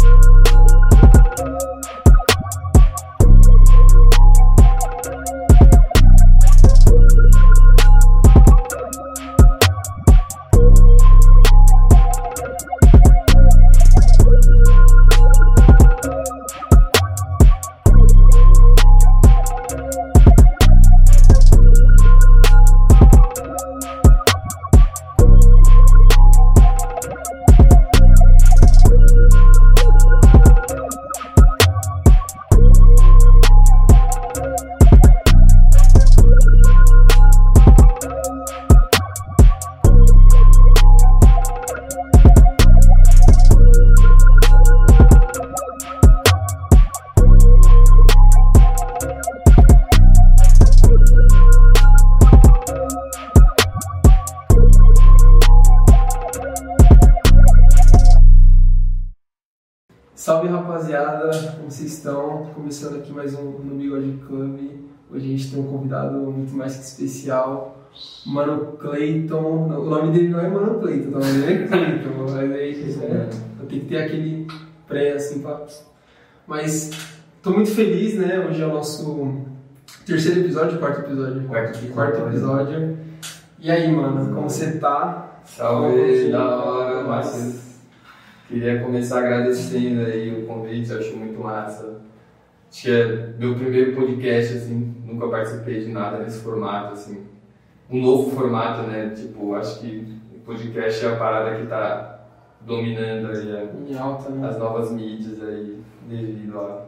Salve muito mais que especial, Mano Clayton. O nome dele não é Mano Clayton, o nome dele é Clayton. Mas aí, é, eu tenho que ter aquele pré assim pra. Mas tô muito feliz, né? Hoje é o nosso terceiro episódio, quarto episódio? Quarto quarto episódio. E aí, mano, como você tá? Salve, da hora, Márcio. Queria começar agradecendo aí o convite, eu acho muito massa. É meu primeiro podcast, assim, nunca participei de nada nesse formato, assim. Um novo formato, né? Tipo, acho que o podcast é a parada que tá dominando aí a- Em alta, né? as novas mídias aí, devido a-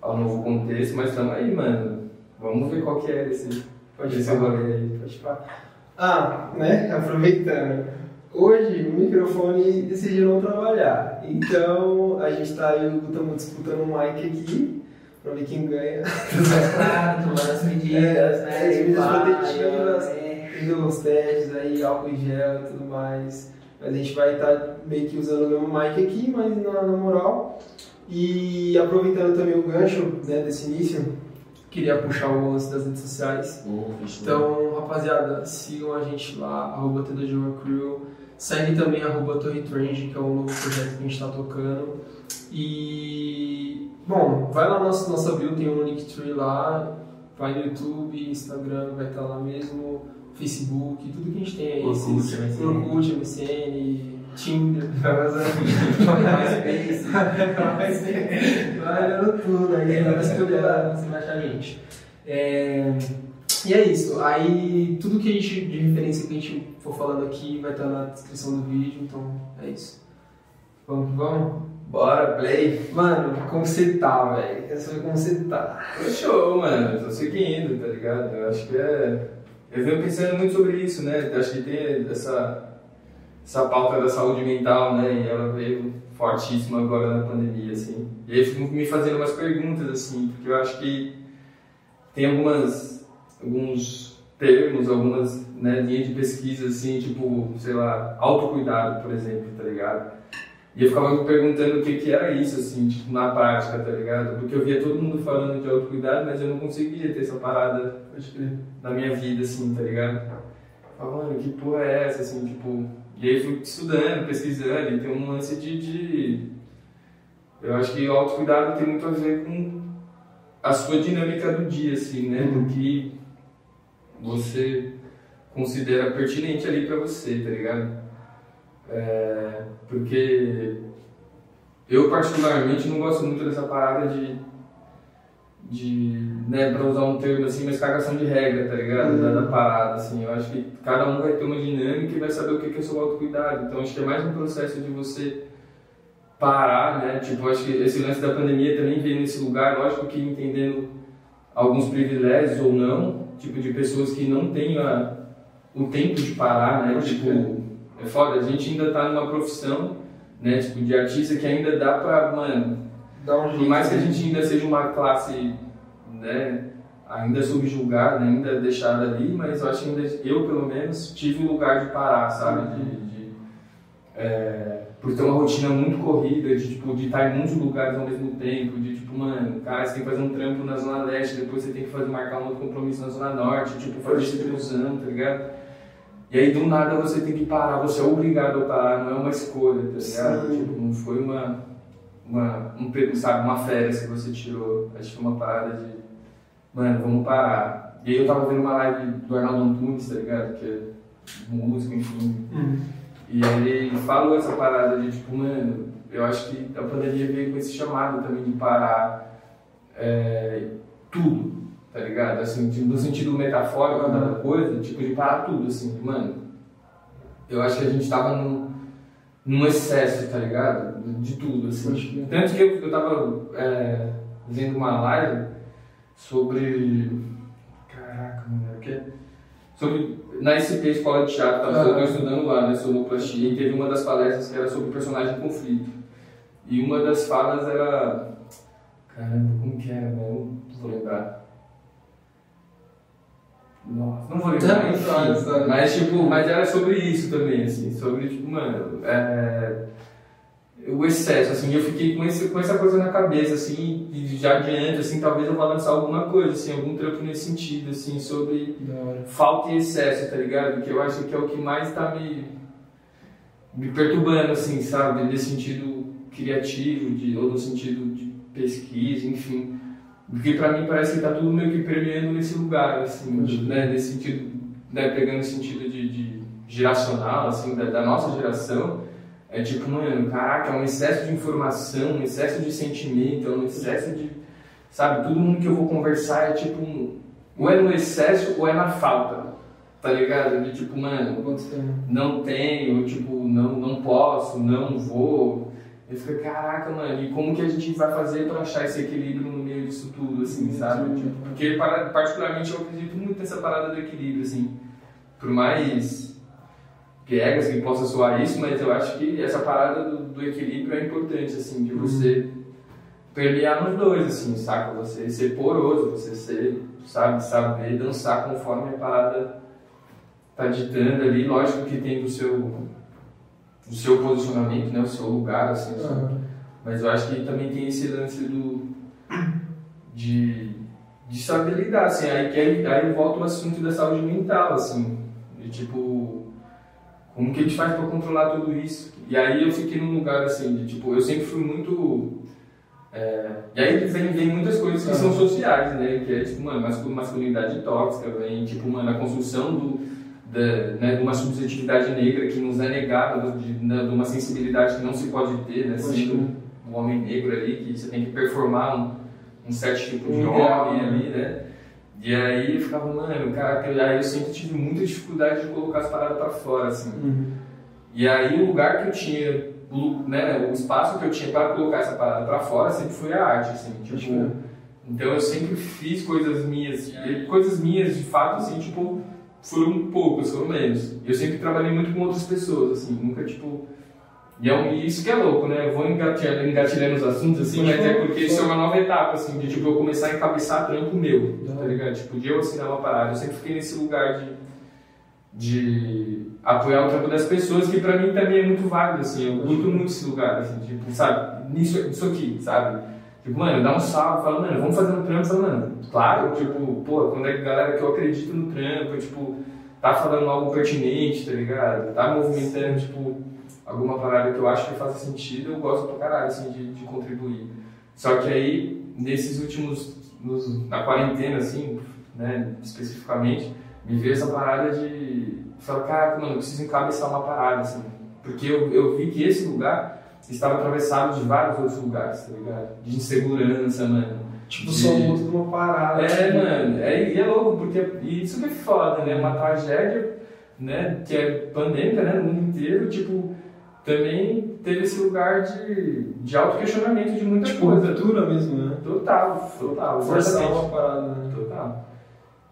ao novo contexto, mas tamo aí, mano. Vamos ver qual que é esse, Pode esse rolê aí. Pode falar. Ah, né? Aproveitando. Hoje o microfone decidiu não trabalhar. Então a gente tá aí, estamos disputando um mic aqui pra ver quem ganha. Claro, tomando as medidas, É, né? as medidas protetivas. é. Tendo os testes aí, álcool em gel e tudo mais. Mas a gente vai estar meio que usando o mesmo mic aqui, mas na, na moral. E aproveitando também o gancho né, desse início, queria puxar o lance das redes sociais. Então, rapaziada, sigam a gente lá, arroba Crew. Segue também arroba Torre Trend, que é um novo projeto que a gente está tocando. E, bom, vai lá na nossa, nossa bio, tem um Linktree lá. Vai no YouTube, Instagram, vai estar lá mesmo. Facebook, tudo que a gente tem aí. Orkut, MSN, Tinder. Vai dando tudo aí, vai mas se tudo você vai achar a gente. É, e é isso. Aí tudo que a gente de referência que a gente for falando aqui vai estar na descrição do vídeo, então é isso. Vamos que vamos? Bora, play! Mano, como você tá, velho? Quero saber como você tá. Show, mano. Eu tô seguindo, tá ligado? Eu acho que é. Eu venho pensando muito sobre isso, né? Eu acho que tem essa, essa pauta da saúde mental, né? E ela veio fortíssima agora na pandemia, assim. E aí eu fico me fazendo umas perguntas, assim, porque eu acho que tem algumas, alguns termos, algumas né, linhas de pesquisa, assim, tipo, sei lá, autocuidado, por exemplo, tá ligado? E eu ficava me perguntando o que, que era isso, assim, tipo, na prática, tá ligado? Porque eu via todo mundo falando de autocuidado, mas eu não conseguia ter essa parada na minha vida, assim, tá ligado? Eu mano, que porra é essa, assim, tipo... E aí fui estudando, pesquisando, e tem um lance de... de... Eu acho que o autocuidado tem muito a ver com a sua dinâmica do dia, assim, né? Do que você considera pertinente ali pra você, tá ligado? É, porque eu particularmente não gosto muito dessa parada de, de né, pra usar um termo assim, mas cagação de regra, tá ligado? Da, da parada, assim. Eu acho que cada um vai ter uma dinâmica e vai saber o que que é seu autocuidado. Então acho que é mais um processo de você parar, né? Tipo, acho que esse lance da pandemia também veio nesse lugar, lógico que entendendo alguns privilégios ou não, tipo, de pessoas que não têm a, o tempo de parar, né? Tipo, é foda, a gente ainda tá numa profissão, né, tipo, de artista que ainda dá pra, mano, Dá um por mais que a gente ainda seja uma classe, né, ainda subjugada, ainda deixada ali, mas eu acho que ainda, eu pelo menos tive um lugar de parar, sabe? De, de, é, por ter uma rotina muito corrida, de tipo, de estar em muitos lugares ao mesmo tempo, de tipo, mano, cara, você tem que fazer um trampo na Zona Leste, depois você tem que fazer, marcar um outro compromisso na Zona Norte, tipo, fazer distribuição, tá ligado? E aí do nada você tem que parar, você é obrigado a parar, não é uma escolha, tá ligado? Sim. Tipo, não foi uma uma, um, sabe, uma férias que você tirou. Acho que uma parada de, mano, vamos parar. E aí eu tava vendo uma live do Arnaldo Antunes, tá ligado? Que é músico, enfim. E ele falou essa parada de tipo, mano, eu acho que a pandemia veio com esse chamado também de parar é, tudo, tá ligado? Assim, de- no sentido metafórico Uhum. da coisa, tipo, de parar tudo, assim, mano. Eu acho que a gente tava num, num excesso, tá ligado? De tudo, assim. Crer. Tanto que eu, eu tava é, vendo uma live sobre. Caraca, mano, é o quê? Sobre. Na SCP Escola de Teatro, tava, eu tô estudando lá, né? Sonoplastia, e teve uma das palestras que era sobre personagem em conflito. E uma das falas era. Caramba, como que era, né? Eu não vou lembrar. Nossa, não vou lembrar, enfim. Mas, tipo, mas era sobre isso também, assim, sobre, tipo, mano, é, o excesso, assim, eu fiquei com, esse, com essa coisa na cabeça, assim, e já adiante, assim, talvez eu vá lançar alguma coisa, assim, algum trampo nesse sentido, assim, sobre falta e excesso, tá ligado? Que eu acho que é o que mais tá me, me perturbando, assim, sabe? Nesse sentido criativo, de, ou no sentido de pesquisa, enfim. Porque pra mim parece que tá tudo meio que permeando nesse lugar, assim, Pode né? Nesse sentido, né? Pegando o sentido de, de geracional, assim, da, da nossa geração. É tipo, mano, caraca, é um excesso de informação, um excesso de sentimento, é um excesso de. Sabe, todo mundo que eu vou conversar é tipo. um- ou é no excesso ou é na falta. Tá ligado? De tipo, mano, tempo? não tenho, tipo, não, não posso, não vou. Eu fico, caraca, mano, e como que a gente vai fazer pra achar esse equilíbrio no meio disso tudo, assim, sabe? Tipo, porque, para- particularmente, eu acredito muito nessa parada do equilíbrio, assim. Por mais piegas que possa soar isso, mas eu acho que essa parada do, do equilíbrio é importante, assim, de você permear nos dois, assim, saca? Você ser poroso, você ser, sabe, saber dançar conforme a parada tá ditando ali, lógico que tem do seu do seu posicionamento, né, o seu lugar, assim, o Aham. mas eu acho que também tem esse lance do de, de saber lidar, assim, aí, que aí, aí volta o assunto da saúde mental, assim, de tipo, como que a gente faz pra controlar tudo isso? E aí eu fiquei num lugar assim, de tipo, eu sempre fui muito. é, e aí vem, vem muitas coisas que são sociais, né? Que é tipo, mano, mascu- masculinidade tóxica, vem tipo, mano, a construção do, da, né, de uma subjetividade negra que nos é negada, de, né, de uma sensibilidade que não se pode ter, né? Sendo um homem negro ali, que você tem que performar um, um certo tipo de homem né? ali, né? E aí eu ficava, mano, cara, aí eu sempre tive muita dificuldade de colocar as paradas pra fora, assim. Uhum. E aí o lugar que eu tinha, o, né, o espaço que eu tinha para colocar essa parada pra fora sempre foi a arte, assim, tipo, então eu sempre fiz coisas minhas, coisas minhas de fato, assim, tipo, foram poucas, foram menos. Eu sempre trabalhei muito com outras pessoas, assim, nunca, tipo, e é um- isso que é louco, né, eu vou engatilhando, engatilhando os assuntos, assim, mas é porque isso é uma nova etapa, assim, de, tipo, eu começar a encabeçar trampo meu, tá ligado? Tipo, de eu assinar uma parada, eu sempre fiquei nesse lugar de de apoiar o trampo das pessoas, que pra mim também é muito válido, assim, eu curto muito esse lugar, assim, tipo, sabe, nisso, nisso aqui, sabe? Tipo, mano, dá um salve, fala, mano, vamos fazer um trampo, fala, mano, claro, tipo, pô, quando é galera que eu acredito no trampo, tipo, tá falando algo pertinente, tá ligado? Tá movimentando, tipo, alguma parada que eu acho que faça sentido, eu gosto pra caralho, assim, de, de contribuir. Só que aí, nesses últimos, nos, na quarentena, assim, né, especificamente, me veio essa parada de falar, caraca, mano, eu preciso encabeçar uma parada, assim. Porque eu, eu vi que esse lugar estava atravessado de vários outros lugares, tá ligado? De insegurança, mano. Tipo, de- só luta de uma parada. É, mano, é, e é louco, porque e isso que é foda, né? Uma tragédia, né, que é pandêmica, né, no mundo inteiro, tipo, também teve esse lugar de, de auto-questionamento de muita Tipo, coisa. ruptura mesmo, né? Total, total, Forçar uma parada, né? Total.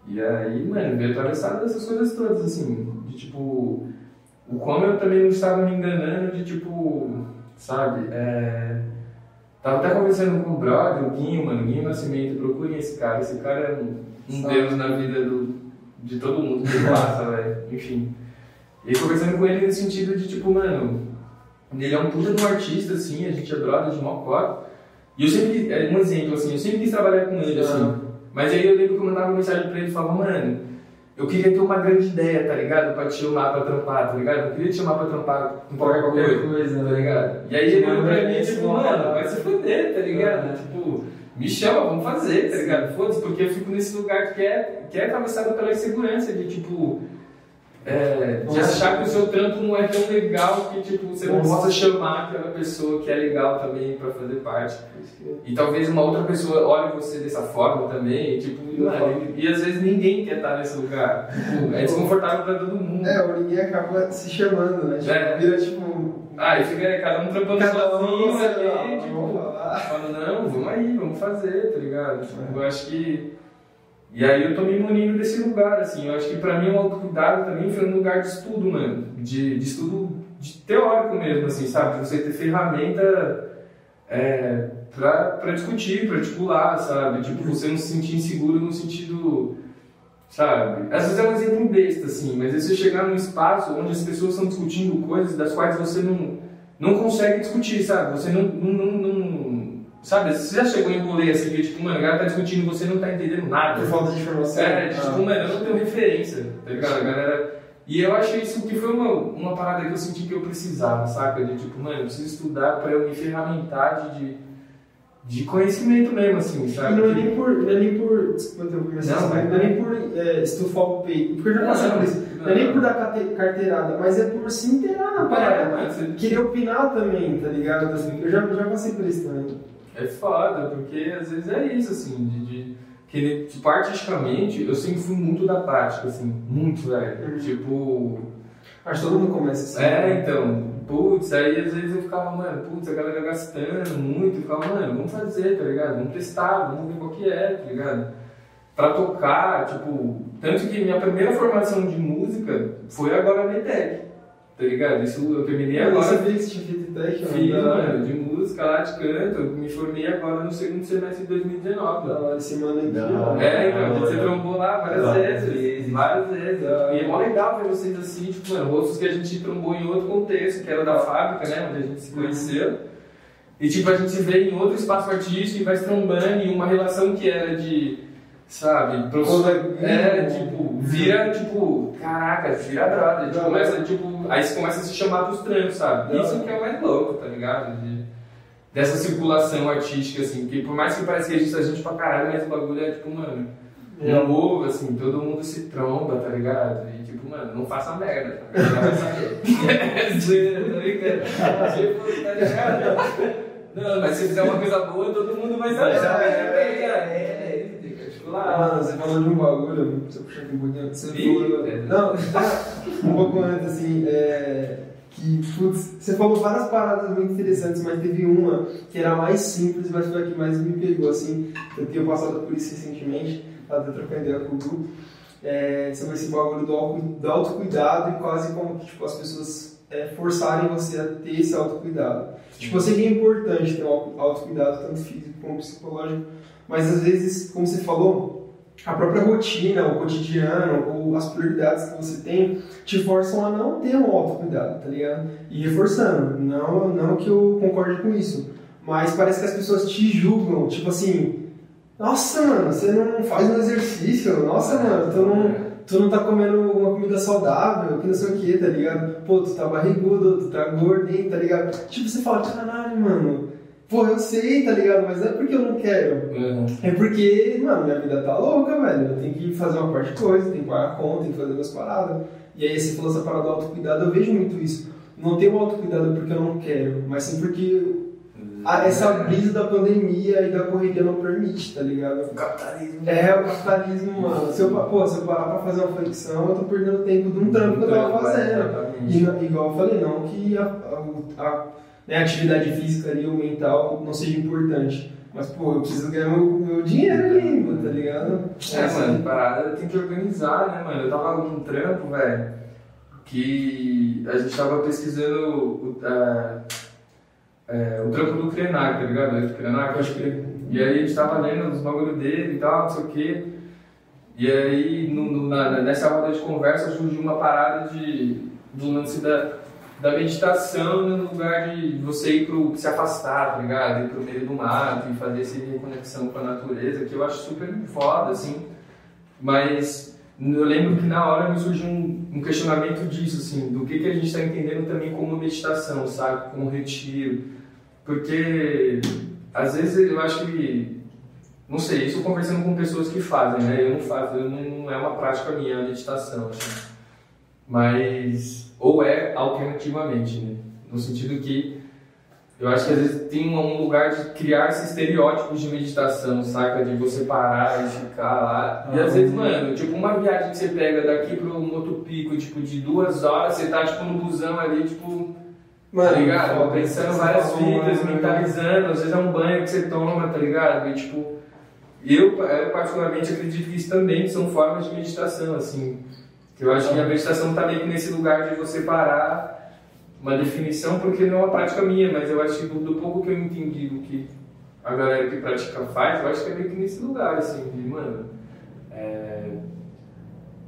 E aí, mano, veio atravessado dessas coisas todas, assim, de tipo, o como eu também não estava me enganando de tipo, sabe, é. Tava até conversando com o brother, o Guinho, mano, Guinho Nascimento, procurem esse cara, esse cara é um, um deus na vida do, de todo mundo que passa, velho, enfim. E conversando com ele no sentido de tipo, mano, ele é um puta de um artista, assim, a gente é brother de mocó. E eu sempre, é um exemplo, assim, eu sempre quis trabalhar com ele, assim. Ah. Mas aí eu lembro que eu mandava mensagem pra ele e falava, mano, eu queria ter uma grande ideia, tá ligado? Pra te chamar pra trampar, tá ligado? Eu queria te chamar pra trampar com qualquer coisa, coisa, tá né? ligado? E aí ele olhou pra mim, Esse tipo, mano, vai se fuder, tá ligado? É. Tipo, me chama, vamos fazer, tá ligado? Foda-se, porque eu fico nesse lugar que é, que é atravessado pela insegurança de, tipo, é, de achar que o seu trampo não é tão legal que, tipo, você não possa chamar aquela pessoa que é legal também pra fazer parte. E talvez uma outra pessoa olhe você dessa forma também, tipo, e, mano, e, e às vezes ninguém quer estar nesse lugar. Tipo, é desconfortável pra todo mundo. É, o ninguém acaba se chamando, né? Tipo, É. Vira tipo. Ah, e fica cada um trampando Cada um, sozinho lá, vamos tipo, falando, não, vamos aí, vamos fazer, tá ligado? Tipo, eu acho que. E aí eu tô me munindo desse lugar, assim, eu acho que pra mim o autocuidado também foi um lugar de estudo, mano. De, de estudo de teórico mesmo, assim, sabe? De você ter ferramenta é, pra discutir, pra articular, sabe? Tipo, você não se sentir inseguro no sentido. Sabe? Às vezes é um exemplo besta, assim, mas você chegar num espaço onde as pessoas estão discutindo coisas das quais você não, não consegue discutir, sabe? Você não, não, não, não- Sabe? Você já chegou em rolê assim, que tipo, mano, a galera tá discutindo e você não tá entendendo nada. Por falta de informação. É, de, Ah. tipo, mano, eu não tenho referência, tá ligado? A galera. E eu acho isso que foi uma, uma parada que eu senti que eu precisava, saca? De tipo, mano, eu preciso estudar pra eu me ferramentar de, de, conhecimento mesmo, assim, E sabe? não é nem por. Não é nem por. Desculpa interromper, mas Não, vai. não é nem por é, estufar o peito. Porque eu já passei Não, por isso. Não é nem por dar carte- carteirada, mas é por se inteirar na É, parada. você- Querer opinar também, tá ligado? Assim, eu já, já passei por isso também. É foda, porque às vezes é isso, assim, de, de que, tipo, artisticamente, eu sempre fui muito da prática, assim, muito, velho. Uhum. Tipo, Acho que todo mundo começa assim. é, então, putz, aí às vezes eu ficava, mano, putz, a galera gastando muito, eu ficava, mano, vamos fazer, tá ligado? Vamos testar, vamos ver qual que é, tá ligado? Pra tocar, tipo, tanto que minha primeira formação de música foi agora na ETEC, tá ligado? Isso eu terminei Eu não agora. sabia que você tinha feito tech, Fiz, mano. De música lá, de canto. Eu me formei agora no segundo semestre de 2019. Da hora, esse mano aqui, Da ó. É, então, a gente se Olha. trombou lá várias vezes. vezes. Várias vezes. E é mó legal ver vocês assim, tipo, mano, rostos que a gente trombou em outro contexto, que era da fábrica, né, onde a gente se conheceu. E tipo, a gente se vê em outro espaço artístico e vai se trombando em uma relação que era de, sabe, professor. Coleguismo. É, tipo, vira, tipo, caraca, vira brother. A gente Da começa, tipo, aí você começa a se chamar pros trampos, sabe? Isso que é o mais louco, tá ligado? De- dessa circulação artística, assim, porque por mais que pareça que a gente, a gente pra caralho, mas o bagulho é tipo, mano, É. um ovo, assim, todo mundo se tromba, tá ligado? E tipo, mano, não faça merda, tá ligado? Não. É tá? Tipo, tá mas se fizer uma coisa boa, todo mundo vai saber, tá ligado? É, Mano, você falou de um bagulho, se eu puxar aqui um pouquinho, você falou. é. Não, um pouco antes, assim, é. Que, putz, você falou várias paradas muito interessantes, mas teve uma que era mais simples, mas foi a que mais me pegou, assim. Eu tenho passado por isso recentemente, até trocando ideia com o Gu, é, sobre esse bagulho do, auto- do autocuidado e quase como que tipo, as pessoas é, forçarem você a ter esse autocuidado. Tipo, eu sei que é importante ter um auto- autocuidado, tanto físico como psicológico, mas às vezes, como você falou, a própria rotina, o cotidiano, ou as prioridades que você tem te forçam a não ter um autocuidado, tá ligado? E reforçando, não, não que eu concorde com isso, mas parece que as pessoas te julgam, tipo assim, nossa, mano, você não faz um exercício, nossa, mano, tu não, tu não tá comendo uma comida saudável, que não sei o que, tá ligado? Pô, tu tá barrigudo, tu tá gordo, hein, tá ligado? Tipo, você fala, caralho, mano, pô, eu sei, tá ligado? Mas não é porque eu não quero, Uhum. é porque, mano, minha vida tá louca, velho. Eu tenho que fazer uma parte de coisa, tenho que pagar a conta, tenho que fazer minhas paradas. E aí você falou essa parada do autocuidado, eu vejo muito isso. Não tenho autocuidado porque eu não quero, mas sim porque a- essa brisa da pandemia e da correria não permite, tá ligado? O capitalismo. É o capitalismo, mano. Se eu, pô, se eu parar pra fazer uma flexão, eu tô perdendo tempo de um trampo que eu tava fazendo. Exatamente. E, igual eu falei, não que a, a- a- né, a atividade física ali, o mental, não seja importante. Mas, pô, eu preciso ganhar meu, meu dinheiro ali, tá ligado? É, mano, parada tem que organizar, né, mano? Eu tava num trampo, velho, que a gente tava pesquisando o, é, o trampo do Krenak, tá ligado? O Krenak, Pode crer. E aí a gente tava lendo os bagulho dele e tal, não sei o quê. E aí, no, no- na- nessa roda de conversa, surgiu uma parada de, do lance da, da meditação no lugar de você ir pro, se afastar, tá ligado? Ir pro meio do mato e fazer essa reconexão com a natureza, que eu acho super foda, assim. Mas eu lembro que na hora me surgiu um, um questionamento disso, assim, do que, que a gente está entendendo também como meditação, sabe? Como retiro. Porque, às vezes, eu acho que, não sei, isso conversando com pessoas que fazem, né? Eu não faço, eu não, não é uma prática minha a meditação, assim. Mas, ou é alternativamente, né? No sentido que eu acho que às vezes tem um lugar de criar esses estereótipos de meditação, saca? De você parar e ficar lá. E às vezes, mano, tipo, uma viagem que você pega daqui pro um outro pico, tipo, de duas horas, você tá, tipo, no busão ali, tipo, Mano, tá ligado? foda. Pensando várias vidas, mentalizando, às vezes é um banho que você toma, tá ligado? E tipo, eu, eu particularmente acredito que isso também são formas de meditação, assim. Eu acho que a meditação tá meio que nesse lugar de você parar, uma definição, porque não é uma prática minha, mas eu acho que do, do pouco que eu entendi do que a galera que pratica faz, eu acho que é meio que nesse lugar, assim, de, mano, é,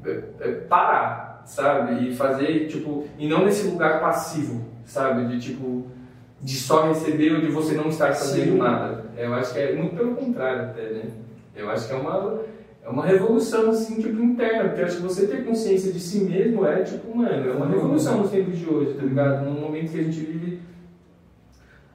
é- é parar, sabe? E fazer, tipo, e não nesse lugar passivo, sabe? De, tipo, de só receber ou de você não estar fazendo Sim. nada. Eu acho que é muito pelo contrário até, né? Eu acho que é uma, é uma revolução, assim, tipo, interna, porque acho que você ter consciência de si mesmo é, tipo, mano, é uma revolução nos tempos de hoje, tá ligado? Num momento que a gente vive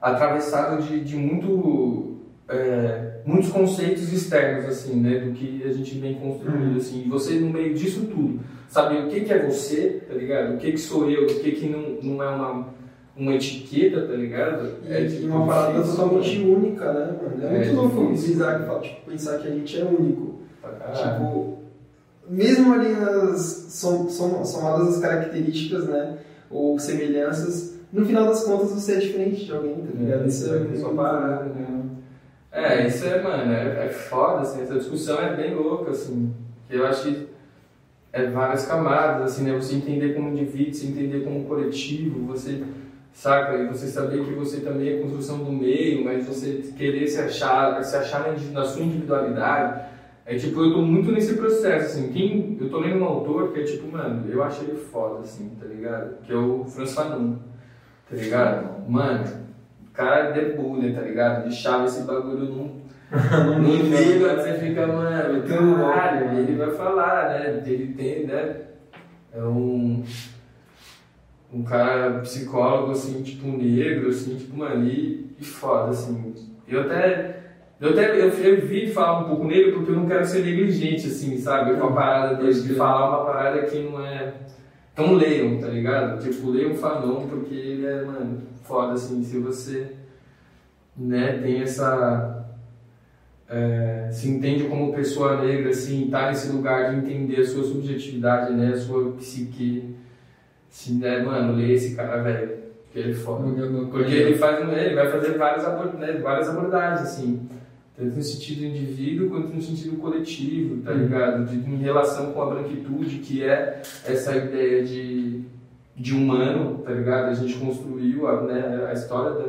atravessado de, de muito, é, muitos conceitos externos, assim, né, do que a gente vem construindo, assim, e você no meio disso tudo, saber o que que é você, tá ligado? O que que sou eu, o que que não, não é uma, uma etiqueta, tá ligado? E tipo, uma parada totalmente única, né, mano? É, É muito louco pensar, que fala, tipo, pensar que a gente é único. Tipo, mesmo ali nas som, som, somadas as características, né, ou semelhanças, no final das contas você é diferente de alguém, tá ligado? Isso é só muito parada, né? É, isso é, mano, é, é foda, assim, essa discussão é bem louca, assim. Eu acho que é várias camadas, assim, né? Você entender como indivíduo, você entender como coletivo, você, saca? E você saber que você também é construção do meio, mas você querer se achar, se achar na sua individualidade. É tipo, eu tô muito nesse processo, assim. Quem, eu tô lendo um autor que é tipo, mano, eu acho ele foda, assim, tá ligado? Que é o Franz Fanon, tá ligado? Mano, o cara debulha, tá ligado? Deixava esse bagulho num, num nível que você fica, mano, caralho, ele vai falar, né? Ele tem, né? É um, um cara psicólogo, assim, tipo, negro, assim, tipo, mano, e, e foda, assim. Eu até. Eu até eu, eu evito falar um pouco nele porque eu não quero ser negligente, assim, sabe? Com a parada dele, de falar uma parada que não é. Então leiam, tá ligado? Tipo, leiam Fanon porque ele é, mano, foda, assim, se você né, tem essa. é, se entende como pessoa negra, assim, tá nesse lugar de entender a sua subjetividade, né, a sua psique. Se, né, mano, lê esse cara, velho, que ele é foda. Porque ele, faz, um- ele vai fazer várias, né, várias abordagens, assim, tanto no sentido indivíduo quanto no sentido coletivo, tá ligado? De, em relação com a branquitude, que é essa ideia de, de humano, tá ligado? A gente construiu a, né, a história da,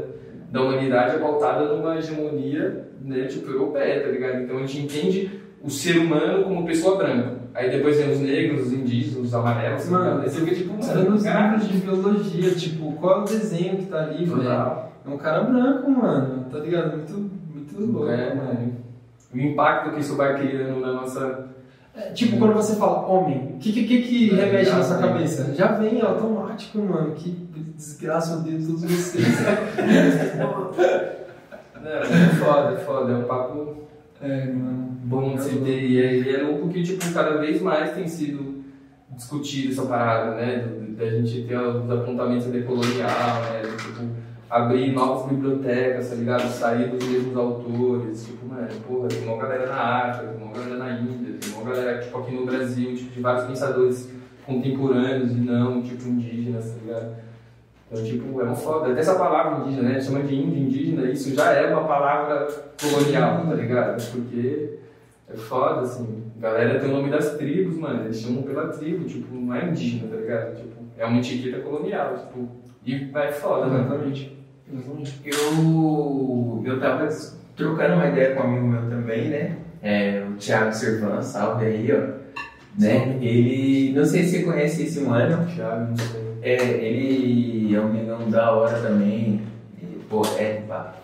da humanidade é pautada numa hegemonia, né, tipo, europeia, tá ligado? Então a gente entende o ser humano como pessoa branca. Aí depois vem os negros, os indígenas, os amarelos, tá Mano, você fica tipo, nos caralho, livros de biologia, tipo, qual é o desenho que tá ali, velho? É um cara branco, mano, tá ligado? Muito, muito louco, É, mano. O impacto que isso vai criando na nossa. É, tipo, quando você fala homem, o que, que, que, que É, remete na sua vem. cabeça? Já vem automático, mano. Que desgraça, eu odeio todos vocês. Não, é foda, é foda. É um papo é, mano. bom de se ter. E é, e é louco que, tipo, cada vez mais tem sido discutido essa parada, né? Da gente ter os apontamentos decolonial, né? de, tipo, abrir novas bibliotecas, tá ligado? Sair dos mesmos autores. Tipo, mano, porra, tem uma galera na África, tem uma galera na Índia, tem uma galera, tipo, aqui no Brasil, tipo, de vários pensadores contemporâneos e não, tipo, indígenas, tá ligado? Então, tipo, é uma foda. Até essa palavra indígena, né? Chama de índio indígena, isso já é uma palavra colonial, tá ligado? Porque é foda, assim. A galera tem o nome das tribos, mano. Eles chamam pela tribo, tipo, não é indígena, tá ligado? Tipo, é uma etiqueta colonial, tipo. E vai foda, né? Exatamente. Eu, eu tava trocando uma ideia com um amigo meu também, né? É, o Thiago Servan, salve aí, ó. Né? Ele, não sei se você conhece esse mano, Thiago, não sei. é, ele é um negão da hora também, e, pô, é, pá.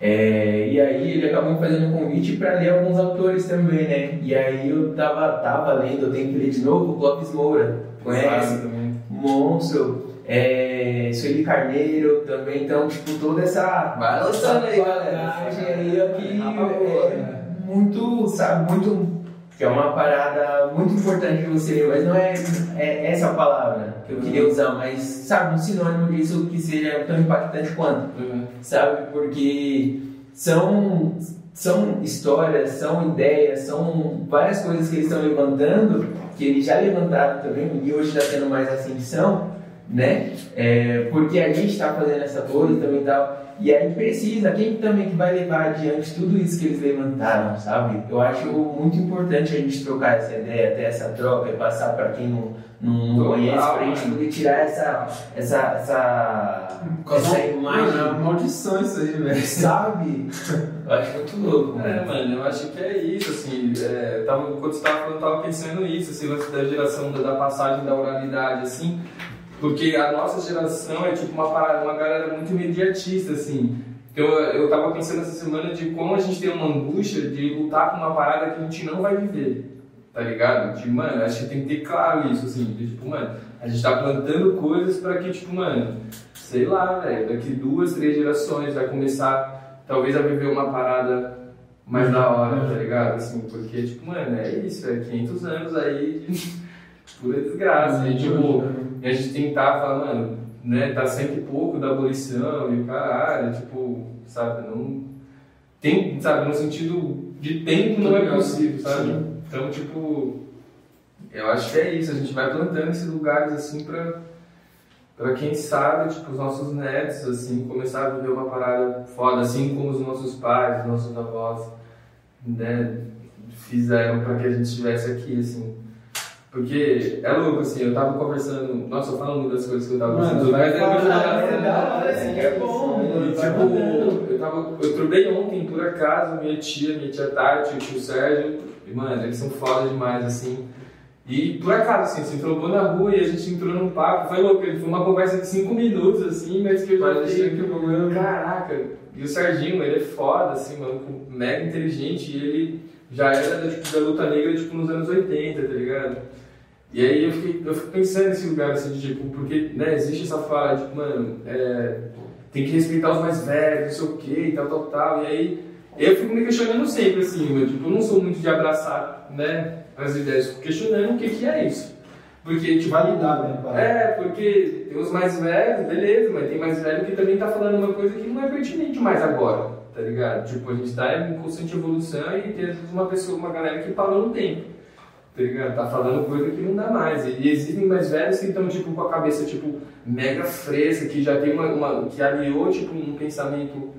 É, e aí ele acabou me fazendo um convite para ler alguns autores também, né? E aí eu tava, tava lendo, eu tenho que ler de novo o Clóvis Moura. Conhece? Também. Monstro. É, Sueli Carneiro também, então, tipo, toda essa. Vai lançando aí, galera. aí, ó, que é muito, sabe, muito. Que é uma parada muito importante de você ler, mas não é, é essa palavra que eu queria usar, mas, sabe, um sinônimo disso que seja tão impactante quanto Uhum. sabe? Porque são, são histórias, são ideias, são várias coisas que eles estão levantando, que eles já levantaram também, e hoje está tendo mais ascensão, né? É, porque a gente está fazendo essa coisa também e tal. E aí precisa, quem também que vai levar adiante tudo isso que eles levantaram, sabe? Eu acho muito importante a gente trocar essa ideia, ter essa troca e passar para quem não, não, conhece, para a gente poder tirar essa, essa, essa, essa imagem Mano, é uma maldição isso aí, velho. sabe? Eu acho muito louco, É, mano. mano, eu acho que é isso, assim, é, tava, quando você tava falando, eu tava pensando nisso, assim, lance da geração, da, da passagem da oralidade, assim, porque a nossa geração é tipo uma parada, uma galera muito imediatista, assim, então eu, tava pensando essa semana de como a gente tem uma angústia de lutar com uma parada que a gente não vai viver, tá ligado? De, mano, acho que tem que ter claro isso, assim, de, tipo, mano, a gente tá plantando coisas pra que, tipo, mano, sei lá, velho, daqui duas, três gerações vai começar, talvez, a viver uma parada mais da hora, tá ligado? Assim, porque, tipo, mano, é isso, é 500 anos aí de pura desgraça. E, tipo, e a gente tentar falar, mano, né, tá sempre pouco da abolição e o caralho, tipo, sabe, não. Tem, sabe, no sentido de tempo não é possível, sabe? Então, tipo, eu acho que é isso, a gente vai plantando esses lugares assim pra, pra quem sabe, tipo, os nossos netos, assim, começar a viver uma parada foda, assim como os nossos pais, os nossos avós, né, fizeram pra que a gente estivesse aqui, assim. Porque é louco, assim, eu tava conversando, nossa, eu falo muito das coisas que eu tava pensando, mas é muito massa, é né? assim, que é bom, E, mano, vai tipo, eu, tava, eu trubei ontem, por acaso, minha tia, minha tia Tati, o tio Sérgio, e, mano, eles são foda demais, assim. E por acaso, assim, se trombou na rua e a gente entrou num papo, foi louco, foi uma conversa de 5 minutos, assim, mas que eu já fiquei, que o bagulho caraca, e o Serginho, ele é foda, assim, mano, mega inteligente, e ele já era tipo, da luta negra, tipo, nos anos 80, tá ligado? E aí eu fiquei, eu fico pensando nesse lugar, assim, de, tipo, porque, né, existe essa fala, tipo, mano, é, tem que respeitar os mais velhos, não sei o que, e tal, tal, tal, e aí eu fico me questionando sempre, assim, eu, tipo, eu não sou muito de abraçar, né, as ideias, fico questionando o que que é isso. Porque, tipo, Validar, né, parada. É, porque tem os mais velhos, beleza, mas tem mais velho que também tá falando uma coisa que não é pertinente mais agora, tá ligado? Tipo, a gente tá em constante evolução e tem uma pessoa, uma galera que parou no tempo, tá ligado? Tá falando coisa que não dá mais. E existem mais velhos que estão, tipo, com a cabeça, tipo, mega fresca, que já tem uma, uma que aliou, tipo, um pensamento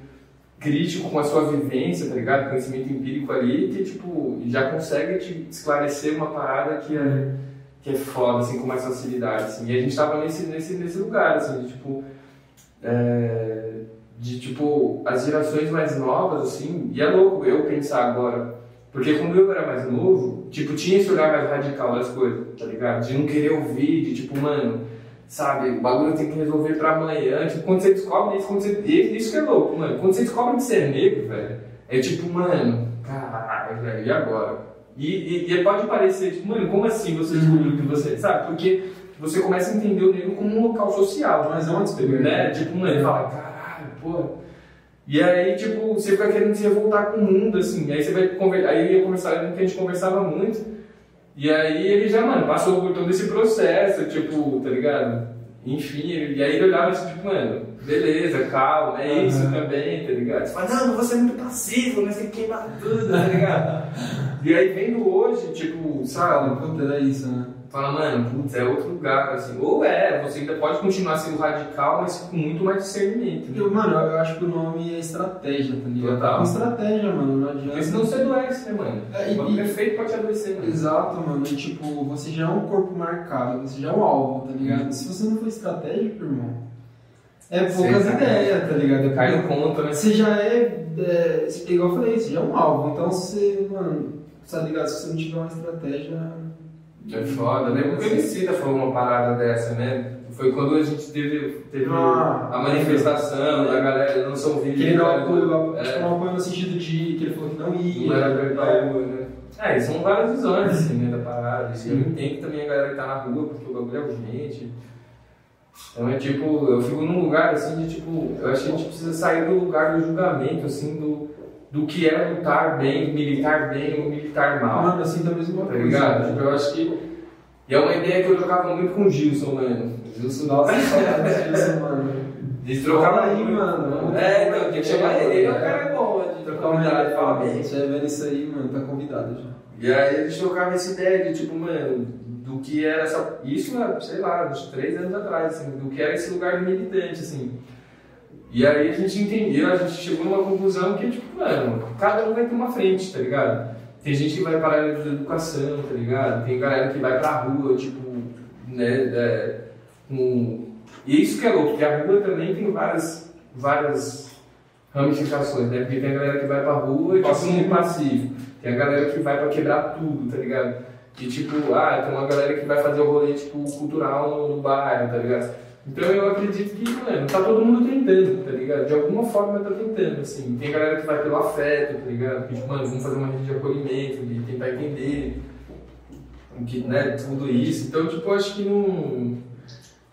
crítico com a sua vivência, tá ligado? Conhecimento empírico ali, que, tipo, já consegue te esclarecer uma parada que é que é foda, assim, com mais facilidade, assim. E a gente tava nesse, nesse, nesse lugar, assim, de, tipo, é, de, tipo, as gerações mais novas, assim, e é louco eu pensar agora, porque quando eu era mais novo, tipo, tinha esse olhar mais radical das coisas, tá ligado? De não querer ouvir, de, tipo, mano, sabe, o bagulho tem que resolver pra amanhã, tipo, quando você descobre isso, quando você, isso que é louco, mano, quando você descobre que você é negro, velho, é tipo, mano, caralho, velho, e agora? E, e, e pode parecer, tipo, mano, como assim você descobriu que você. Sabe? Porque você começa a entender o negro como um local social. Mas é uma. Né? Tipo, mano, ele fala, caralho, porra. E aí, tipo, você vai querendo se revoltar com o mundo, assim. Aí você vai conversar. Aí ia conversar, que a gente conversava muito. E aí ele já, mano, passou por todo esse processo, tipo, tá ligado? Enfim, ele- e aí ele olhava assim, tipo, mano, beleza, calma, é isso Aham. também, tá ligado? Você fala, não, você é muito passivo, mas tem que queimar tudo, tá ligado? e aí vendo hoje, tipo, sabe, puta, era isso, né? Fala, mano, putz, é outro lugar, assim. Ou é, você ainda pode continuar sendo radical, mas com muito mais discernimento. né? Eu, mano, eu acho que o nome é estratégia, tá ligado? Total. É uma estratégia, mano, não adianta. Porque senão você adoece, né, mano? É, e- o bagulho é te adoecer, mano. Exato, mano. E, tipo, você já é um corpo marcado, você já é um alvo, tá ligado? Se você não for estratégico, irmão, é poucas ideias, tá ligado? Cai no conto, né? Você já é, é, igual eu falei, você já é um alvo. Então, você, mano, tá ligado? Se você não tiver uma estratégia. É foda, né? O Emicida falou uma parada dessa, né? Foi quando a gente teve, teve Ah, a manifestação da galera, lançou um vídeo. Que ele não apoiou, é, não apoiou no sentido de que ele falou que não ia. Não era pra rua, né? É, são várias visões, assim, né, da parada. Assim, eu Sim. entendo também a galera que tá na rua, porque o bagulho é urgente. Então é tipo, eu fico num lugar assim de tipo, eu acho que a gente precisa sair do lugar do julgamento, assim, do, do que é lutar bem, militar bem ou militar mal. Mano, assim, da mesma Tá coisa. ligado? Tipo, eu acho que. E é uma ideia que eu trocava muito com o Gilson, mano. O Gilson, Nossa, saudades disso, mano. Eles trocavam Fala aí, mano. É, então, tem que chamar ele. Ele é um É. cara bom, de Trocar uma ideia, fala fala, bem. Se vendo isso aí, mano, tá convidado já. E aí eles trocavam essa ideia de, tipo, mano, do que era essa. Isso, né, sei lá, uns três anos atrás, assim, do que era esse lugar de militante, assim. E aí a gente entendeu, a gente chegou numa conclusão que, tipo, mano, cada um vai ter uma frente, tá ligado? Tem gente que vai para a área de educação, tá ligado? Tem galera que vai pra rua, tipo, né, é, com... E isso que é louco, porque a rua também tem várias, várias ramificações, né? Porque tem a galera que vai pra rua e, tipo, no pacífico. Tem a galera que vai pra quebrar tudo, tá ligado? Que, tipo, ah, tem uma galera que vai fazer o rolê, tipo, cultural no, no bairro, tá ligado? Então eu acredito que, mano, tá todo mundo tentando, tá ligado? De alguma forma tá tentando, assim. Tem galera que vai pelo afeto, tá ligado? Que, tipo, mano, vamos fazer uma rede de acolhimento, de tentar entender que, né, tudo isso. Então, tipo, eu acho que não...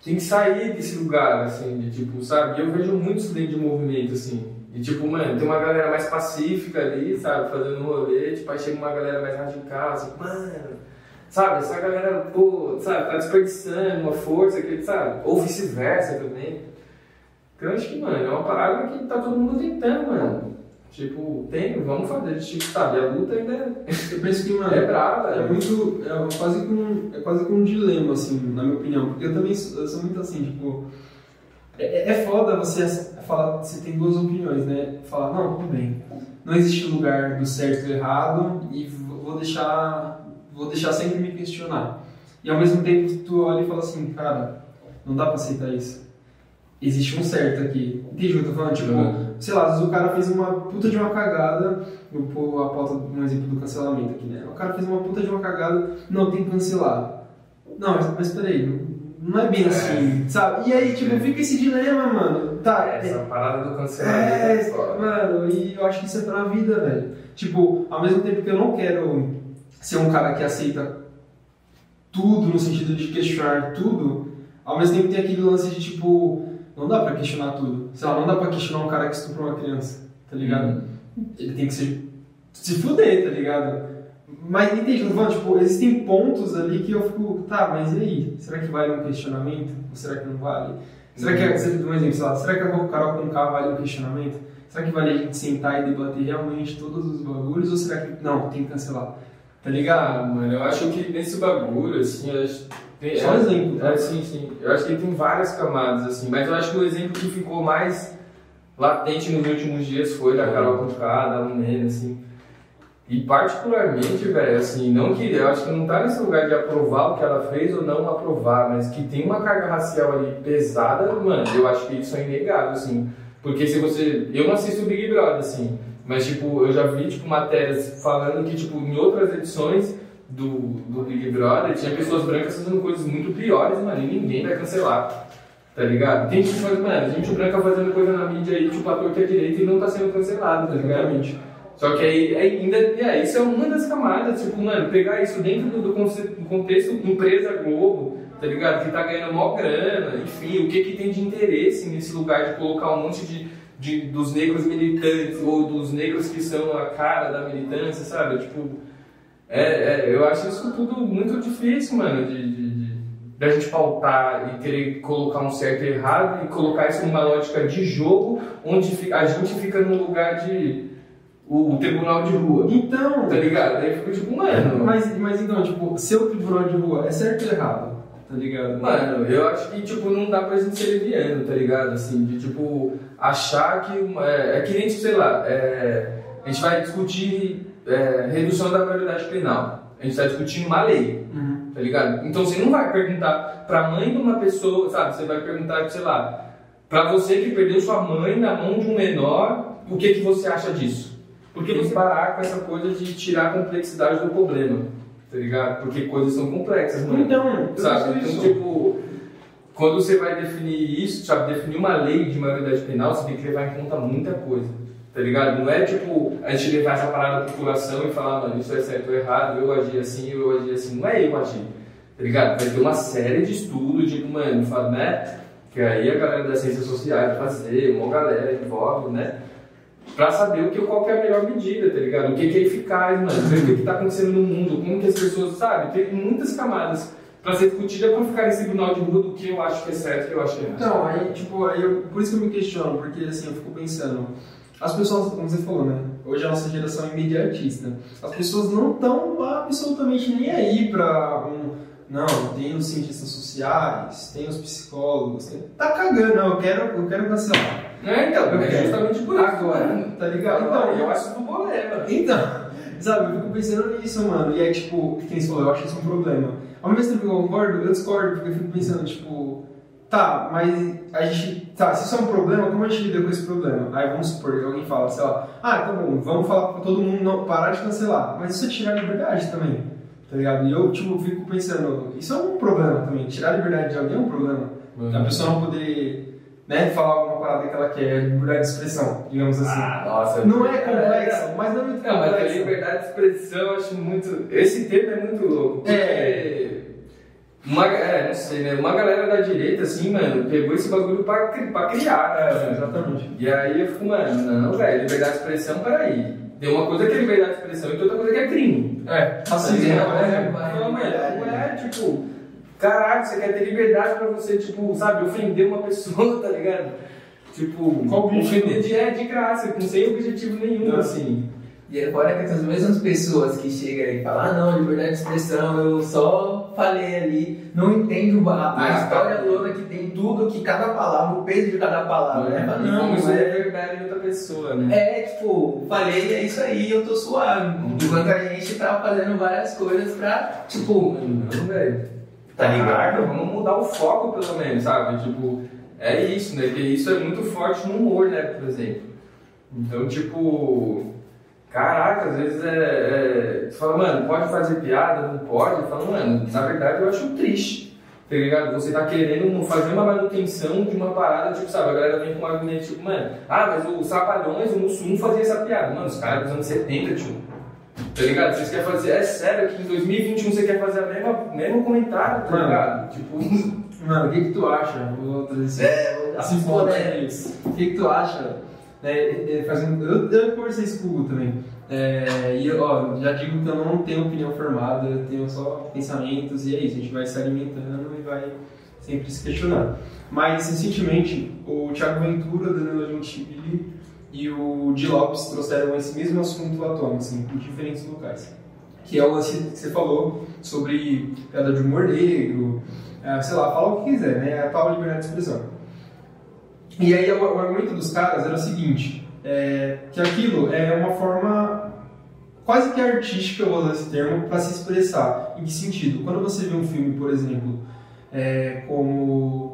Tem que sair desse lugar, assim, de, tipo, sabe? E eu vejo muito isso dentro de movimento, assim. E, tipo, mano, tem uma galera mais pacífica ali, sabe? Fazendo um rolê, tipo, aí chega uma galera mais radical, assim, mano... Sabe, essa galera, pô, sabe, tá desperdiçando uma força que, sabe? Ou vice-versa também. Então, acho que, mano, é uma parada que tá todo mundo tentando, mano. Tipo, tem, vamos fazer, tipo, sabe? A luta ainda é, Eu penso que, mano, é brava, é né? muito. É quase, que um, é quase que um dilema, assim, na minha opinião. Porque eu também sou, eu sou muito assim, tipo. É, é foda você falar, você tem duas opiniões, né? Falar, não, tudo bem. Não existe lugar do certo e do errado e vou deixar. Vou deixar sempre me questionar. E ao mesmo tempo tu olha e fala assim, cara, não dá pra aceitar isso. Existe um certo aqui. Entende o que eu tô falando? Tipo, Uhum. sei lá, às vezes o cara fez uma puta de uma cagada, eu pôr a pauta, um exemplo do cancelamento aqui, né? O cara fez uma puta de uma cagada, não, tem que cancelar. Não, mas, mas peraí, não, não é bem assim, sabe? E aí, tipo, fica esse dilema, mano. Tá, Essa parada do cancelamento é, é mano, e eu acho que isso é pra vida, velho. Tipo, ao mesmo tempo que eu não quero ser um cara que aceita tudo no sentido de questionar tudo, ao mesmo tempo tem aquele lance de tipo, não dá pra questionar tudo. Sei lá, não dá pra questionar um cara que estuprou uma criança, tá ligado? Ele tem que ser, se fuder, tá ligado? Mas entende, falando, tipo, existem pontos ali que eu fico, tá, mas e aí? Será que vale um questionamento? Ou será que não vale? Será que, você deu um exemplo, sei lá, será que a Carol com K vale um questionamento? Será que vale a gente sentar e debater realmente todos os bagulhos? Ou será que, não, tem que cancelar? Tá ligado? mano, eu acho que nesse bagulho, assim, eu acho- tem, Só um exemplo, tá? É, sim, sim. Eu acho que tem várias camadas, assim, mas eu acho que o exemplo que ficou mais latente nos últimos dias foi da Carol Conká, da Lumena, assim. E particularmente, velho, assim, não que eu acho que não tá nesse lugar de aprovar o que ela fez ou não aprovar, mas que tem uma carga racial ali pesada, mano, eu acho que isso é inegável, assim. Porque se você. Eu não assisto o Big Brother, assim, mas tipo, eu já vi tipo, matérias falando que, tipo, em outras edições do, do Big Brother tinha pessoas brancas fazendo coisas muito piores, mano, e ninguém vai cancelar. Tá ligado? Tem gente fazendo, mano, gente branca fazendo coisa na mídia aí, tipo, ator que é direito e não tá sendo cancelado, tá ligado? Exatamente. Só que aí ainda, é, isso é uma das camadas, tipo, mano, pegar isso dentro do, do contexto empresa Globo, tá ligado? Que tá ganhando mó grana, enfim, o que que tem de interesse nesse lugar de colocar um monte de, de dos negros militantes ou dos negros que são a cara da militância, sabe? Tipo, é, é, eu acho isso tudo muito difícil, mano, de, de, de- da gente pautar e querer colocar um certo e errado e colocar isso numa lógica de jogo, onde a gente fica num lugar de o tribunal de rua, Então, tá ligado? Aí fica tipo, mano, mas, mas então, tipo, seu tribunal de rua é certo ou errado? Tá ligado? Mano, eu acho que, tipo, não dá pra gente ser leviano, tá ligado? Assim, de, tipo, achar que... uma- é, é que nem, tipo, sei lá, é, a gente vai discutir é, redução da maioridade penal. A gente tá discutindo uma lei, Uhum. tá ligado? Então você não vai perguntar pra mãe de uma pessoa, sabe? Você vai perguntar, sei lá, pra você que perdeu sua mãe na mão de um menor, o que que você acha disso? Porque você parar com essa coisa de tirar a complexidade do problema, tá ligado? Porque coisas são complexas, mano. Então, Sabe? Então, isso. tipo, quando você vai definir isso, sabe, definir uma lei de maioridade penal, você tem que levar em conta muita coisa, tá ligado? Não é tipo a gente levar essa parada da população e falar, mano, isso é certo ou errado, eu agi assim, eu agi assim. Não é eu agir, tá ligado? Vai ter uma série de estudos, tipo, mano, fala, né? Que aí a galera das ciências sociais vai fazer, uma galera envolve, né? Pra saber o que, qual que é a melhor medida, tá ligado? O que, que é eficaz, mano. Ver o que, que tá acontecendo no mundo, como que as pessoas, sabe? Tem muitas camadas pra ser discutida pra ficar nesse tribunal de rua do que eu acho que é certo e que eu acho é errado. Então, aí, tipo, aí eu, por isso que eu me questiono, porque assim, eu fico pensando, as pessoas, como você falou, né? Hoje a nossa geração é imediatista. As pessoas não estão absolutamente nem aí pra um. Não, tem os cientistas sociais, tem os psicólogos, tem... tá cagando, não, eu quero, eu quero cancelar. É, então, Eu é justamente por isso. Agora, mano. tá ligado? Então, eu acho do bolé, mano. Então, sabe, eu fico pensando nisso, mano. E aí, tipo, quem falou, eu acho isso um problema. Ao mesmo tempo que eu concordo, eu discordo, porque eu fico pensando, tipo, tá, mas a gente. Tá, se isso é um problema, como a gente lida com esse problema? Aí vamos supor que alguém fala, sei lá, ah, tá bom, vamos falar pra todo mundo não parar de cancelar. Mas isso é tirar a liberdade também, tá ligado? E eu, tipo, fico pensando, isso é um problema também. Tirar a liberdade de alguém é um problema. A pessoa não poder, né, falar alguma parada que ela quer, liberdade de expressão, digamos assim. Ah, nossa. Não é complexo, mas não é muito Não, mas a complexo. liberdade de expressão eu acho muito. Esse termo é muito louco. Porque. É. Uma, é, não sei, né? Uma galera da direita, assim, mano, pegou esse bagulho pra, pra criar, né? É, exatamente. E aí eu fico, mano, não, velho, liberdade de expressão, peraí. Tem uma coisa que é liberdade de expressão e tem outra coisa que é crime. É, racismo, Assim, né? é, Fala, mano, não é tipo, caralho, você quer ter liberdade pra você, tipo, sabe, ofender uma pessoa, tá ligado? Tipo, Qual o objetivo? ofender de, é, de graça, com sem objetivo nenhum, Não. assim. E é fora que essas mesmas pessoas que chegam aí e falam, ah não, liberdade de expressão, eu só falei ali, não entende o ba- a Ah, história tá. toda que tem tudo, que cada palavra, o peso de cada palavra, né? Fala, E não, como isso é é, verdade em outra pessoa, né? é, tipo, falei, é isso aí, eu tô suave. Enquanto a gente tá fazendo várias coisas pra, tipo, Não, velho. Tá ligado? Vamos mudar o foco pelo menos, sabe? Tipo, é isso, né? Porque isso é muito forte no humor, né? Por exemplo. Então, tipo. Caraca, às vezes é, é. Você fala, mano, pode fazer piada, não pode? Eu falo, mano, na verdade eu acho triste. Tá ligado? Você tá querendo fazer uma manutenção de uma parada, tipo, sabe? A galera vem com um argumento, tipo, mano, ah, mas os Trapalhões, o Mussum fazia essa piada. Mano, os caras dos anos 70, tio. Tá ligado? Vocês querem fazer. É sério que em 2021 você quer fazer a mesma, mesmo comentário, tá Mano. ligado? Tipo. Mano, o que que tu acha? Vou trazer esse, É, assim, né? O que que tu acha? Né, é, fazendo, eu, eu conversei o Hugo também. É, e ó, já digo que eu não tenho opinião formada, eu tenho só pensamentos e é isso, a gente vai se alimentando e vai sempre se questionando. Mas recentemente o Thiago Ventura, Danilo Gentili e o Di Lopes trouxeram esse mesmo assunto à tona, assim, em diferentes locais. Que é o lance que você falou sobre piada de humor negro, é, sei lá, fala o que quiser, né? A tal liberdade de expressão. E aí o argumento dos caras era o seguinte, é, que aquilo é uma forma quase que artística, eu vou usar esse termo, para se expressar. Em que sentido? Quando você vê um filme, por exemplo, é, como,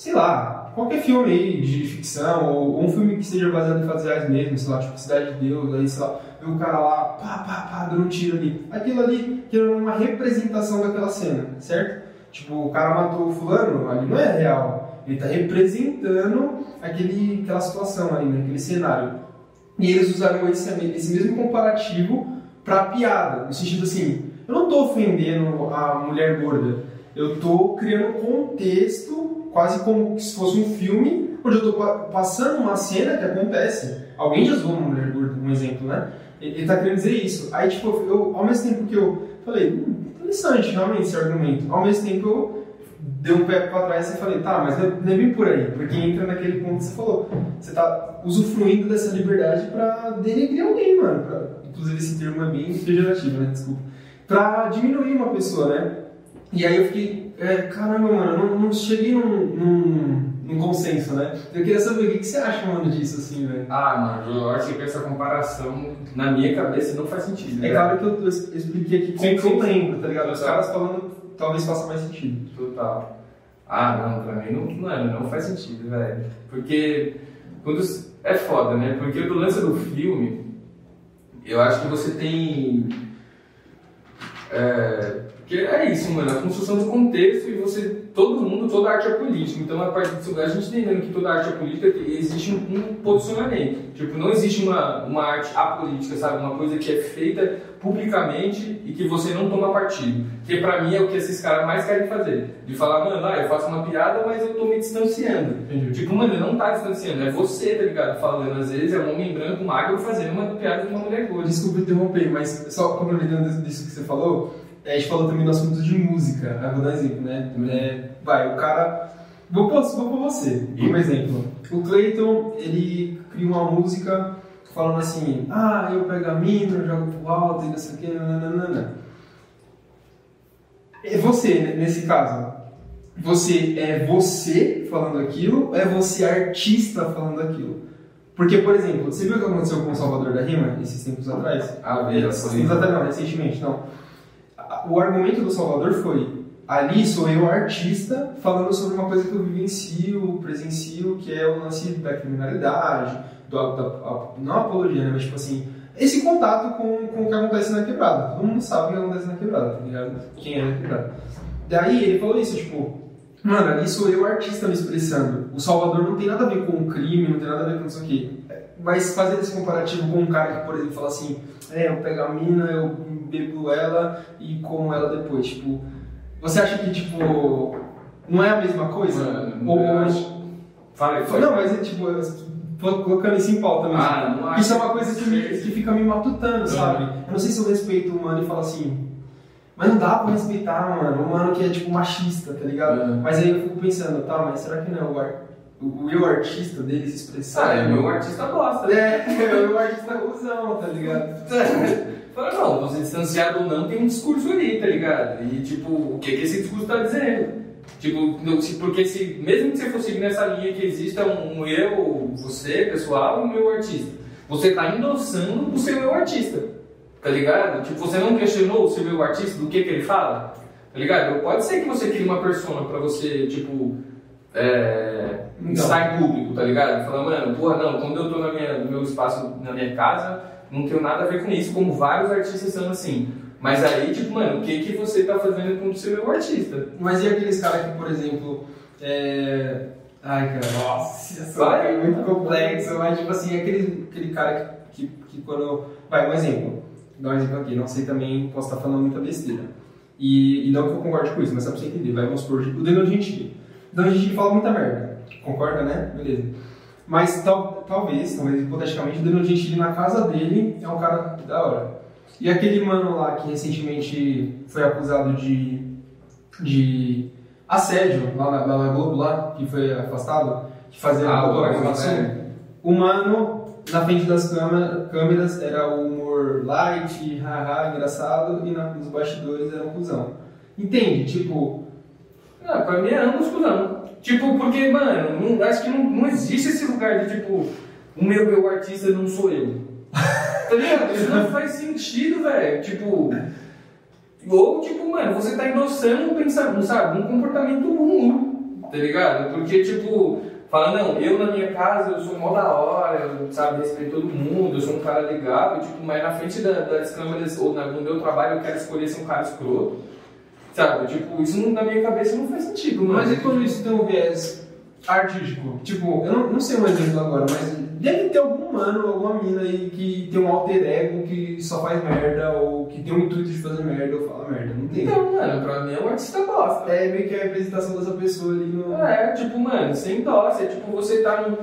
sei lá, qualquer filme aí de ficção, ou, um filme que seja baseado em fatos reais mesmo, sei lá, tipo Cidade de Deus, aí, sei lá, vê o cara lá, pá, pá, pá, dando um tiro ali. Aquilo ali, que é uma representação daquela cena, certo? Tipo, o cara matou o fulano, ali não é real. Ele está representando aquele, aquela situação ali, né? aquele cenário. E eles usaram esse, esse mesmo comparativo para piada, no sentido assim, eu não estou ofendendo a mulher gorda, eu estou criando um contexto, quase como se fosse um filme, onde eu estou passando uma cena que acontece. Alguém já zoou uma mulher gorda, um exemplo, né? Ele está querendo dizer isso. Aí, tipo, eu, ao mesmo tempo que eu falei, hum, interessante realmente esse argumento, ao mesmo tempo eu dei um pé para trás e falei, tá, mas não é- bem por aí, porque entra naquele ponto que você falou. Você tá usufruindo dessa liberdade para denegrir alguém, mano. Pra, inclusive esse termo é bem pejorativo, né? Desculpa. Pra diminuir uma pessoa, né? E aí eu fiquei, é, caramba, mano, eu não, não cheguei num, num, num consenso, né? Eu queria saber o que, que você acha, mano, disso, assim, velho. Ah, mano, eu acho que essa comparação, na minha cabeça, não faz sentido. É né? claro que eu, eu expliquei aqui como que eu lembro, tá ligado? Os caras falando talvez faça mais sentido. Total. Ah, não, pra mim não, mano, não faz sentido, velho. Porque quando é foda, né? Porque do lance do filme, eu acho que você tem. É, Porque é isso, mano, a construção de contexto e você, todo mundo, toda arte é política. Então, a partir disso, a gente entendendo que toda arte é política, existe um, um posicionamento. Tipo, não existe uma, uma arte apolítica, sabe? Uma coisa que é feita publicamente e que você não toma partido. Que pra mim é o que esses caras mais querem fazer. De falar, mano, ah, eu faço uma piada, mas eu tô me distanciando. Entendi. Tipo, mano, não tá distanciando, é você, tá ligado? Falando, às vezes é um homem branco, magro, fazendo uma piada de uma mulher gorda. Desculpa interromper, mas só complementando disso que você falou, a gente falou também no assunto de música. Aí vou dar um exemplo, né? É, vai, o cara. Vou pôr, vou pôr você, como exemplo. O Clayton, ele cria uma música falando assim: ah, eu pego a mina, eu jogo pro alto e não sei o que, nananana. É você, né, nesse caso. Você é você falando aquilo ou é você artista falando aquilo? Porque, por exemplo, você viu o que aconteceu com o Salvador da Rima esses tempos atrás? Ah, veja, Esses tempos atrás, não, recentemente, não. O argumento do Salvador foi: ali sou eu, artista, falando sobre uma coisa que eu vivencio, presencio, que é o lance da criminalidade, do, da, a- não apologia, né? Mas, tipo assim, esse contato com, com o que acontece na quebrada. Todo mundo sabe o que acontece na quebrada, tá ligado? Quem é na quebrada. Daí ele falou isso, tipo, mano, ali sou eu, artista, me expressando. O Salvador não tem nada a ver com o crime, não tem nada a ver com isso aqui. Mas fazer esse comparativo com um cara que, por exemplo, fala assim, é, eu pego a mina, eu bebo ela e como ela depois, tipo... Você acha que, tipo, não é a mesma coisa? Mano, Ou... eu acho- fala aí. Não, mas é tipo, colocando isso em pauta mesmo. Ah, não acho Isso é uma coisa que, me- que- fica me matutando, sabe? Eu não sei se eu respeito o mano e falo assim, mas não dá pra respeitar, mano, um mano que é tipo machista, tá ligado? Uhum. Mas aí eu fico pensando, tá, mas será que não é o. o o eu artista dele se expressar? Ah, é meu artista gosta. É, é o artista cuzão, tá ligado? Fala, não, você distanciado ou não, tem um discurso ali, tá ligado? E, tipo, o que, que esse discurso tá dizendo? Tipo, não- se- porque se, mesmo que você for seguir nessa linha que exista um, um eu, você, pessoal, e um meu artista, você tá endossando o seu eu artista, tá ligado? Tipo, você não questionou o seu eu artista do que que ele fala, tá ligado? Pode ser que você crie uma persona pra você, tipo, é, Estar em público, tá ligado? Falar, mano, porra, não, quando eu tô na minha, no meu espaço, na minha casa, não tenho nada a ver com isso, como vários artistas são assim. Mas aí, tipo, mano, o que, que você tá fazendo com o seu eu artista? Mas e aqueles caras que, por exemplo, é... Ai, cara, nossa, isso é muito complexo, mas tipo assim, aquele, aquele cara que, que, que quando... Vai, um exemplo, dá um exemplo aqui, não sei também, posso estar falando muita besteira. E, e não que eu concorde com isso, mas só pra você entender, vai, vamos supor, o Danilo Gentili. O Danilo Gentili fala muita merda, concorda, né? Beleza. Mas tal, talvez, talvez hipoteticamente, o Danilo Gentili na casa dele é um cara da hora. E aquele mano lá que recentemente foi acusado de, de assédio lá na, lá na Globo, lá, que foi afastado, que fazia Ah, o. Velho. O mano, na frente das câmera- câmeras, era o humor light, haha, engraçado, e na, nos bastidores era um cuzão. Entende? Tipo, Ah, pra mim é ambos cuzão. Tipo, porque, mano, não, acho que não, não existe esse lugar de, tipo, o meu eu artista não sou eu. Tá ligado? Isso não faz sentido, velho. Tipo. Ou, tipo, mano, você tá endossando um pensamento, sabe? Um comportamento ruim, tá ligado? Porque, tipo, fala, não, eu na minha casa eu sou mó da hora, eu, sabe, respeito todo mundo, eu sou um cara legal, e, tipo, mas na frente da- das câmeras ou na- no meu trabalho eu quero escolher ser um cara escroto. Sabe, tipo, isso não- na minha cabeça não faz sentido, mano. mas e quando isso tem um viés artístico? Tipo, eu não, não sei um exemplo agora, mas deve ter algum mano, alguma mina aí que tem um alter ego que só faz merda, ou que tem um intuito de fazer merda ou fala merda. Não tem. Então, mano, pra mim é um artista bosta. É meio que a representação dessa pessoa ali no. É, tipo, mano, sem dó. Você, tipo, você tá num,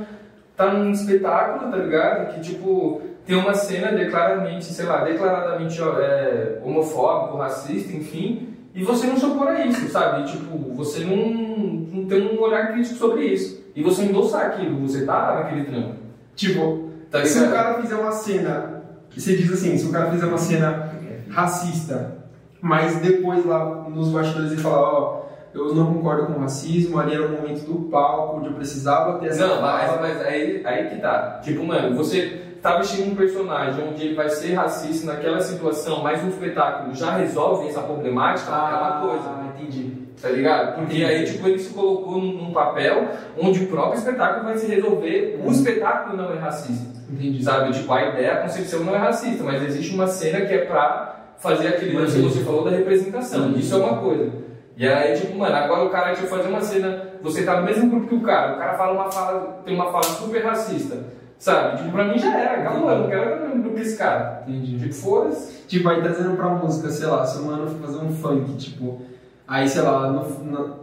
tá num espetáculo, tá ligado? Que, tipo, tem uma cena declaradamente, sei lá, declaradamente é, homofóbico, racista, enfim, e você não se opor a isso, sabe? Tipo, você não, não tem um olhar crítico sobre isso. E você endossar aquilo, você tá naquele trampo. Tipo, Tá se o cara fizer uma cena, você diz assim, se o cara fizer uma cena racista, mas depois lá nos bastidores ele falar, ó, eu não concordo com o racismo, ali era o momento do palco, onde eu precisava ter essa Não, mas, mas aí, aí que tá. Tipo, mano, você tá vestindo um personagem onde ele vai ser racista naquela situação, mas um espetáculo já resolve essa problemática, é uma coisa. Ah, entendi. Tá ligado? Porque aí, tipo, ele se colocou num, num papel onde o próprio espetáculo vai se resolver. O espetáculo não é racista. Entendi. Sabe? Tipo, a ideia, a concepção não é racista, mas existe uma cena que é pra fazer aquele lance que você falou da representação. Isso é uma coisa. E aí, tipo, mano, agora o cara, tipo, fazer uma cena, você tá no mesmo grupo que o cara, o cara fala uma fala, tem uma fala super racista, sabe? Tipo, pra mim já era, acabou, eu não quero esse cara. Entendi. Tipo, foda-se. Tipo, aí trazendo pra música, sei lá, se o mano for fazer um funk, tipo, aí, sei lá, no, na,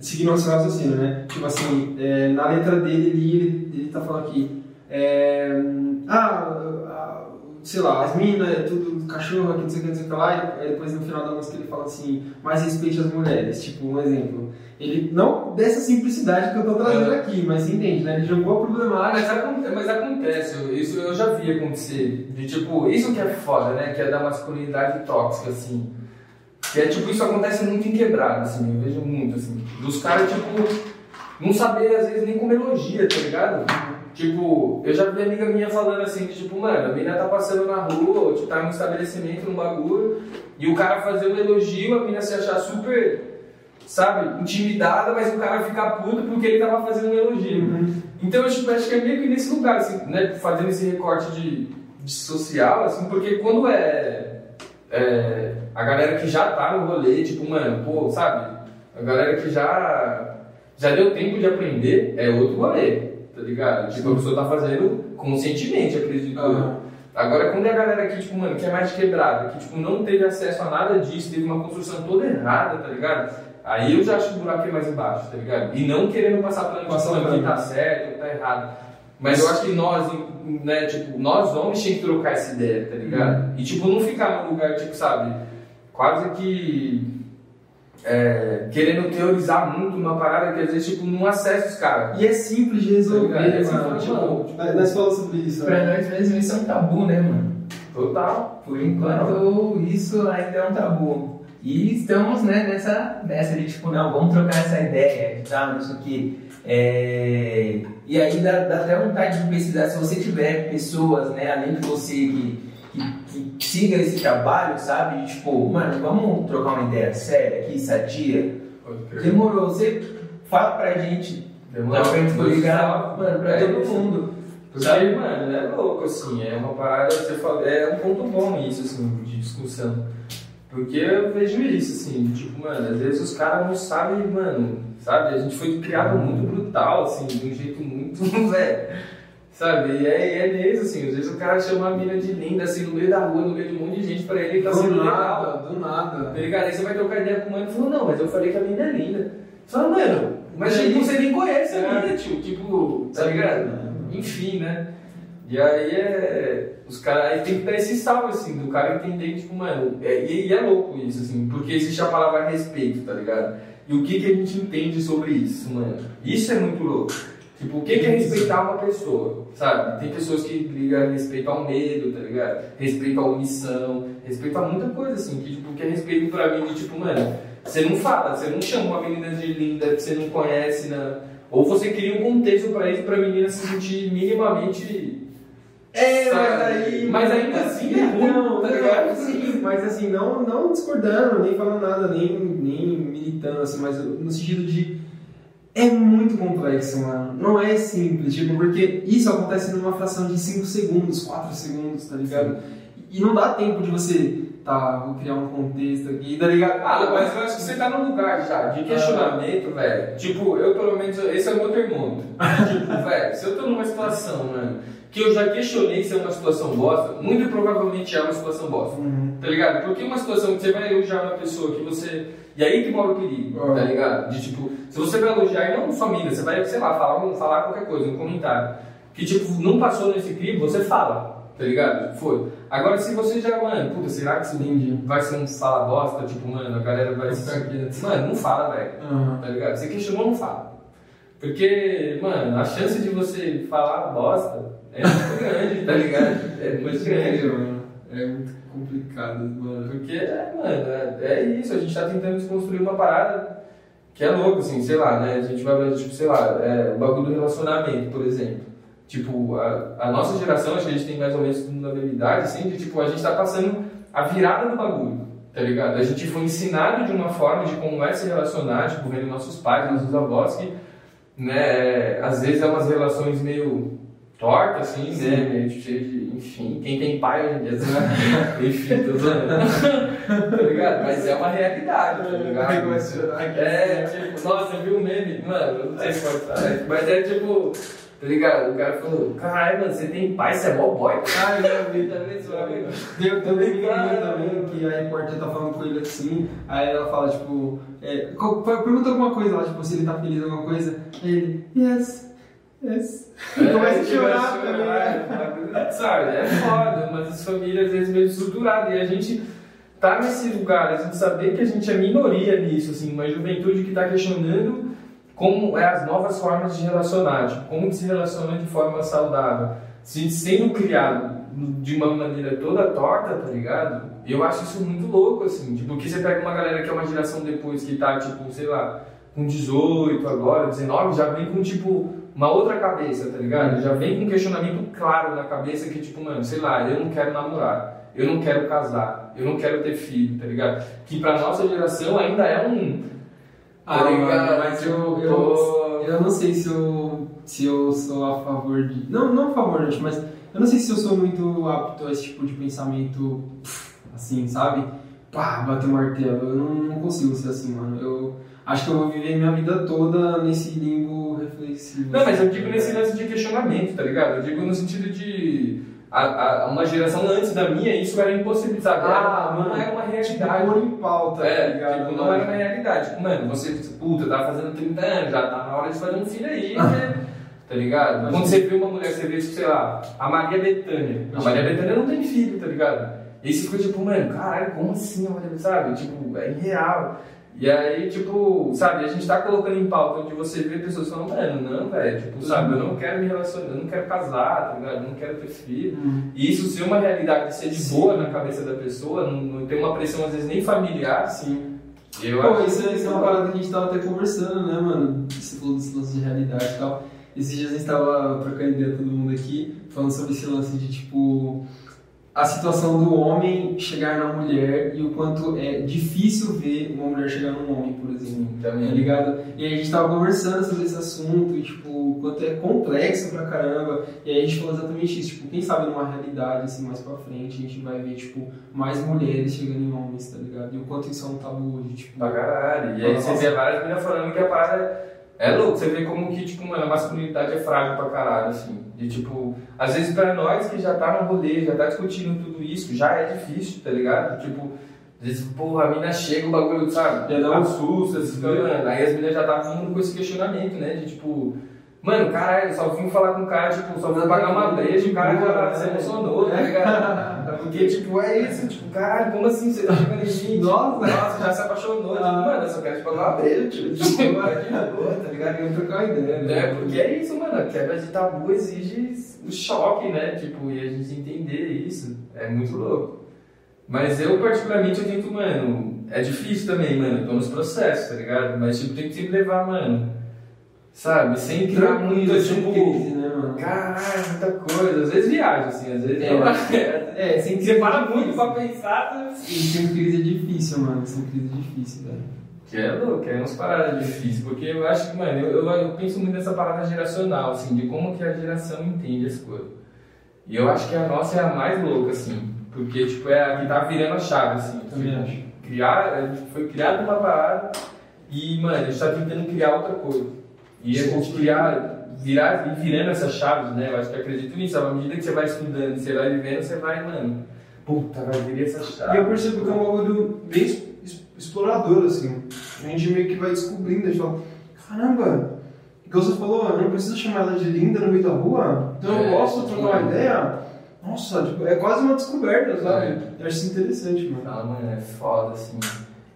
seguindo o seu raciocínio, né? Tipo assim, é, na letra dele, ele, ele, tá falando aqui, é, ah, sei lá, as minas, é tudo cachorro aqui, não sei o que, não sei o que lá, e depois no final da música ele fala assim, mais respeite as mulheres, tipo, um exemplo. Ele, não dessa simplicidade que eu tô trazendo aqui, mas entende, né? Ele jogou a problemática. mas, mas acontece, isso eu já vi acontecer. De tipo, isso que é foda, né? Que é da masculinidade tóxica, assim. Que é tipo, isso acontece muito em quebrada, assim, eu vejo muito, assim. Dos caras, tipo, não saber às vezes nem como elogia, tá ligado? Tipo, eu já vi amiga minha falando assim, de, tipo, mano, a mina tá passando na rua, ou tipo, tá num estabelecimento, num bagulho, e o cara fazer um elogio, a mina se achar super, sabe, intimidada, mas o cara ficar puto porque ele tava fazendo um elogio. Então eu tipo, acho que é meio que nesse lugar, assim, né, fazendo esse recorte de, de social, assim, porque quando é, é a galera que já tá no rolê, tipo, mano, pô, sabe, a galera que já, já deu tempo de aprender, é outro rolê, ligado? Tipo, a pessoa tá fazendo conscientemente, acredito eu. Aham. Agora, quando é a galera que, tipo, mano, que é mais quebrada, que, tipo, não teve acesso a nada disso, teve uma construção toda errada, tá ligado? Aí eu já acho que o buraco é mais embaixo, tá ligado? E não querendo passar pano Passar que tá certo ou tá errado. Mas eu acho que nós, né, tipo, nós homens tinha que trocar essa ideia, tá ligado? E, tipo, não ficar num lugar, tipo, sabe, quase que é, querendo teorizar muito uma parada que às vezes, tipo, não acessa os caras. E é simples de resolver, Tá? É mano. simples, mano. Tipo, nós falamos sobre isso, Pra né? nós mesmo isso é um tabu, né, mano? Total. Por enquanto, isso ainda é um tabu. E estamos né, nessa, nessa de tipo, não, vamos trocar essa ideia, tá? Isso aqui. É... E aí dá, dá até vontade de pesquisar, se você tiver pessoas, né, além de você que, que, que siga esse trabalho, sabe? De, tipo, mano, vamos trocar uma ideia séria aqui, sadia. Demorou, você fala pra gente, Demorou. dá pra gente Depois ligar, mano, pra É todo isso. mundo. Porque, Sabe? mano, é louco, assim, é uma parada, você fala, é um ponto bom isso, assim, de discussão. Porque eu vejo isso, assim, de, tipo, mano, às vezes os caras não sabem, mano, sabe? A gente foi criado muito brutal, assim, de um jeito muito, velho, sabe? E é, é mesmo, assim, às vezes o cara chama a mina de linda, assim, no meio da rua, no meio de um monte de gente, pra ele tá sendo Do legal. nada, do nada. Tá ligado? Aí você vai trocar ideia com o mano e falou, não, mas eu falei que a mina é linda. Você fala, mano, mas E aí? tipo, você nem conhece a É. mina, tio, tipo, tá ligado? Enfim, né? E aí é. Os caras aí tem que dar esse salve, assim, do cara entender tipo, mano, é, e, e é louco isso, assim, porque existe a palavra respeito, tá ligado? E o que, que a gente entende sobre isso, mano? Isso é muito louco. Tipo, o que, que é respeitar uma pessoa, sabe? Tem pessoas que ligam respeito ao medo, tá ligado? Respeito à omissão, respeito a muita coisa, assim, que, tipo, que é respeito pra mim de, tipo, mano, você não fala, você não chama uma menina de linda que você não conhece, né? Ou você cria um contexto pra isso, pra menina se sentir minimamente É, mas aí. Mas ainda assim é ruim, não, tá ligado? Sim, mas assim, não, não discordando, nem falando nada, nem, nem militando, assim, mas no sentido de. É muito complexo, mano. Não é simples, tipo, porque isso acontece numa fração de 5 segundos, 4 segundos, tá ligado? E não dá tempo de você, tá, vou criar um contexto aqui, tá ligado? Ah, mas eu acho que você tá num lugar já de questionamento, velho. Tipo, eu pelo menos, esse é o meu termômetro. tipo, velho, se eu tô numa situação, mano, que eu já questionei se é uma situação bosta, muito provavelmente é uma situação bosta. Uhum. Tá ligado? Porque uma situação que você vai elogiar uma pessoa que você. E aí que mora o perigo, Ah. tá ligado? De tipo, se você vai elogiar e não família, você vai, sei lá, falar, falar qualquer coisa, um comentário. Que tipo, não passou nesse crivo, você fala, tá ligado? Foi. Agora se você já, mano, puta, será que isso vai ser um fala bosta? Tipo, mano, a galera vai. Mano, não fala, velho. Aham. Tá ligado? Você questionou, não fala. Porque, mano, a chance de você falar bosta é muito grande, tá ligado? É muito grande. mano. É muito complicado, mano. Porque, é, mano, é, é isso, a gente tá tentando desconstruir uma parada que é louco, assim, sei lá, né? A gente vai ver, tipo, sei lá, é, o bagulho do relacionamento, por exemplo. Tipo, a, a nossa geração, acho que a gente tem mais ou menos tudo na mesma idade, assim, de tipo, a gente tá passando a virada do bagulho, tá ligado? A gente foi ensinado de uma forma de como é se relacionar, tipo, vendo nossos pais, nossos avós, que, né, às vezes é umas relações meio torta, assim, né? Meio cheio de. Enfim, quem tem pai hoje em dia, né? enfim, tô zoando. tá ligado? Mas é uma realidade, tá ligado? É, tipo, nossa, viu o meme? Mano, não sei se pode falar, mas é tipo. Tá ligado? O cara falou, caralho, mano, você tem pai, você é mó boy. Ah, eu vi. Vendo isso, amigo? Tem também um também que a repórter tá falando com ele assim, aí ela fala, tipo, é, pergunta alguma coisa lá, tipo, se ele tá feliz alguma coisa, aí ele, yes, yes. E começa a chorar também? Sabe, é foda, mas as famílias às vezes meio estruturadas e a gente tá nesse lugar, a gente saber que a gente é minoria nisso, assim, uma juventude que tá questionando como é as novas formas de relacionar, tipo, como que se relaciona de forma saudável. Se sendo criado de uma maneira toda torta, tá ligado? Eu acho isso muito louco, assim, tipo, porque você pega uma galera que é uma geração depois que tá, tipo, sei lá, com 18 agora, 19, já vem com, tipo, uma outra cabeça, tá ligado? Já vem com um questionamento claro na cabeça que, tipo, mano, sei lá, eu não quero namorar, eu não quero casar, eu não quero ter filho, tá ligado? Que pra nossa geração ainda é um. Ah, tá ligado? mas eu, eu, eu não sei se eu, se eu sou a favor de. Não, não a favor, gente, mas eu não sei se eu sou muito apto a esse tipo de pensamento, assim, sabe? Pá, bater o martelo. Eu não, não consigo ser assim, mano. Eu acho que eu vou viver minha vida toda nesse limbo reflexivo. Não, mas eu assim, digo nesse lance de questionamento, tá ligado? Eu digo no sentido de. A, a- uma geração antes da minha, isso era impossível, sabe? Ah, Era- mano. não era uma Tipo, realidade. pôr em pauta, É, tá ligado? tipo, não era uma realidade. Tipo, mano, você, puta, tá fazendo 30 anos, já tá na hora de fazer um filho aí, né? Tá ligado? Quando você vê uma mulher, você vê, sei lá, a Maria Bethânia. A Maria Bethânia não tem filho, tá ligado? E você fica tipo, mano, caralho, como assim a Maria Bethânia? Sabe? Tipo, é irreal. E aí, tipo, sabe, a gente tá colocando em pauta onde você vê pessoas falando, mano, não, velho, tipo, sabe, eu não quero me relacionar, eu não quero casar, tá ligado? Eu não quero ter filho. Hum. E isso ser uma realidade, ser de boa na cabeça da pessoa, não, não ter uma pressão às vezes nem familiar, Sim. eu Pô, acho isso, isso é uma parada que a gente tava até conversando, né, mano? Você falou desse lance de realidade e tal. Esses dias a gente tava trocando ideia todo mundo aqui, falando sobre esse lance de, tipo, a situação do homem chegar na mulher e o quanto é difícil ver uma mulher chegar num homem, por exemplo. Sim, Tá também. ligado? E aí a gente tava conversando sobre esse assunto e, tipo, o quanto é complexo pra caramba. E aí a gente falou exatamente isso, tipo, quem sabe numa realidade, assim, mais pra frente, a gente vai ver, tipo, mais mulheres chegando em homens, tá ligado? E o quanto isso é um tabu hoje, tipo... Pra caralho. E aí você vê várias meninas falando que a parada é louco. Você vê como que, tipo, mano, a masculinidade é frágil pra caralho, assim. De tipo, às vezes pra nós que já tá no rolê, já tá discutindo tudo isso, já é difícil, tá ligado? Tipo, às vezes, porra, a mina chega, o bagulho, sabe? Já dá um susto, assim, mano. Aí as meninas já tá vindo com esse questionamento, né? De tipo. Mano, caralho, só vim falar com o cara, tipo, só vou pagar uma breja, o cara já se emocionou, tá ligado? Porque, tipo, é isso, tipo, caralho, como assim você tá chegando em mim? Nossa. Nossa, já se apaixonou, tipo, Ah. mano, eu só quero te pagar uma breja, tipo, tipo, vai de boa, tá ligado? Vamos trocar uma ideia, né? É, porque é isso, mano, a quebra de tabu exige o choque, né? Tipo, e a gente entender isso, é muito louco. Mas eu, particularmente, eu tento, mano, é difícil também, mano, eu tô nos processos, tá ligado? Mas, tipo, tem que sempre levar, mano, sabe? Sem criar muito, Tranquilo, sem tipo, crise, né, mano? caralho, muita coisa. Às vezes viaja, assim, às vezes É. eu É, sem Você crise para é muito pra pensar, tá? E sem crise é difícil, mano. Sem crise é difícil, velho. Que é louco, é umas paradas difíceis, porque eu acho que, mano, eu, eu, eu penso muito nessa parada geracional, assim, de como que a geração entende as coisas. E eu acho que a nossa é a mais louca, assim, porque, tipo, é a que tá virando a chave, assim. Também acho. Criar, a gente foi criado uma parada e, mano, a gente tá tentando criar outra coisa. E gente criar, virar, e virando essas chaves, né, eu acho que acredito nisso, à medida que você vai estudando, você vai vivendo, você vai, mano, puta, vai virar essa chave. Ah. E eu percebo que é um bagulho bem explorador, assim. A gente meio que vai descobrindo, a gente fala, caramba, igual você falou, eu não preciso chamar ela de linda no meio da rua, então É, eu posso trocar uma ideia. Nossa, tipo, é quase uma descoberta, sabe? É. Eu acho isso interessante, mano. Fala, mano, é foda, assim.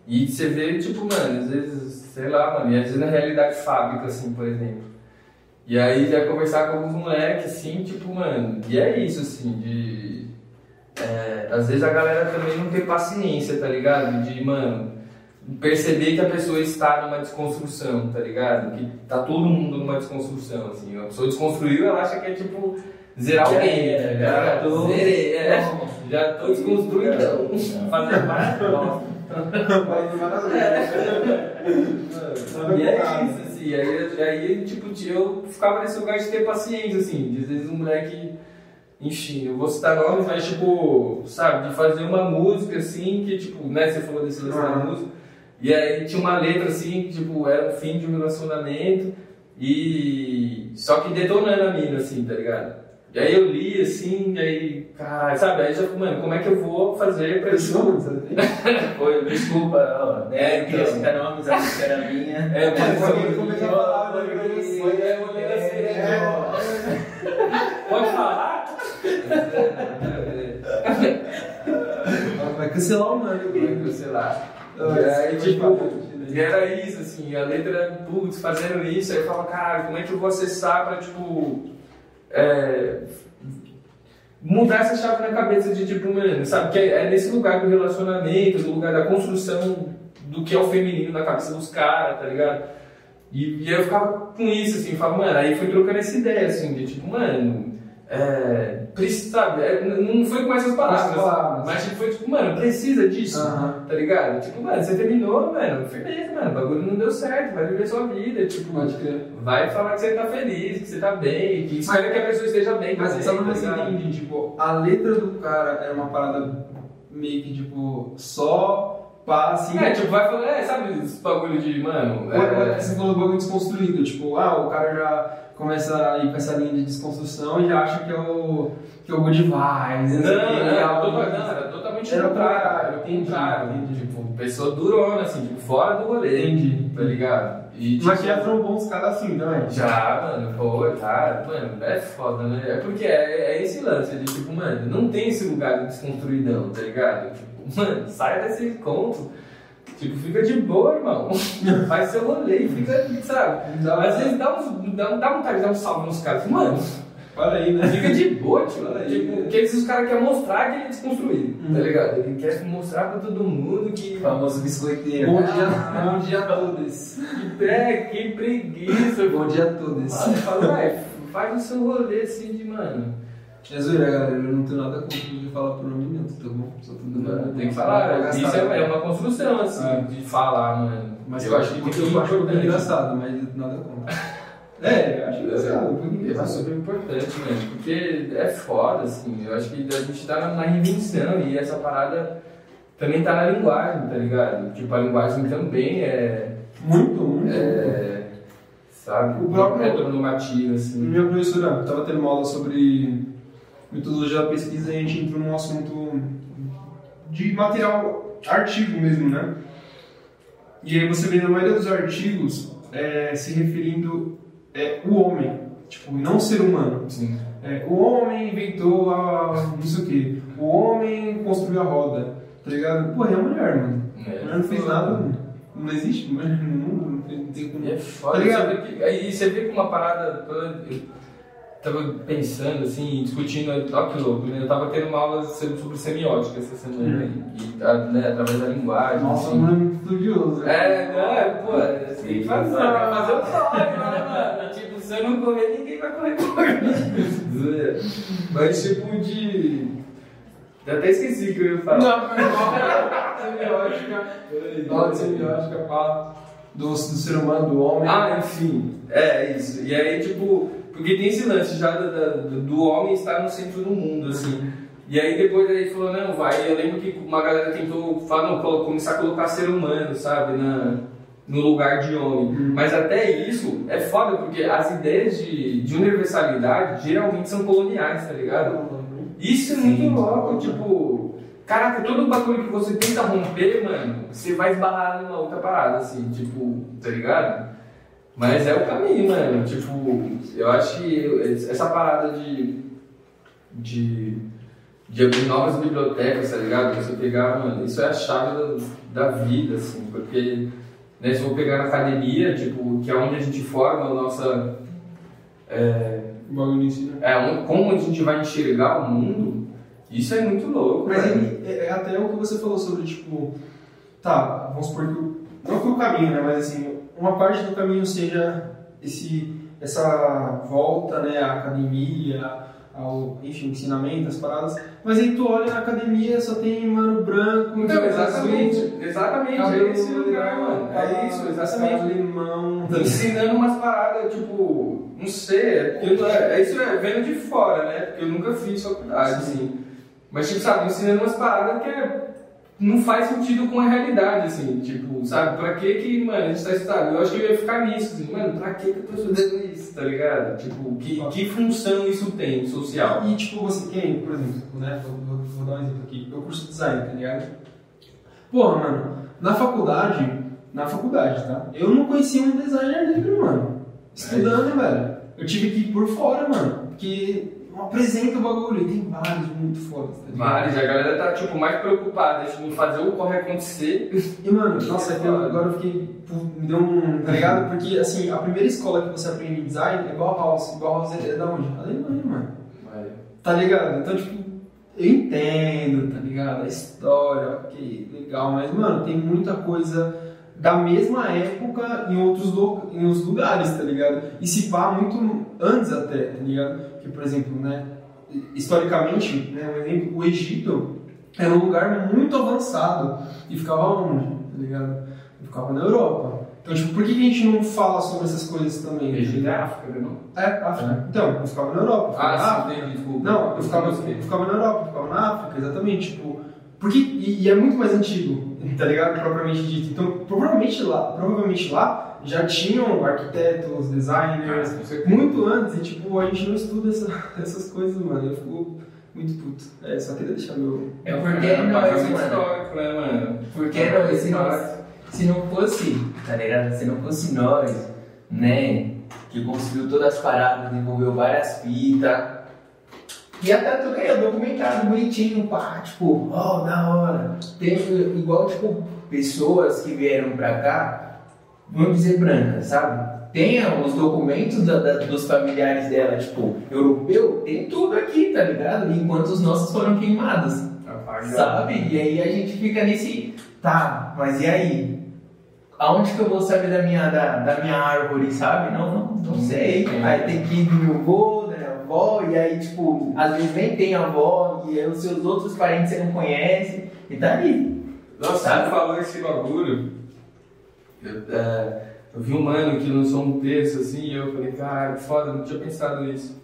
E você vê, tipo, mano, às vezes, sei lá, mano, e às vezes na realidade fábrica, assim, por exemplo. E aí já conversar com alguns moleques, assim, tipo, mano, e é isso, assim, de. é, às vezes a galera também não tem paciência, tá ligado? De, mano, perceber que a pessoa está numa desconstrução, tá ligado? Que tá todo mundo numa desconstrução, assim. A pessoa desconstruiu, ela acha que é tipo zerar o game, tá ligado? tô- Zerei, é. Já tô desconstruidão. Fazer várias bosta. E é isso, assim. aí, aí, tipo, eu ficava nesse lugar de ter paciência, assim. De às vezes um moleque. Enfim, eu vou citar nomes, mas tipo, sabe, de fazer uma música assim, que tipo, né, você falou desse lance da música. E aí tinha uma letra assim, que tipo, era o fim de um relacionamento. E. Só que detonando a mina, assim, tá ligado? E aí eu li assim, e aí, caralho, sabe? Aí já, mano, como é que eu vou fazer pra isso? Sabe? Foi, Desculpa, ó, né? É, eu queria então. citar nomes, a música era minha. É, mas Pode foi- começar a falar, né? foi- é, eu olhei assim, É. né? Pode falar? Vai cancelar o mano. Vai. Ah, E aí, tipo, e era isso, assim, a letra, putz, fazendo isso, aí eu falava, cara, como é que eu vou acessar pra, tipo, é, mudar essa chave na cabeça de, tipo, mano, sabe, que é, é nesse lugar do relacionamento, no lugar da construção do que é o feminino na cabeça dos caras, tá ligado? E, e eu ficava com isso, assim, falava, mano, aí foi trocando essa ideia, assim, de tipo, mano, é, precisa, sabe, é, não foi com essas palavras, palavras. mas tipo, foi tipo, mano, precisa disso, tá ligado? Tipo, mano, você terminou, mano, firmeza, mano, o bagulho não deu certo, vai viver sua vida, tipo, Pode crer. vai falar que você tá feliz, que você tá bem, que espera que a pessoa esteja bem Mas também, sabe tá você ligado? entende? Tipo, a letra do cara era uma parada meio que, tipo, só pá, assim. É, tipo, vai falar, é, sabe esse bagulho de, mano, é é, você falou bagulho desconstruído, tipo, ah, o cara já começa a ir com essa linha de desconstrução e já acha que é o, que é o good vibes, Não, o não, quê, era, algo- não, era totalmente Era contrário. entendi, contrário. entendi. Tipo, pessoa durona, assim, tipo, fora do rolê. Entendi. Tá ligado? E, Mas tipo, já foram bons caras assim também. Já, mano, pô, tá, mano, é foda, né? É porque é, é esse lance de, tipo, mano, não tem esse lugar de desconstruidão, tá ligado? Tipo, mano, sai desse conto. Tipo, fica de boa, irmão. Faz seu rolê e fica, sabe? Às vezes dá, uns, dá, dá vontade de dar um salve nos caras. Mano, Olha aí, né? Fica de boa, tio. Olha aí. Tipo, porque esses caras querem mostrar que ele é desconstruído, Uhum. tá ligado? Ele quer mostrar pra todo mundo que. O famoso biscoiteiro. Bom dia, bom dia a todos. Que pé, que preguiça. Bom dia a todos. Fala, fala, vai, faz o seu rolê assim de, mano. É zoeira, galera. Eu não tenho nada contra de falar por nome neutro, tá bom? Só tô dando Tem que falar. Isso é, é uma construção, assim, É. de falar, mano. Mas eu acho que muito eu acho importante. engraçado, mas nada contra. É, eu acho engraçado, É engraçado. super importante, mano, porque é foda, assim. Eu acho que a gente tá na, reinvenção e essa parada também tá na linguagem, tá ligado? Tipo, a linguagem também é. Muito, muito. é sabe? O próprio- Heteronormativa, assim. Minha professora estava tendo uma aula sobre metodologia da pesquisa a gente entrou num assunto de material, artigo mesmo, né? E aí você vê na maioria dos artigos é, se referindo é, o homem, tipo, não o ser humano. Sim. É, o homem inventou a não sei o que, o homem construiu a roda, tá ligado? Pô, é a mulher, mano. A mulher não fez nada, mano. não existe mulher no mundo, não tem, como. É foda. Tá ligado? você vê que- aí você vê que uma parada toda. Eu tava pensando, assim, discutindo. Olha que louco, né? Eu tava tendo uma aula sobre sobre semiótica essa semana. E, a- né, através da linguagem. Hum. Nossa, assim. mano, é muito estudioso. né? É, não, é, pô, você tem que fazer, fazer o corre, né, mano? Tipo, se eu não correr, ninguém vai correr comigo. Mas tipo de. Eu até esqueci o que eu ia falar. Não, foi mal. Semiótica. Aula de semiótica, pá. Do, do ser humano, do homem. Ah, enfim, é isso. E aí, tipo, porque tem esse lance já da- da- do homem estar no centro do mundo, assim. E aí depois ele falou, não, vai. Eu lembro que uma galera tentou falar, não, começar a colocar ser humano, sabe, na, no lugar de homem. Mas até isso é foda, porque as ideias de, de universalidade geralmente são coloniais, tá ligado? Isso é muito louco, tipo. Caraca, todo bagulho que você tenta romper, mano, você vai esbarrar numa outra parada, assim, tipo, tá ligado? Mas é o caminho, mano. Tipo, eu acho que essa parada de. de. de abrir novas bibliotecas, tá ligado? Você pegar, mano, isso é a chave da, da vida, assim, porque. Né, se eu vou pegar na academia, tipo, que é onde a gente forma a nossa. É, né? é, um- como a gente vai enxergar o mundo, isso é muito louco. Mas é, é até o que você falou sobre, tipo, tá, vamos supor que não que o caminho, né, mas assim, uma parte do caminho seja esse, essa volta, né, à academia, ao, enfim, ensinamento, as paradas. Mas aí tu olha na academia, só tem mano branco, Então, exatamente. azul, Exatamente, cabelo é esse lugar, mano. É isso, exatamente. cara limão. ensinando umas paradas, tipo, não sei, é, porque eu é, é isso é vendo de fora, né? Porque eu nunca fiz faculdade, assim. Mas, tipo, sabe, ensinando umas paradas que é- não faz sentido com a realidade, assim, tipo, sabe? Pra que que, mano, a gente tá estudando? Eu acho que eu ia ficar nisso, assim, mano, pra que que eu tô estudando isso, tá ligado? Tipo, que, que função isso tem social? E tipo, você quem, por exemplo, né? Vou, vou- vou dar um exemplo aqui. Eu curso design, tá ligado? Porra, mano, na faculdade, na faculdade, tá? Eu não conhecia um designer negro, mano. Estudando, velho. Eu tive que ir por fora, mano. Porque não apresenta o bagulho. E tem vários muito fodas, tá ligado? Vários, a galera tá, tipo, mais preocupada em fazer o corre acontecer. E, mano, nossa, eu- agora eu fiquei. Me deu um. Tá ligado? Porque, assim, a primeira escola que você aprende design é igual House. Igual House é da onde? Alemanha, mano. Tá ligado? Então, tipo, eu entendo, tá ligado? A história, ok, legal, mas, mano, tem muita coisa da mesma época em outros, em outros lugares, tá ligado? E se pá muito antes até, tá ligado? Que, por exemplo, né, historicamente, né, um exemplo, o Egito era um lugar muito avançado e ficava onde, tá ligado? E ficava na Europa. Então, tipo, por que a gente não fala sobre essas coisas também? Egito é? África, não? É, África. Então, eu ficava na Europa. ficava na Ah, África. sim, desculpa. Não, eu ficava, eu ficava na Europa, eu ficava na África, exatamente. Tipo, porque, e, e é muito mais antigo, tá ligado? Propriamente dito. Então, provavelmente lá, provavelmente lá já tinham arquitetos, designers, certeza. muito antes, e tipo, a gente não estuda essa- essas coisas, mano. Eu fico muito puto. É, só queria deixar meu. É porque É, pagamento mano. histórico, né, mano? Porque nós, se nós, se não fosse, tá ligado? Se não fosse nós, né, que construiu todas as paradas, desenvolveu várias fitas, e até tudo aí, documentado, bonitinho, pá, tipo, ó, da hora. Tem igual, tipo, pessoas que vieram pra cá, vamos dizer brancas, sabe? Tem os documentos da- da- dos familiares dela, tipo, europeu, tem tudo aqui, tá ligado? Enquanto os nossos foram queimados. Sabe? E aí a gente fica nesse. Tá, mas e aí? Aonde que eu vou saber da minha, da, da minha árvore, sabe? Não, não, não sei. Sim. Aí tem que ir do meu avô, da minha avó, e aí, tipo, às vezes nem tem avó, e aí os seus outros parentes você não conhece, e tá ali. Nossa, Sabe? você falou esse bagulho. Eu, é, eu vi um mano que lançou um texto assim e eu falei, cara, que foda, não tinha pensado nisso.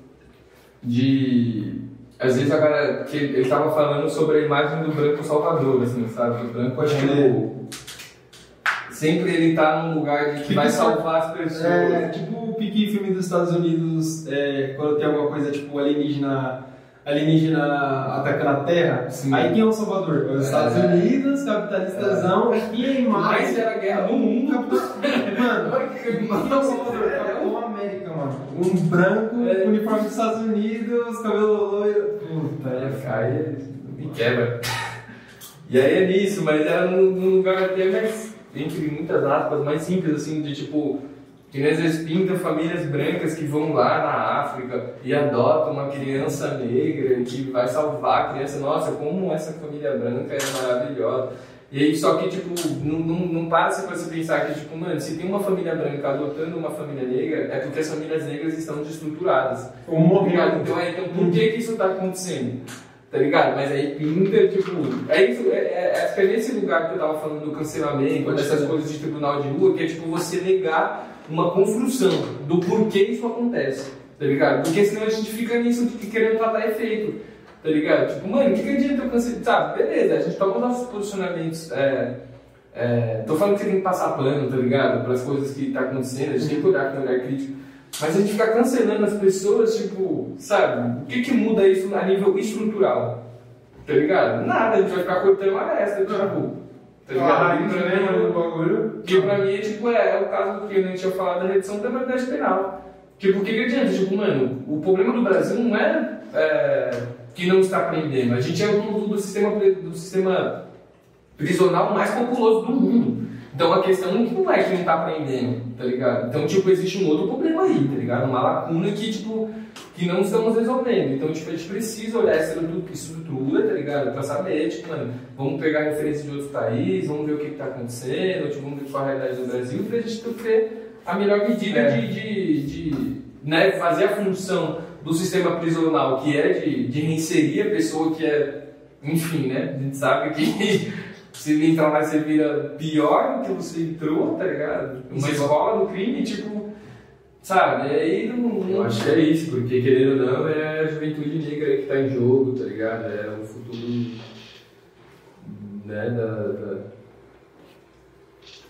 De. Às vezes a galera. Que ele tava falando sobre a imagem do branco salvador, assim, sabe? O branco é tipo. Sempre ele tá num lugar de que vai salvar as pessoas. É, tipo o pique filme dos Estados Unidos, é, quando tem alguma coisa tipo alienígena, alienígena atacando a Terra. Sim. Aí quem é o Salvador? É os Estados É. Unidos, capitalistazão, e a imagem. Mais era guerra no mundo. Mano, quem é o Salvador? Capitão América, mano. Um branco, É. uniforme dos Estados Unidos, cabelo loiro. Puta, é Aí me quebra. E aí é nisso, mas era num lugar até mais, entre muitas aspas, mais simples, assim, de tipo, que às vezes pinta famílias brancas que vão lá na África e adotam uma criança negra que vai salvar a criança. Nossa, como essa família branca é maravilhosa. E aí, só que, tipo, não, não, não pra se pensar que, tipo, mano, se tem uma família branca adotando uma família negra, é porque as famílias negras estão destruturadas. Ou morreu. Ligado? Então, é, então por que, que isso tá acontecendo? Tá ligado? Mas aí pinta, tipo. É isso, é, é, que é nesse lugar que eu tava falando do cancelamento, dessas coisas de tribunal de rua, que é tipo você negar uma construção do porquê isso acontece. Tá ligado? Porque senão a gente fica nisso de querendo tratar efeito. Tá ligado? Tipo, mano, o que, que adianta eu cancelar? Sabe, beleza, a gente toma os nossos posicionamentos. É, é, tô falando que você tem que passar pano, tá ligado? Para as coisas que tá acontecendo, a gente tem que olhar com um olhar crítico. Mas a gente fica cancelando as pessoas, tipo, sabe? O que que muda isso a nível estrutural? Tá ligado? Nada, a gente vai ficar cortando uma aresta, tipo. Tá ligado? Né, o bagulho. que pra mim é tipo, é, é o caso que a gente tinha falado da redução da verdade penal. Tipo, o que que adianta? Tipo, mano, o problema do Brasil não é, é, que não está prendendo. A gente é o do, do sistema, do sistema prisional mais populoso do mundo. Então a questão não é que não tá prendendo, tá ligado? Então, tipo, existe um outro problema aí, tá ligado? Uma lacuna que, tipo, que não estamos resolvendo. Então, tipo, a gente precisa olhar essa estru- estrutura, tá ligado? Pra saber, tipo, mano, vamos pegar referência de outros países, vamos ver o que, que tá acontecendo, tipo, vamos ver qual é a realidade do Brasil, pra gente ter a melhor medida É. de, de, de né, fazer a função do sistema prisional, que é de, de reinserir a pessoa que é, enfim, né? A gente sabe que se ele entrar lá você vira pior do que você entrou, tá ligado? Uma escola do crime, tipo, sabe? Aí não, Eu acho que é isso, porque querendo ou não, é a juventude negra que tá em jogo, tá ligado? É o futuro, né, da... da...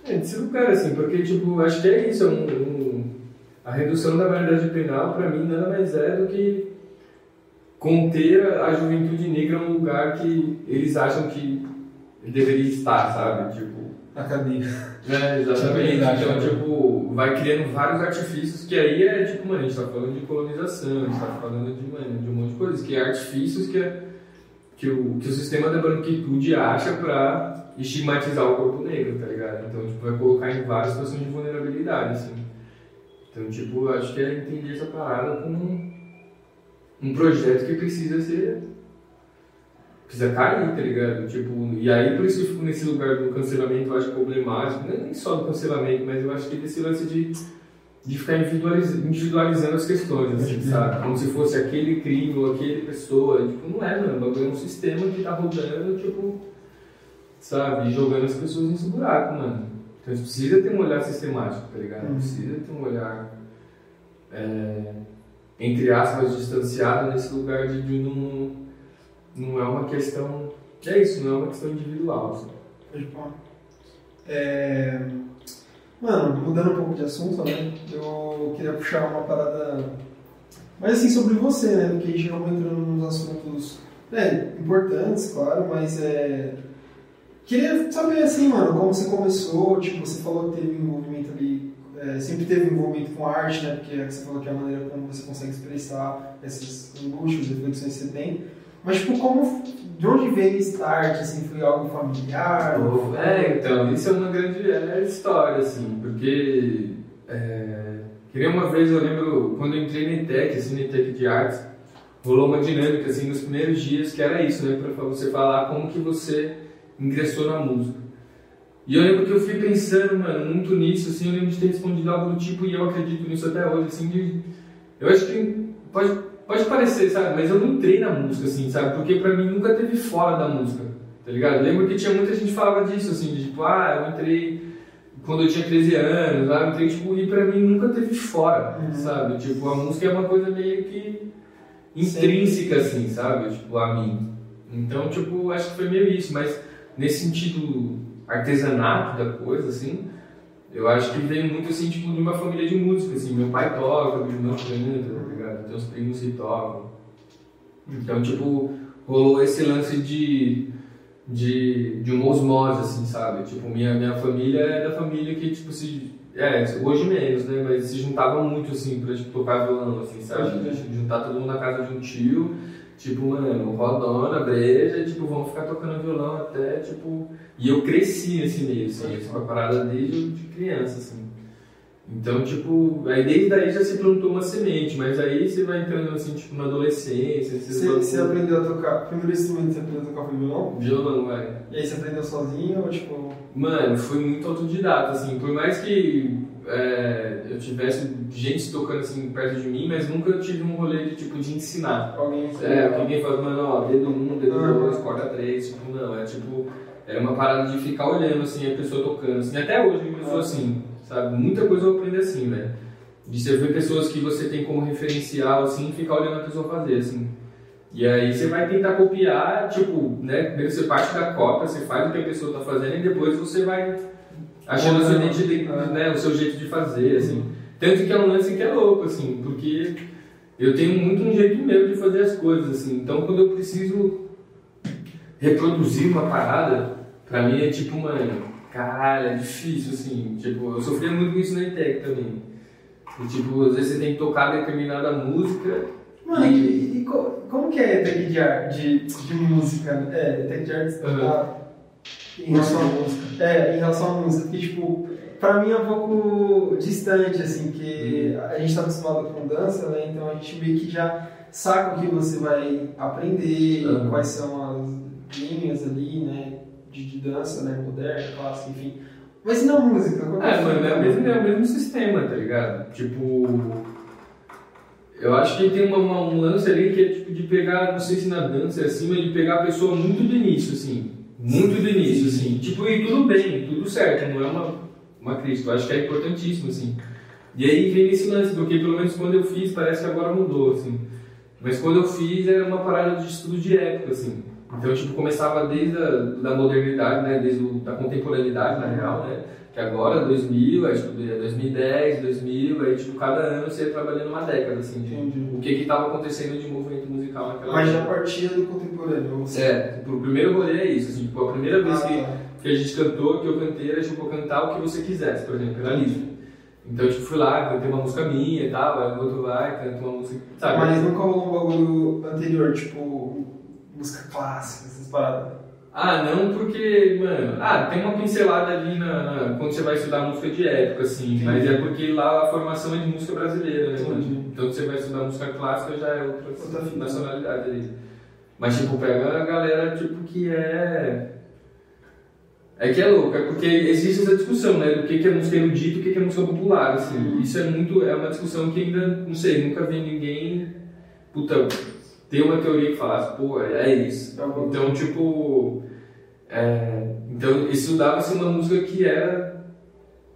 É, desse lugar, assim, porque, tipo, acho que é isso, é um, um- a redução da validade penal, pra mim, nada mais é do que conter a juventude negra num lugar que eles acham que deveria estar, sabe? Tipo, Na cadeia. é, exatamente. Então, né? tipo, vai criando vários artifícios que aí é tipo, mano, a gente tá falando de colonização, a gente tá falando de, mano, de um monte de coisas, que é artifícios que, é, que, o, que o sistema da branquitude acha pra estigmatizar o corpo negro, tá ligado? Então, tipo, vai colocar em várias situações de vulnerabilidade, assim. Então, tipo, acho que é entender essa parada como um, um projeto que precisa ser precisa cair, tá ligado? Tipo, e aí por isso eu fico nesse lugar do cancelamento, eu acho problemático, não é nem só do cancelamento, mas eu acho que desse lance de, de ficar individualiz- individualizando as questões, assim, sabe? Como se fosse aquele crime ou aquele pessoa, tipo, não é, mano, o bagulho é um sistema que tá rodando, tipo, sabe? Jogando as pessoas nesse buraco, mano. Então a gente precisa ter um olhar sistemático, tá ligado? Uhum. Precisa ter um olhar, é, entre aspas, distanciado nesse lugar de, de não, não é uma questão. É isso, não é uma questão individual. assim. É... Mano, mudando um pouco de assunto, né? Eu queria puxar uma parada mais assim sobre você, né? Porque a gente não entrando nos assuntos né, importantes, claro, mas é. Queria saber assim, mano, como você começou, tipo, você falou que teve envolvimento ali, é, sempre teve envolvimento com arte, né? Porque você falou que é a maneira como você consegue expressar essas angústias, reflexões que você tem. Mas, tipo, como. De onde veio esse arte, assim, foi algo familiar? É, então, isso é uma grande é, história, assim, porque. É, queria uma vez, eu lembro, quando eu entrei na ETEC, assim, na ETEC de artes, rolou uma dinâmica, assim, nos primeiros dias, que era isso, né, pra você falar como que você ingressou na música. E eu lembro que eu fui pensando, mano, muito nisso, assim, eu lembro de ter respondido algo do tipo, e eu acredito nisso até hoje, assim, de... Eu acho que pode, pode parecer, sabe, mas eu não entrei na música, assim, sabe, porque pra mim nunca teve fora da música, tá ligado? Eu lembro que tinha muita gente que falava disso, assim, de tipo, ah, eu entrei quando eu tinha 13 anos, lá, eu entrei, tipo, e pra mim nunca teve fora, Uhum. sabe? Tipo, a música é uma coisa meio que intrínseca, assim, sabe? Tipo, a mim. Então, tipo, acho que foi meio isso, mas nesse sentido artesanato da coisa, assim, eu acho que veio muito, assim, tipo, de uma família de música, assim. Meu pai toca, meu irmão canta, tá ligado? Tem uns primos que tocam. Então, tipo, rolou esse lance de, de, de uma osmose, assim, sabe? Tipo, minha, minha família é da família que, tipo, se... É, hoje menos, né? Mas se juntava muito, assim, pra tipo, tocar violão, assim, sabe? Juntar todo mundo na casa de um tio, tipo, mano, rodona, breja, tipo, vamos ficar tocando violão até, tipo... E eu cresci nesse meio, assim, essa parada desde de criança, assim. Então, tipo, aí desde aí já se plantou uma semente, mas aí você vai entrando, assim, tipo, na adolescência, Você, você aprendeu a tocar. Primeiro instrumento você aprendeu a tocar foi violão? Violão, vai. E aí você aprendeu sozinho ou tipo. Mano, fui muito autodidata, assim, por mais que é, eu tivesse gente tocando assim perto de mim, mas nunca tive um rolê de tipo de ensinar. Alguém. É, alguém fala, mano, ó, dedo 1, um, dedo Uhum. 2, corda 3, tipo, não, é tipo, é uma parada de ficar olhando assim a pessoa tocando, assim, até hoje eu sou Uhum. assim, sabe? Muita coisa eu aprendi assim, velho. De você ver pessoas que você tem como referencial, assim, e ficar olhando a pessoa fazer, assim. E aí você vai tentar copiar, tipo, né? Primeiro você parte da cópia, você faz o que a pessoa tá fazendo e depois você vai achando a sua identidade, né? O seu jeito de fazer, assim. Tanto que é um lance que é louco, assim, porque eu tenho muito um jeito meu de fazer as coisas, assim. Então quando eu preciso reproduzir uma parada, pra mim é tipo, mano, caralho, é difícil, assim. Tipo, eu sofria muito com isso na ETEC também. E, tipo, às vezes você tem que tocar determinada música Mano, e, e co- como que é tech de de, de música? É, tech de arte Uhum. em relação à música. É, em relação à música, porque, tipo, pra mim é um pouco distante, assim, que a gente tá acostumado com dança, né? Então a gente meio que já saca o que você vai aprender, Uhum. quais são as linhas ali, né? De, de dança, né? Moderna, clássica, enfim. Mas e na música? Que É, mano, é o mesmo, é o mesmo sistema, tá ligado? Tipo. Eu acho que tem uma, uma- um lance ali que é tipo de pegar, não sei se na dança é assim, mas de pegar a pessoa muito do início, assim. Muito do início, assim. Tipo, e tudo bem, tudo certo, não é uma, uma crítica. Eu acho que é importantíssimo, assim. E aí vem esse lance, porque pelo menos quando eu fiz, parece que agora mudou, assim. Mas quando eu fiz, era uma parada de estudo de época, assim. Então, tipo, começava desde a da modernidade, né? Desde o, da contemporaneidade, na real, né? Que agora, 2000, aí, tipo, 2010, 2000, aí, tipo, cada ano você ia trabalhando uma década, assim, de o que que estava acontecendo de naquela Mas já partia do contemporâneo. É, tipo, o primeiro rolê é isso, assim, tipo, a primeira vez Ah, que, tá. que a gente cantou, que eu cantei, era, tipo, cantar o que você quisesse, por exemplo, era livre. Então, tipo, fui lá, cantei uma música minha e tal, aí o outro vai, canta uma música, sabe? Mas nunca rolou um bagulho anterior, tipo música clássica, essas paradas. Ah, não, porque, mano, ah, tem uma pincelada ali na, na- quando você vai estudar música de época, assim, Entendi. mas é porque lá a formação é de música brasileira, né, mano? Entendi. Então você vai estudar música clássica já é outra, Outra fita. nacionalidade ali. Mas, tipo, pega a galera, tipo, que é. É que é louco, é porque existe essa discussão, né, do que é música erudita e o que é música popular, assim. Uhum. Isso é muito, é uma discussão que ainda, não sei, nunca vi ninguém, puta, ter uma teoria que falasse, pô, é isso. Uma- Então, tipo, é, então estudava-se uma música que era,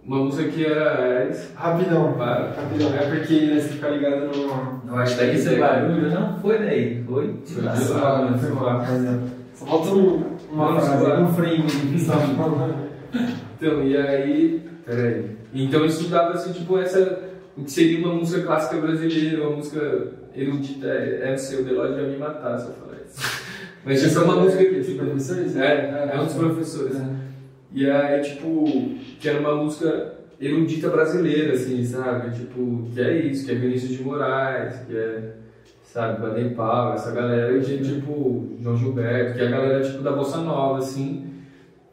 uma música que era, é isso. Rapidão, Para. rapidão. É porque né, você fica ligado no. Eu acho que esse barulho não foi daí, foi de Foi lá. de lá. Ah, foi lá. Só falta um, uma Vamos frase, lá. um frame que você tava falando. Então, e aí. Peraí. Então estudava-se, tipo, essa. O que seria uma música clássica brasileira, uma música erudita. É, é o seu Delóide vai me matar se eu falar isso. Mas tipo, é uma música que. Esse Tipo, professor? esse? é, é um dos professores. E aí, tipo, que era uma música erudita brasileira, assim, sabe? Tipo, que é isso, que é Vinícius de Moraes, que é, sabe, Baden Powell, essa galera de, tipo, João Gilberto, que é a galera, tipo, da Bossa Nova, assim,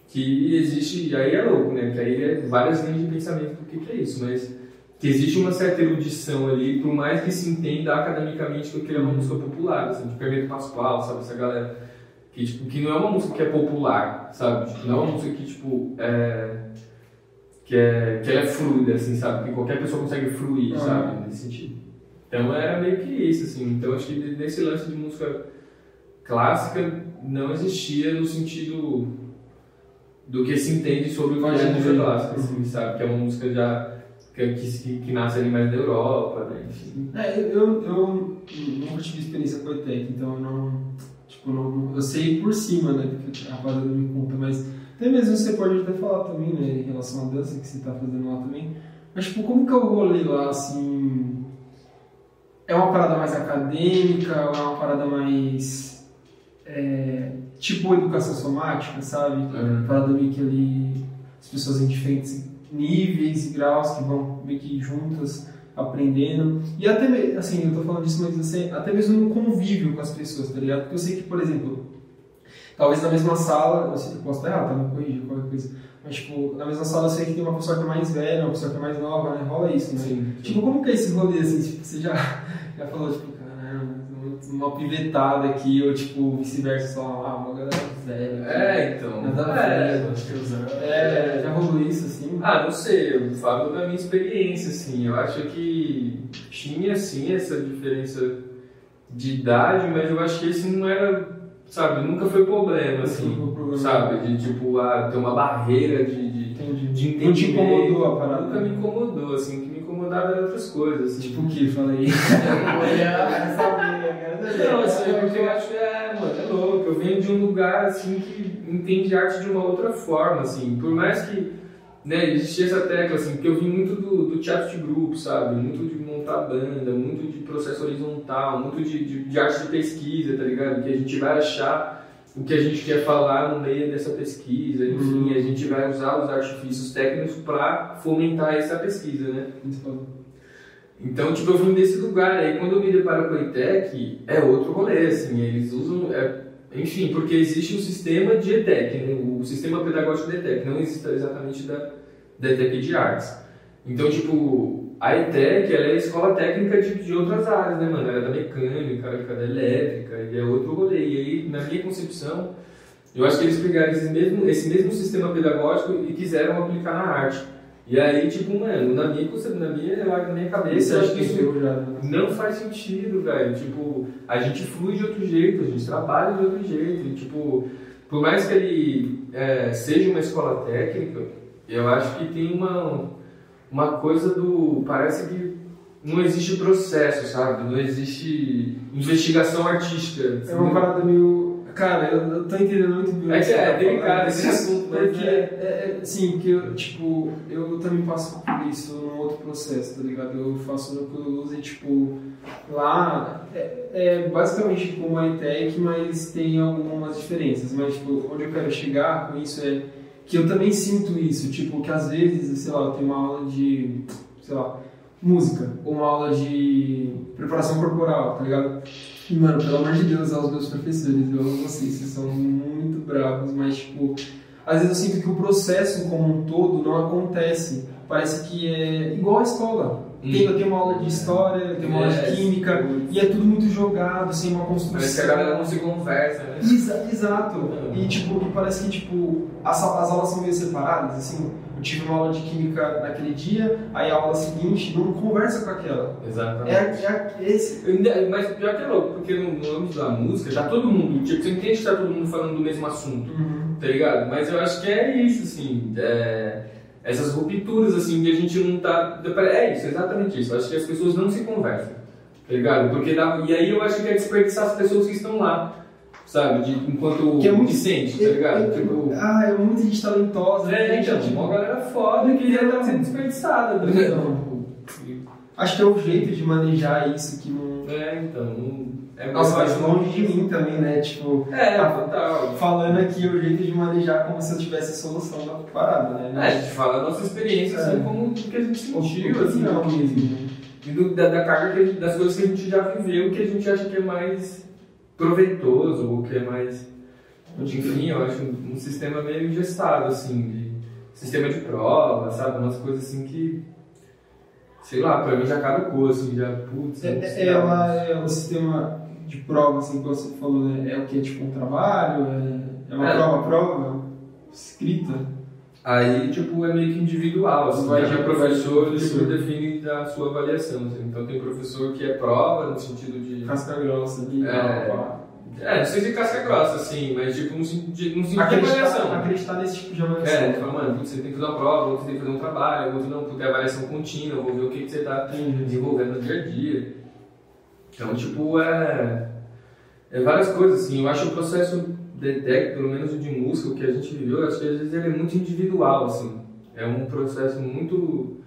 que existe, e aí é louco, né? Que aí é várias linhas de pensamento do que, que é isso, mas que existe uma certa erudição ali, por mais que se entenda academicamente que aquilo é uma música popular, assim, de Pedro Pascoal, sabe, essa galera que, tipo, que não é uma música que é popular, sabe? Tipo, não é uma música que, tipo, é... Que, é, que ela é fluida, assim, sabe? Que qualquer pessoa consegue fluir, sabe? Nesse sentido. Então era meio que isso, assim. Então acho que nesse lance de música clássica não existia no sentido do que se entende sobre o que é música clássica, assim, sabe? Que é uma música já... Que, que, que nasce ali mais da Europa, né? Enfim. É, eu, eu, eu nunca tive experiência com ETEC, então eu não. Tipo, não, eu sei por cima, né? Porque a rapaziada me conta, mas até mesmo você pode até falar também, né? Em relação à dança que você tá fazendo lá também. Mas, tipo, como que é o rolê lá, assim. É uma parada mais acadêmica é uma parada mais. é, tipo educação somática, sabe? Uhum. Parada meio que ali. As pessoas em diferentes níveis e graus que vão meio que juntas aprendendo. E até, me- assim, eu tô falando disso, mas assim, até mesmo no convívio com as pessoas, tá ligado? Porque eu sei que, por exemplo, talvez na mesma sala, eu, sei, eu posso estar errado, tá? Me corrigir qualquer coisa. Mas, tipo, na mesma sala eu sei que tem uma pessoa que é mais velha, uma pessoa que é mais nova, né? Rola isso, né? Sim. Tipo, como que é esse rolê, assim? Tipo, você já, já falou, tipo, uma pivetada aqui, ou tipo, vice-versa, só, ah, uma galera velha. É, então. Nada é, ver, acho que usando. É, já rolou isso, assim? Ah, não sei, eu falo da minha experiência, assim, eu acho que tinha, sim, essa diferença de idade, mas eu acho que esse não era, sabe, nunca foi problema, assim, foi problema. sabe, de tipo, ah, ter uma barreira de, de, Entendi. de entendimento. Não te incomodou a parada? Nunca me incomodou, assim, o que me incomodava eram outras coisas, assim. Tipo o que? Fala aí. Não, assim, porque eu acho que é, mano, é louco. Eu venho de um lugar assim que entende arte de uma outra forma, assim. Por mais que né, existia essa tecla, assim, porque eu vim muito do, do teatro de grupo, sabe? Muito de montar banda, muito de processo horizontal, muito de, de, de arte de pesquisa, tá ligado? Que a gente vai achar o que a gente quer falar no meio dessa pesquisa, enfim, a gente vai usar os artifícios técnicos para fomentar essa pesquisa, né? Então, tipo, eu vim desse lugar, aí quando eu me deparo com a ETEC, é outro rolê, assim, eles usam, é, enfim, porque existe um sistema de ETEC, né? o sistema pedagógico da ETEC, não existe exatamente da, da ETEC de artes. Então, tipo, a ETEC, ela é a escola técnica de, de outras áreas, né, mano? Ela é da mecânica, ela é da elétrica, e é outro rolê. E aí, na minha concepção, eu acho que eles pegaram esse mesmo, esse mesmo sistema pedagógico e quiseram aplicar na arte. E aí, tipo, mano, na minha, conce- na minha, na minha cabeça, eu acho que isso né? não faz sentido, velho. Tipo, a gente flui de outro jeito, a gente trabalha de outro jeito. E, tipo, por mais que ele é, seja uma escola técnica, eu acho que tem uma, uma coisa do. Parece que não existe processo, sabe? Não existe investigação artística. É uma parada meio. Cara, eu, eu tô entendendo muito bem. o É que é falando. delicado esse assunto, Porque, é, é, sim, que eu, tipo, eu também passo por isso num outro processo, tá ligado? Eu faço no Cruz e, tipo, lá é, é basicamente como a ITEC, mas tem algumas diferenças. Mas, tipo, onde eu quero chegar com isso é que eu também sinto isso, tipo, que às vezes, sei lá, eu tenho uma aula de, sei lá, música, ou uma aula de preparação corporal, tá ligado? Mano, pelo amor de Deus, aos meus professores, eu amo vocês, vocês são muito bravos, mas, tipo, às vezes eu sinto que o processo como um todo não acontece. Parece que é igual a escola. Tem, eu tenho uma aula de história, eu tenho uma aula de Yes. química, e é tudo muito jogado, sem uma construção. Parece que a galera não se conversa, né? Exa- exato. E tipo, parece que tipo, as, as aulas são meio separadas, assim. Eu tive uma aula de química naquele dia, aí a aula seguinte não conversa com aquela. Exatamente. É, é esse. Mas pior que é louco, porque no, no âmbito da música, tá todo mundo, tipo, você entende que tá todo mundo falando do mesmo assunto, tá ligado? Mas eu acho que é isso, assim, é, essas rupturas, assim, que a gente não tá... É isso, exatamente isso. Eu acho que as pessoas não se conversam, tá ligado? Porque dá, e aí eu acho que é desperdiçar as pessoas que estão lá, sabe? De, enquanto Que é muito- discente, tá ligado? É- tipo... Ah, é muita gente talentosa. É, gente, então, tipo, uma galera foda que ia estar sendo desperdiçada, tá ligado? Acho que é o jeito de manejar isso que não. É, então, não- é Nossa, mas longe de mim também, né? Tipo, É, total. falando aqui o jeito de manejar como se eu tivesse a solução da parada, né? É, a gente fala da nossa experiência, É. assim, como do que a gente sentiu, O- assim, não, do que- e do- da, da carga que a gente- das coisas que a gente já viveu, que a gente acha que é mais proveitoso, ou que é mais. Enfim, eu acho um, um sistema meio engessado, assim, de sistema de prova, sabe? Umas coisas assim que. Sei lá, pra mim já caducou, assim, já. Putz, É, não é, ela é o sistema de prova, assim, que você falou, né? É o que? Tipo um trabalho? É, é uma É. prova, prova? Escrita? Aí, tipo, é meio que individual, assim, Vai de- professor, de- professor define a sua avaliação, assim. Então tem professor que é prova, no sentido de... Casca grossa ali. É. É, não sei se casca grossa, assim, mas tipo, de, sentido de Acreditar, avaliação. acreditar nesse tipo de É, avaliação. tu fala, mano, você tem que fazer uma prova, outro tem que fazer um trabalho, outro não, porque é avaliação contínua, eu vou ver o que, que você tá Entendi. desenvolvendo no dia a dia. Então, tipo, é, é várias coisas, assim, eu acho o processo de tech, pelo menos o de música, o que a gente viveu, eu acho que às vezes ele é muito individual, assim, é um processo muito,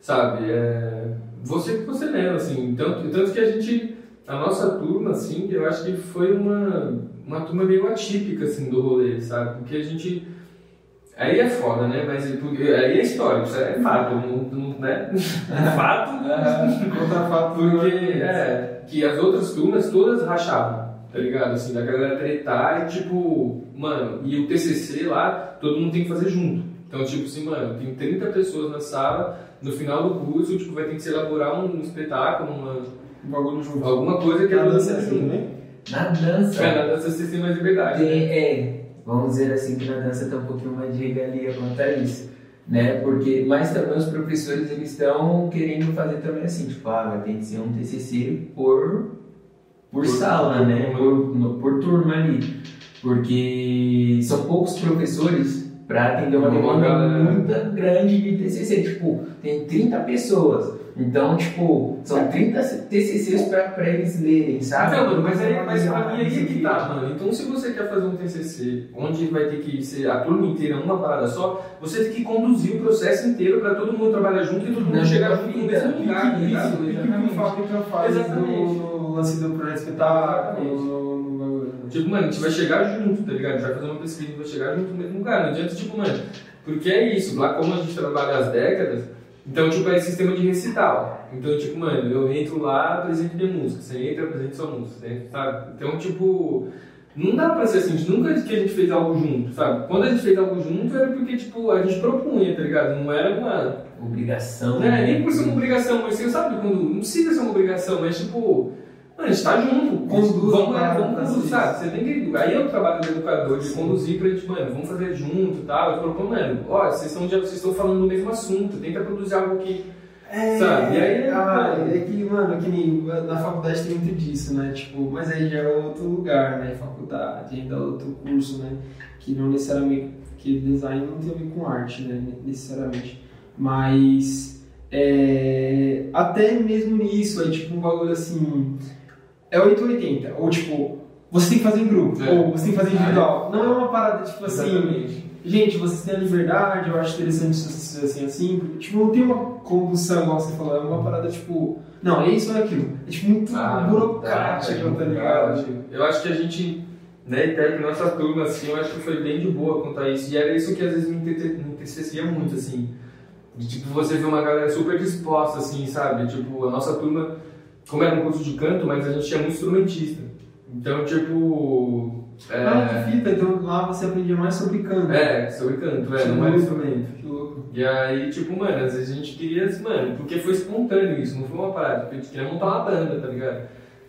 sabe, é você que você mesmo, assim, tanto, tanto que a gente, a nossa turma, assim, eu acho que foi uma, uma turma meio atípica, assim, do rolê, sabe, porque a gente... Aí é foda, né? Mas porque- aí é histórico, isso é fato, não, não, né? fato, Conta fato. porque é, que as outras turmas todas rachavam, tá ligado? Assim, da galera tretar e tipo, mano, e o TCC lá, todo mundo tem que fazer junto. Então, tipo assim, mano, tem 30 pessoas na sala, no final do curso, tipo, vai ter que se elaborar um espetáculo, uma, Um bagulho junto. alguma coisa que Na dança é assim também? Na dança. É, na dança você tem mais liberdade. né? Tem, é, vamos dizer assim que na dança tem um pouquinho mais de regalia quanto a isso, né? Porque, mas também os professores eles estão querendo fazer também assim, tipo, ah, ter que ser um TCC por, por, Por- sala, por né? Por, no- por turma ali, porque são poucos professores para atender uma demanda muito grande de TCC, tipo, tem 30 pessoas. Então, tipo, são 30 TCCs para eles lerem, sabe? Então, mano, mas, aí, mas pra mim aí é que tá, mano. Então, se você quer fazer um TCC, onde vai ter que ser a turma inteira uma parada só, você tem que conduzir o processo inteiro pra todo mundo trabalhar junto e todo mundo chegar junto no mesmo lugar, tá ligado? Isso, e que faz Exatamente. no, lance do projeto espetáculo, Exatamente. Tipo, mano, a gente vai chegar junto, tá ligado? A gente vai fazer uma pesquisa e vai chegar junto no mesmo lugar. Não adianta, tipo, mano, porque é isso, lá como a gente trabalha as décadas, então, tipo, é sistema de recital. Então, tipo, mano, eu entro lá, apresento minha música, você entra, apresenta sua música, entra, sabe? Então, tipo, não dá pra ser assim, nunca que a gente fez algo junto, sabe? Quando a gente fez algo junto era porque, tipo, a gente propunha, tá ligado? Não era uma. Obrigação. Né? Nem por ser uma obrigação, mas você sabe quando. Não precisa ser uma obrigação, mas tipo. Mano, a gente tá junto. Conduz vamos, é, vamos conduzir, sabe? Você tem que. Aí é o trabalho do educador, de conduzir pra gente, mano, vamos fazer junto e tal. Eu falo, pô, mano, ó, vocês estão, vocês estão falando do mesmo assunto, tenta produzir algo que. É, Sabe? E aí, ah, mano- é que, mano, que nem na faculdade tem muito disso, né? Tipo, mas aí já é outro lugar, né? Faculdade, ainda é outro curso, né? Que não necessariamente. Que design não tem a ver com arte, né? Necessariamente. Mas. É, até mesmo nisso, é tipo um bagulho assim. É 880. Ou tipo, você tem que fazer em grupo, É. ou você tem que fazer individual. Não é uma parada tipo assim. Exatamente. Gente, vocês têm a liberdade, eu acho interessante isso assim, assim, tipo, não tem uma condução, igual você falou, é uma parada, tipo, não, é isso ou é aquilo. É, tipo, muito Ah, burocrático, tá ligado? Eu acho que a gente, né, até que nossa turma, assim, eu acho que foi bem de boa quanto a isso. E era isso que às vezes me entristecia muito, assim. De, tipo, você ver uma galera super disposta, assim, sabe? Tipo, a nossa turma, como era um curso de canto, mas a gente tinha muito instrumentista. Então, tipo. É, Ah, que fita, então lá você aprendia mais sobre canto. é sobre canto, é, não era instrumento. Que louco. E aí, tipo, mano, às vezes a gente queria, mano, porque foi espontâneo isso, não foi uma parada, porque a gente queria montar uma banda, tá ligado?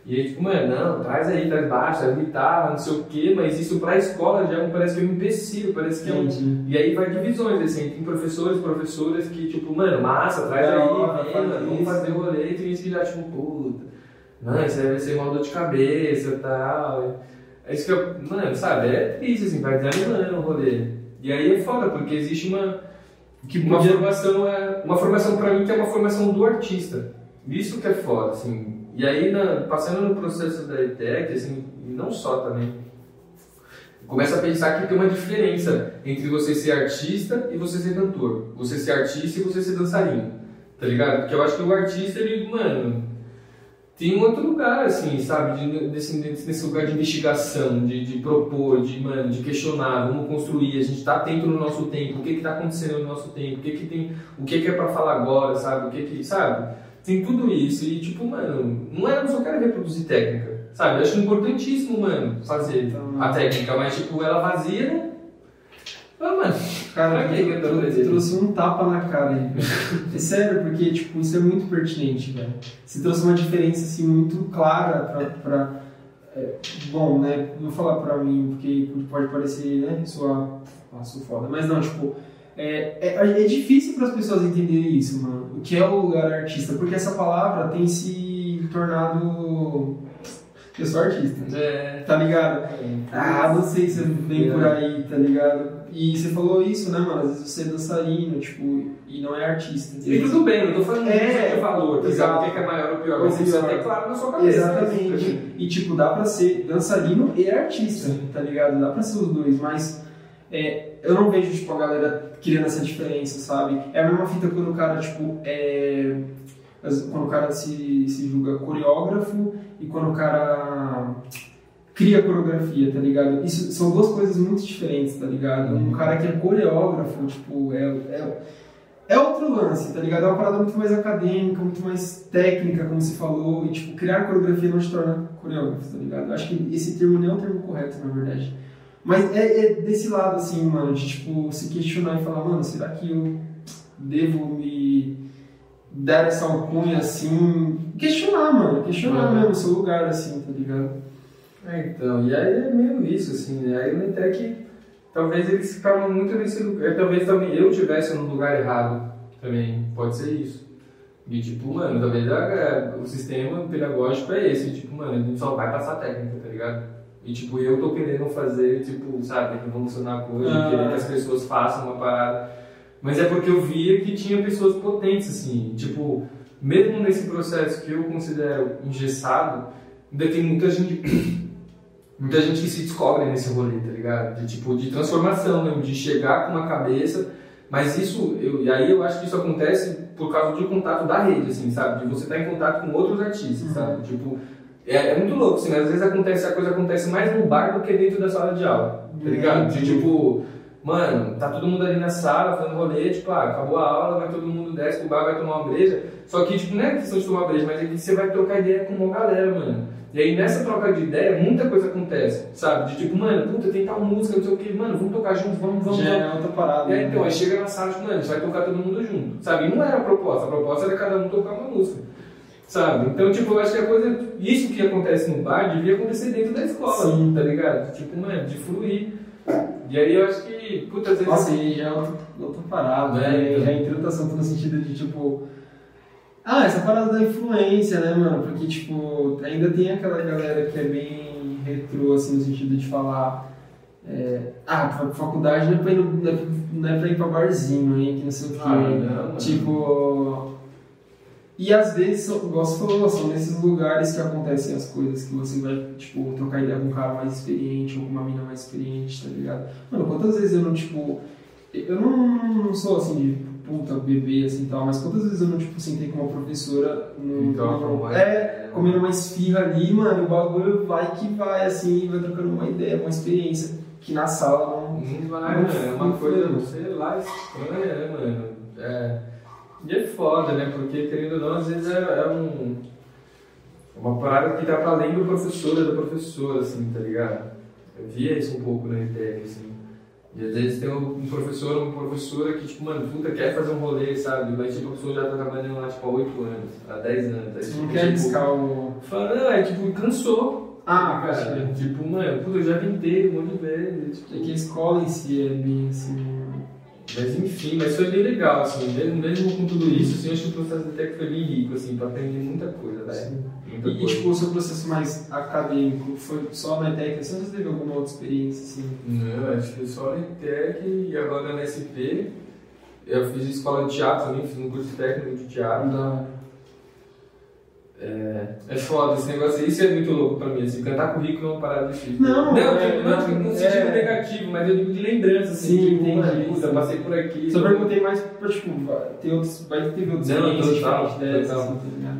E aí, tipo, mano, não, traz aí, traz baixo, traz guitarra, não sei o quê, mas isso pra escola já não parece que é um empecilho, parece que é um. E aí vai divisões, assim, tem professores, professoras que, tipo, mano, massa, traz aí, vem, faz mano, vamos isso. fazer o rolê, e tem gente que já, tipo, puta, não, isso aí vai ser uma dor de cabeça e tal. É isso que eu, mano, sabe, é triste, assim, vai desanimando o rolê. E aí é foda, porque existe uma. Que Uma podia- formação é uma formação para mim que é uma formação do artista. Isso que é foda, assim. E aí na- passando no processo da ETEC, assim, e não só também. Começa a pensar que tem uma diferença entre você ser artista e você ser cantor. Você ser artista e você ser dançarino. Tá ligado? Porque eu acho que o artista, ele, mano, tem um outro lugar, assim, sabe? De, desse, desse lugar de investigação, de, de propor, de, mano, de questionar, vamos construir, a gente tá atento no nosso tempo, o que que tá acontecendo no nosso tempo, o que que tem, o que que é pra falar agora, sabe? O que que, sabe? Tem tudo isso e, tipo, mano, não é, eu só quero reproduzir técnica, sabe? Eu acho importantíssimo, mano, fazer Então, a técnica, mas, tipo, ela vazia, né? Ah, mano, Cara, que eu fazendo? trouxe um tapa na cara aí. É sério, porque, tipo, isso é muito pertinente, velho. Você trouxe uma diferença, assim, muito clara pra... pra é, bom, né, não falar pra mim, porque pode parecer, né, sua... Ah, sou foda. Mas não, tipo... É, é, é difícil para as pessoas entenderem isso, mano. O que é o lugar artista? Porque essa palavra tem se tornado... Eu sou artista. é... Tá ligado? Ah, não sei se vem por aí, tá ligado? E você falou isso, né, mano? Às vezes você é dançarino, tipo, e não é artista. E tudo bem, não tô falando É, de valor, tá exato. O que é maior ou pior, mas isso pior. é claro na sua cabeça. Exatamente. né? E tipo, dá pra ser dançarino e artista, tá ligado? Dá pra ser os dois, mas é, eu não vejo, tipo, a galera criando essa diferença, sabe? É a mesma fita quando o cara, tipo, é. Quando o cara se, se julga coreógrafo e quando o cara cria coreografia, tá ligado? Isso são duas coisas muito diferentes, tá ligado? Um cara que é coreógrafo, tipo, é, é, é outro lance, tá ligado? É uma parada muito mais acadêmica, muito mais técnica, como você falou, e tipo, criar coreografia não te torna coreógrafo, tá ligado? Eu acho que esse termo nem é o termo correto, na verdade. Mas é, é desse lado, assim, mano, de tipo, se questionar e falar, mano, será que eu devo me dar essa alcunha assim? Questionar, mano, questionar Uhum. mesmo o seu lugar, assim, tá ligado? É, então, e aí é meio isso, assim, né? Aí no ETEC, talvez eles ficavam muito nesse lugar, talvez também eu tivesse no lugar errado, também, pode ser isso. E tipo, mano, talvez a- o sistema pedagógico é esse, tipo, mano, a gente só vai passar técnica, tá ligado? E tipo, eu tô querendo fazer, tipo, sabe, revolucionar a coisa, Ah. querer que as pessoas façam uma parada. Mas é porque eu via que tinha pessoas potentes, assim, tipo, mesmo nesse processo que eu considero engessado, ainda tem muita gente muita gente que se descobre nesse rolê, tá ligado? De tipo, de transformação mesmo, de chegar com uma cabeça, mas isso, eu, e aí eu acho que isso acontece por causa do contato da rede, assim, sabe? De você estar em contato com outros artistas, sabe? Tipo, é, é muito louco, assim, mas às vezes acontece, a coisa acontece mais no bar do que dentro da sala de aula, tá ligado? De tipo, mano, tá todo mundo ali na sala fazendo rolê, tipo, ah, acabou a aula, vai todo mundo desce pro bar, vai tomar uma breja, só que, tipo, não é questão de tomar uma breja, mas é que você vai trocar ideia com uma galera, mano. E aí nessa troca de ideia, muita coisa acontece, sabe? De tipo, mano, puta, tem tal música, não sei o que, mano, vamos tocar junto, vamos, vamos, Já vamos. é outra parada. E né? aí, então, aí chega na sala, tipo, mano, a gente vai tocar todo mundo junto, sabe? E não era a proposta, a proposta era cada um tocar uma música. Sabe? Então, tipo, eu acho que a coisa. Isso que acontece no bar devia acontecer dentro da escola, Sim. tá ligado? Tipo, mano, de fluir. E aí eu acho que, puta, às vezes. Nossa, e já é outra, parada, É, né? então. Já entrou outro assunto no sentido de, tipo... Ah, essa parada da influência, né, mano? Porque, tipo, ainda tem aquela galera que é bem retrô, assim, no sentido de falar... é, ah, fa- faculdade não é, pra ir no, não, é, pra ir pra barzinho, hein, que não sei o quê. Ah, não. Tipo... E às vezes, igual você falou, são nesses lugares que acontecem as coisas, que você vai, tipo, trocar ideia com um cara mais experiente ou com uma mina mais experiente, tá ligado? Mano, quantas vezes eu não, tipo. Eu não, não sou assim de puta, bebê assim e tal, mas quantas vezes eu não, tipo, sentei com uma professora no. Então, no- é, comendo uma esfirra ali, mano, o bagulho vai que vai, assim, vai trocando uma ideia, uma experiência que na sala não. Vai, Não mano. É uma coisa, sei lá, estranha, né, mano? É. E é foda, né? Porque, querendo ou não, às vezes é, é um. é Uma parada que tá pra além do professor, da professora, assim, tá ligado? Eu via isso um pouco na ETEC, assim. E às vezes tem um professor ou uma professora que, tipo, mano, puta, quer fazer um rolê, sabe? Mas, tipo, a pessoa já tá trabalhando lá, tipo, há 8 anos, há 10 anos. Você tipo, não quer tipo, o. Fala, não, é tipo, cansou. Ah, cara. Tipo, mano, puta, eu já tentei um monte de vezes. Tipo, É que a escola em si é bem assim. Mas enfim, mas foi bem legal, assim, mesmo, mesmo com tudo isso, assim, eu acho que o processo até que foi bem rico, assim, pra aprender muita coisa, velho. Muita E, coisa. tipo, o seu processo mais acadêmico foi só na ETEC? Assim, ou você teve alguma outra experiência assim? Não, acho que só na ITEC e agora na SP. Eu fiz escola de teatro também, fiz um curso técnico de teatro. Da... É, é foda esse negócio, isso é muito louco pra mim, assim, cantar currículo é uma parada difícil. Não, não, é, tipo, não, não, no sentido é. negativo, mas eu digo de lembrança, assim, Sim, tipo, entendi, puta, passei por aqui. Só perguntei mais tipo, ter outros, vai ter outros Não, total, dessa, total. assim, tá?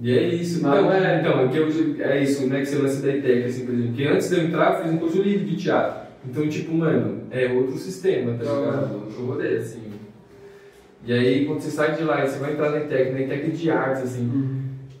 E é isso. Mas- Então, é, então é, que eu, é isso, né? Que você lance da ITEC, assim, por exemplo. Que antes de eu entrar, eu fiz um curso livre de teatro. Então, tipo, mano, é outro sistema, tá ligado? Outro rolê, assim. E aí, quando você sai de lá e você vai entrar na ITEC, na ITEC de artes, assim.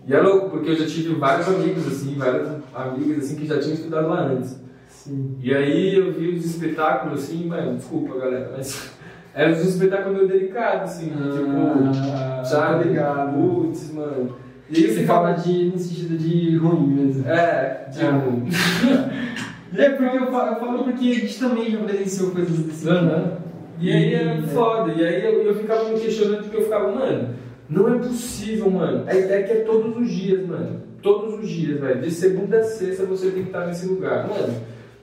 E é louco, porque eu já tive vários amigos, assim, várias amigas, assim, que já tinham estudado lá antes. Sim. E aí eu vi os espetáculos, assim, mano, desculpa, galera, mas... Eram uns espetáculos meio delicados, assim, tipo... Ah, Sabe? tá ligado. Putz, mano. E aí Você fala de, no sentido de ruim mesmo. É, tipo. É, porque eu falo, eu falo porque a gente também já presenciou coisas desse Aham. E aí era É. foda. E aí eu, eu ficava me questionando porque eu ficava, mano, não é possível, mano. A ideia é que é todos os dias, mano. Todos os dias, velho. De segunda a sexta você tem que estar nesse lugar. Mano,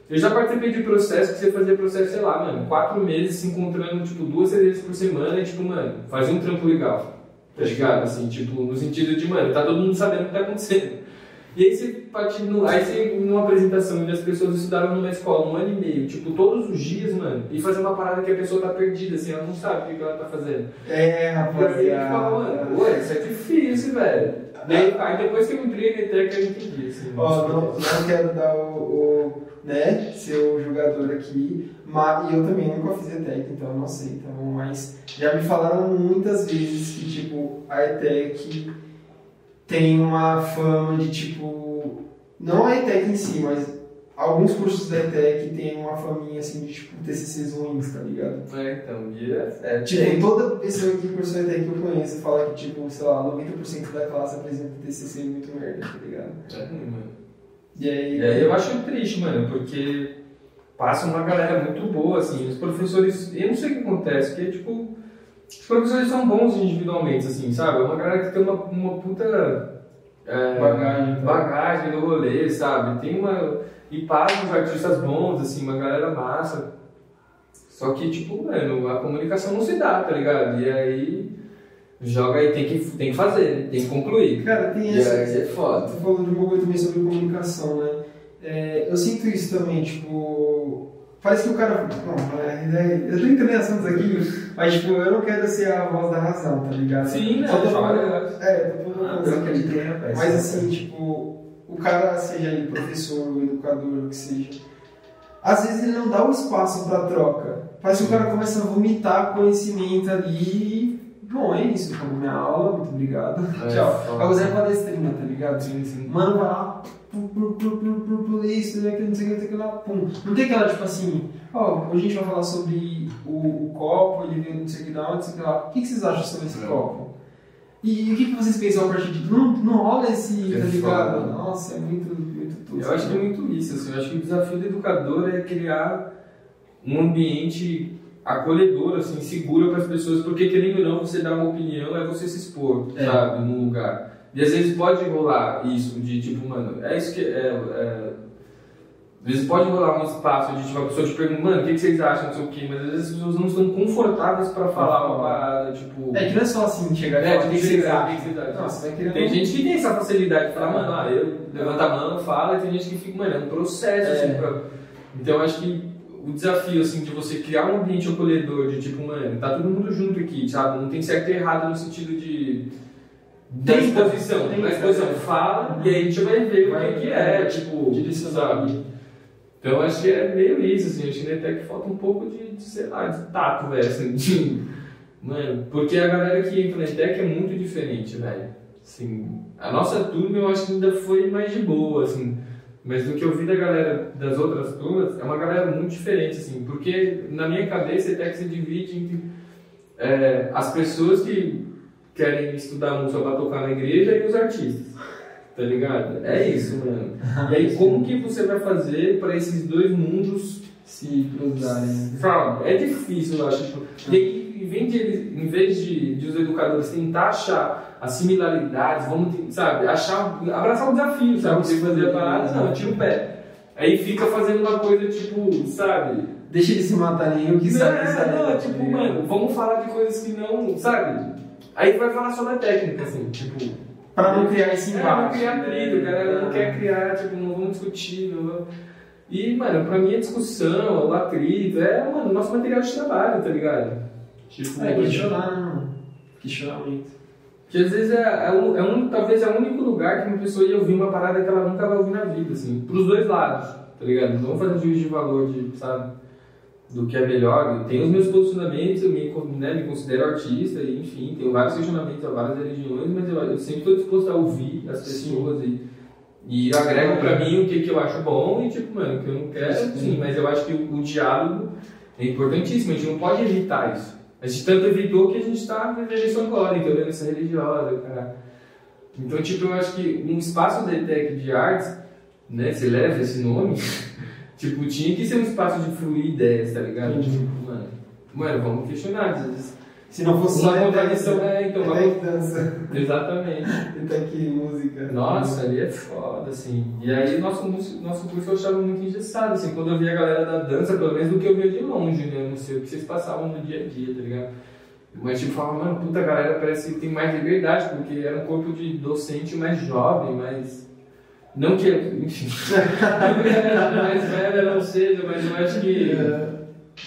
eu já participei de processo que você fazia processo, sei lá, mano, quatro meses se encontrando, tipo, duas vezes por semana e, tipo, mano, fazia um trampo legal. Tá ligado? Assim, tipo, no sentido de, mano, tá todo mundo sabendo o que tá acontecendo. E aí você aí você, numa apresentação onde as pessoas estudaram numa escola um ano e meio, tipo, todos os dias, mano, e fazer uma parada que a pessoa tá perdida, assim, ela não sabe o que ela tá fazendo. É, E aí a gente fala, mano, pô, isso é difícil, velho. Daí, aí depois que eu entrei na ETEC, eu entendi, assim. Ó, não, não quero dar o, o, né, ser o jogador aqui, mas e eu também nunca fiz ETEC, então eu não sei, então, mas já me falaram muitas vezes que, tipo, a ETEC tem uma fama de, tipo, não a ETEC em si, mas alguns cursos da ETEC tem uma faminha, assim, de, tipo, TCCs ruins, tá ligado? É, então, e é, é Tipo, toda pessoa que cursou ETEC que eu conheço fala que, tipo, sei lá, 90% da classe apresenta TCC muito merda, tá ligado? é ruim, mano. E aí... E aí eu acho triste, mano, porque passa uma galera muito boa, assim, os professores, eu não sei o que acontece, porque, tipo, os professores são bons individualmente, assim, sabe? É uma galera que tem uma, uma puta é, Bagagem, tá? bagagem no rolê, sabe? Tem uma... E passa uns artistas bons, assim, uma galera massa. Só que, tipo, mano, a comunicação não se dá, tá ligado? E aí joga aí, tem que, tem que fazer, tem que concluir. Cara, tem essa. aí é foda. Falou de um pouco também sobre comunicação, né? É, eu sinto isso também, tipo. Parece que o cara. Não, é, é, eu tô em assuntos aqui, mas tipo, eu não quero ser a voz da razão, tá ligado? Sim, né? Só tô Fala, falando. É, tô falando Troca que ideia, rapaz. Mas assim, tipo, o cara, seja ele professor, ou educador, o que seja, às vezes ele não dá o espaço pra troca. Parece que o cara começa a vomitar conhecimento ali e. Bom, é isso, acabou minha aula, muito obrigado. É, Tchau. Agora você é palestrina, tá ligado? Sim, sim. Mano, vai lá, isso, né, que não sei o que, lá, pum. Não tem aquela, tipo assim, ó, hoje a gente vai falar sobre o, o copo, ele veio não sei o que lá, não sei o que lá. O que, que vocês acham sobre esse É. copo? E, e o que, que vocês pensam a partir de. Não, não rola esse. É tá ligado? foda. Nossa, é muito, muito tudo. Eu acho que é muito isso, assim, eu acho que o desafio do educador é criar um ambiente acolhedor, assim, seguro para as pessoas, porque querendo ou não, você dar uma opinião é você se expor, É. sabe, num lugar. E às vezes pode rolar isso, de tipo, mano, é isso que. É, é, às vezes pode rolar um espaço de tipo, a pessoa te pergunta, mano, o que, que vocês acham, não sei o quê, mas às vezes as pessoas não estão confortáveis para falar uma parada, tipo. É que não é só assim chegar e É, falar o que, que tipo, vocês o acham. que que vocês acham? Tem gente que tem essa facilidade de falar, mano, ah, eu levanto a mão, fala, e tem gente que fica, mano, é um processo, É. assim, pra... Então eu acho que o desafio, assim, de você criar um ambiente acolhedor, de tipo, mano, tá todo mundo junto aqui, sabe? Não tem certo e errado no sentido de. Tenta, exposição, da exposição, fala, e aí a gente vai ver o que, que é, tipo, Direcionar. Então acho que é meio isso, assim, acho que até que falta um pouco de, de, sei lá, de tato, velho, assim, de, mano, porque a galera que entra na ETEC é muito diferente, velho, assim, a nossa turma eu acho que ainda foi mais de boa, assim, mas do que eu vi da galera das outras turmas, é uma galera muito diferente, assim, porque na minha cabeça a ETEC se divide entre é, as pessoas que querem estudar música pra tocar na igreja e os artistas. Tá ligado? É isso, mano. E aí, como que você vai fazer para esses dois mundos Se cruzarem. Sabe? É difícil, eu acho. Tipo, e aí, em vez de, em vez de, de os educadores tentar achar as similaridades, vamos, sabe, achar, abraçar o desafio, sabe? Você fazer a parada, não, tira o pé. Aí fica fazendo uma coisa tipo, sabe? Deixa eles se matarem, eu que não, sabe. é, sabe, não, tá tipo, mano, vamos falar de coisas que não, sabe? Aí vai falar só da técnica, assim, tipo. Pra não criar esse É, embate. não criar atrito, o cara não quer criar, tipo, não vamos discutir, não vamos... E, mano, pra mim a discussão, o atrito, é, mano, nosso material de trabalho, tá ligado? Tipo, É, questionar, né? Questionamento. que às vezes é, é, um, é um, talvez é o único lugar que uma pessoa ia ouvir uma parada que ela nunca vai ouvir na vida, assim, pros dois lados, tá ligado? Não vamos fazer juízo de valor de, sabe, do que é melhor. Eu tenho os meus posicionamentos, eu me, né, me considero artista, e, enfim, tenho vários questionamentos a várias religiões, mas eu, eu sempre estou disposto a ouvir as pessoas e, e eu agrego pra mim o que, que eu acho bom e, tipo, mano, o que eu não quero, sim, mas eu acho que o, o diálogo é importantíssimo, a gente não pode evitar isso. A gente tanto evitou que a gente está vivendo isso agora, intolerância religiosa, cara. Então, tipo, eu acho que um espaço da ETEC de artes, né, se leva esse nome, tipo, tinha que ser um espaço de fluir ideias, tá ligado? Entendi. Tipo, mano, mano, vamos questionar, às vezes. Se não fosse Uma contradição, é, então, Até que dança. Exatamente. Até que música. Nossa, ali é foda, assim. E aí nosso, nosso curso eu achava muito engessado, assim, quando eu via a galera da dança, pelo menos do que eu via de longe, né? Eu não sei o que vocês passavam no dia a dia, tá ligado? Mas tipo, falava, mano, puta, a galera parece que tem mais liberdade, porque era um corpo de docente mais jovem, mais. Não que. Enfim. mais velha não seja, mas eu acho que.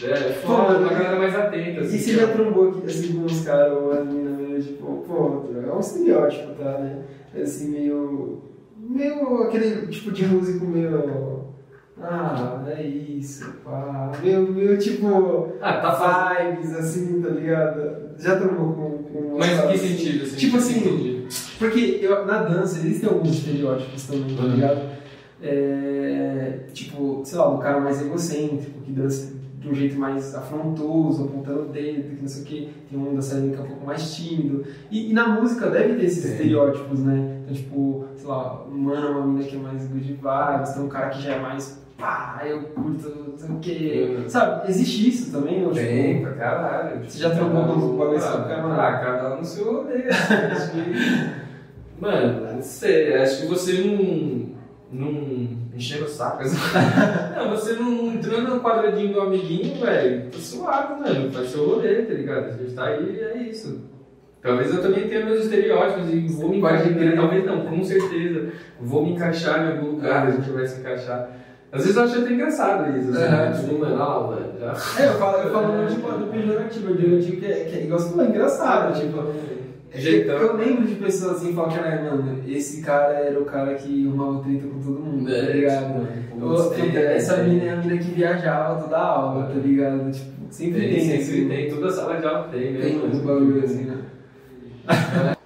É, foda, uma galera mais atenta. E Assim, você já trombou aqui, assim, com uns caras ou as meninas meio, tipo, pô, é um estereótipo, tá, né? Assim, meio. meio aquele tipo de músico meio. Ah, é isso, pá. Meio, meio tipo. Ah, tá vibes, assim, tá ligado? Já trombou com. com Mas em que assim? sentido? Assim, Tipo assim? Porque eu- na dança existem alguns estereótipos também, tá Uhum. ligado? É, tipo, sei lá, um cara mais egocêntrico, que dança de um jeito mais afrontoso, apontando o dedo, que não sei o que. Tem um dançarino que é um pouco mais tímido. E, e na música deve ter esses estereótipos, né? Então, tipo, sei lá, um mano uma mina que é mais good vibes, tem um cara que já é mais pá, eu curto, não sei o que. Uhum. Sabe, existe isso também? Ou, tipo, Tem, pra caralho. Você já trombou com uns bagulho assim, Ah, cara? Ah, cada um no seu rolê. Mano, não sei, acho que você não. não encheu o saco. assim. não, você não entrando no quadradinho do amiguinho, velho, tá suave, mano. Faz seu rolê, tá ligado? A gente tá aí e é isso. Talvez eu também tenha meus estereótipos e vou me encaixar. crer. Talvez não, com certeza. Vou me encaixar em algum lugar, a gente vai se encaixar. Às vezes eu acho até engraçado isso, assim, né? Tipo, mano, ah, mano, já. É, eu falo, eu falo muito tipo, do pejorativo, eu digo que é, que é igual você falou, é engraçado, tipo. É Jeitão. Eu lembro de pessoas assim falando né, mano, esse cara era o cara que arrumava treta com todo mundo, tá ligado? Ou, puta, essa menina é a menina que viajava toda a aula, tá ligado? Tipo, sempre tem, Tem, sempre tem, toda sala de aula tem, né? Tem uns bagulho assim, né?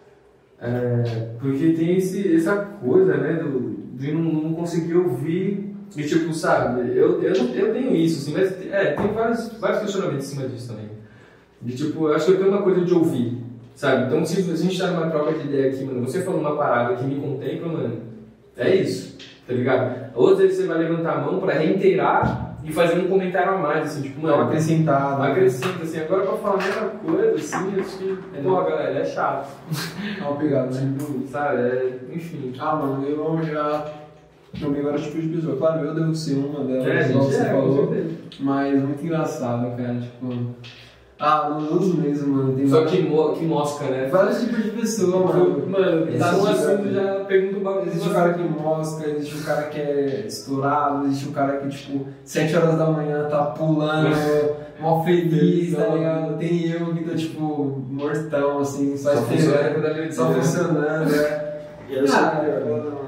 É, porque tem esse, essa coisa, né, do, de não, não conseguir ouvir e tipo, sabe, eu, eu, eu tenho isso, assim, mas é, tem vários, vários questionamentos em cima disso também. De tipo, eu acho que eu tenho uma coisa de ouvir, Sabe? Então, se a gente tá numa troca de ideia aqui, mano, você falou uma parada que me contempla, mano, é isso, tá ligado? Outras vezes você vai levantar a mão pra reiterar e fazer um comentário a mais, assim, tipo, mano, acrescentado. acrescenta, assim, agora pra falar a mesma coisa, assim, acho que, pô, galera, é chato, Dá uma pegada, né? sabe? É, enfim. Ah, mano, eu já tomei vários tipos de pessoa. Claro, eu devo ser uma delas, É, a igual você é, falou. Mas muito engraçado, cara. Tipo. Ah, no uso mesmo, mano. Tem Só que, mo- que mosca, né? vários tipos de pessoa, mano. Mano, tá num assunto né? já pergunta o bagulho. Existe o cara que mosca, existe o cara que é estourado, existe o cara que, tipo, 7 horas da manhã tá pulando, mó feliz, tá ligado? Tem eu que tô, tipo, mortão, assim, só, Só esperando, gente só né? funcionando, é. Eu sou Ah, mano.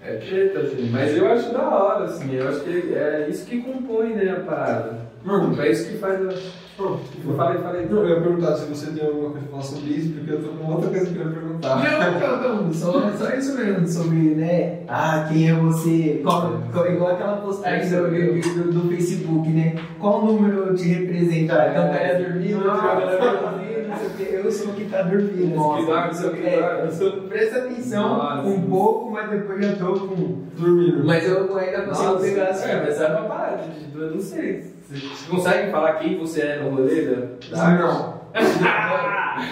É treta, assim. Mas eu acho da hora, assim. Eu acho que é isso que compõe, né, a parada. Mano, É isso que faz a... Pronto. Falei, falei. Não, eu ia perguntar se você tem alguma coisa pra falar sobre isso, porque eu tô com outra coisa que eu ia perguntar. Não, não, não, só, só isso mesmo, sobre, né? Ah, quem é você? Qual, qual- igual aquela postagem do, do, do Facebook, né? Qual número te representa? Ah, então cara é dormindo, outro cara é dormindo, não sei o quê. eu sou o que tá dormindo. Nossa, assim, que eu sou- que é, eu sou- Presta atenção Nossa. um pouco, mas depois já tô com. dormindo. Mas eu ainda consigo Nossa, pegar assim. é, mas é uma parada. de- Eu não sei. Você consegue falar quem você é no rolê da... não.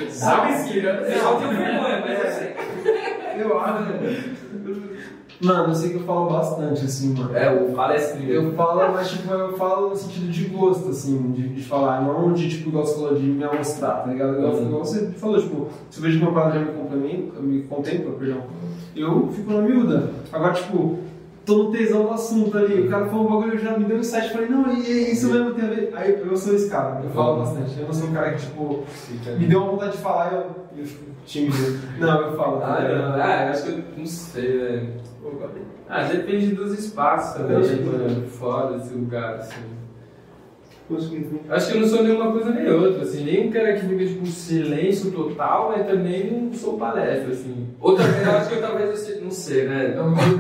Sabe sim, né? Você só tem vergonha, mas eu sei. Eu acho. Mano, eu sei que eu falo bastante, assim, mano. É, o palestrinho. Eu falo, mas tipo, eu falo no sentido de gosto, assim, de, de falar, não de tipo, igual você falou, de me amostrar, tá ligado? Igual, Uhum. igual você falou, tipo, se eu vejo que uma parada já me complementa, me contempla, perdão, eu fico na miúda. Agora, tipo, tô no tesão do assunto ali, o cara falou um bagulho, já me deu um insight, falei, não, e é isso mesmo tem a ver. Aí eu sou esse cara, eu falo Uhum. bastante. Eu não sou um cara que, tipo, me deu uma vontade de falar e eu, eu fico tímido. Não, eu falo. Ah, não. Ah, eu acho que eu não sei, velho. Ah, depende dos espaços também, Depende. mano. Foda esse lugar, assim. Acho que eu não sou nenhuma coisa nem outra, assim. Nem um cara que fica, tipo, silêncio total, mas também não sou palestra, assim. Ou também, eu acho que eu talvez eu seja, não sei, né?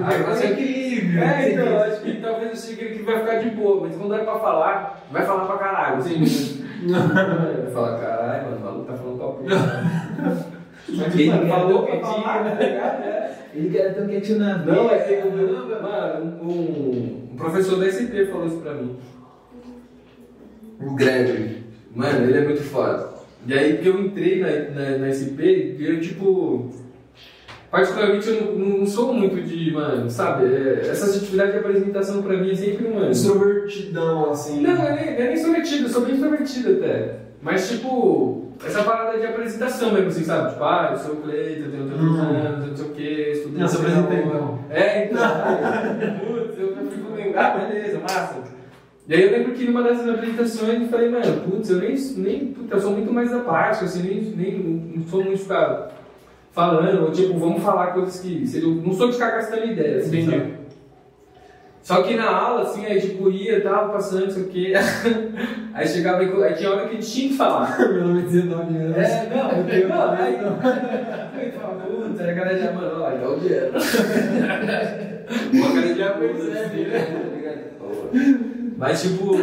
Ah, É você- um equilíbrio. É, então, eu acho que talvez eu seja aquele que vai ficar de boa, mas quando é pra falar, vai falar pra caralho, assim. vai falar, caralho, mano, o maluco tá falando pra porra. Mas, Ele quer falou tão quietinho, falar, né? tá ligado? É. Ele quer tão quietinho na Não, é que um, mano, um, um professor da SP falou isso pra mim. O Gregory. Mano, ele é muito foda. E aí que eu entrei na, na, na SP, eu tipo. Particularmente eu não, não sou muito de, mano, sabe? é, essas atividades de apresentação pra mim é sempre, mano. Extrovertidão, assim. Não, eu nem, eu nem sou metido, eu sou bem extrovertido até. Mas, tipo, essa parada de apresentação mesmo, assim, sabe? Tipo, ah, eu sou o Cleiton, eu tenho tantos Hum. anos, eu não sei o quê, estudei. Não, aí, onde. então. É, então. putz, eu eu fico meio, ah, beleza, massa. E aí eu lembro que numa dessas apresentações eu falei, mano, putz, eu nem, nem puta, eu sou muito mais parte, assim, nem, nem não sou muito ficar falando, ou tipo, vamos falar coisas que. se eu Não sou de ficar gastando ideia, assim, Entendi. sabe? Só que na aula, assim, aí tipo, ia, tava passando, não sei o quê. aí chegava aí, aí tinha hora que tinha que falar. Meu nome é 19 anos. É, não, Eu tenho não, aí. talento. Aí fala, putz, aí a galera já, mano, ó, o dinheiro. Uma cara já percebe, né? Mas, tipo,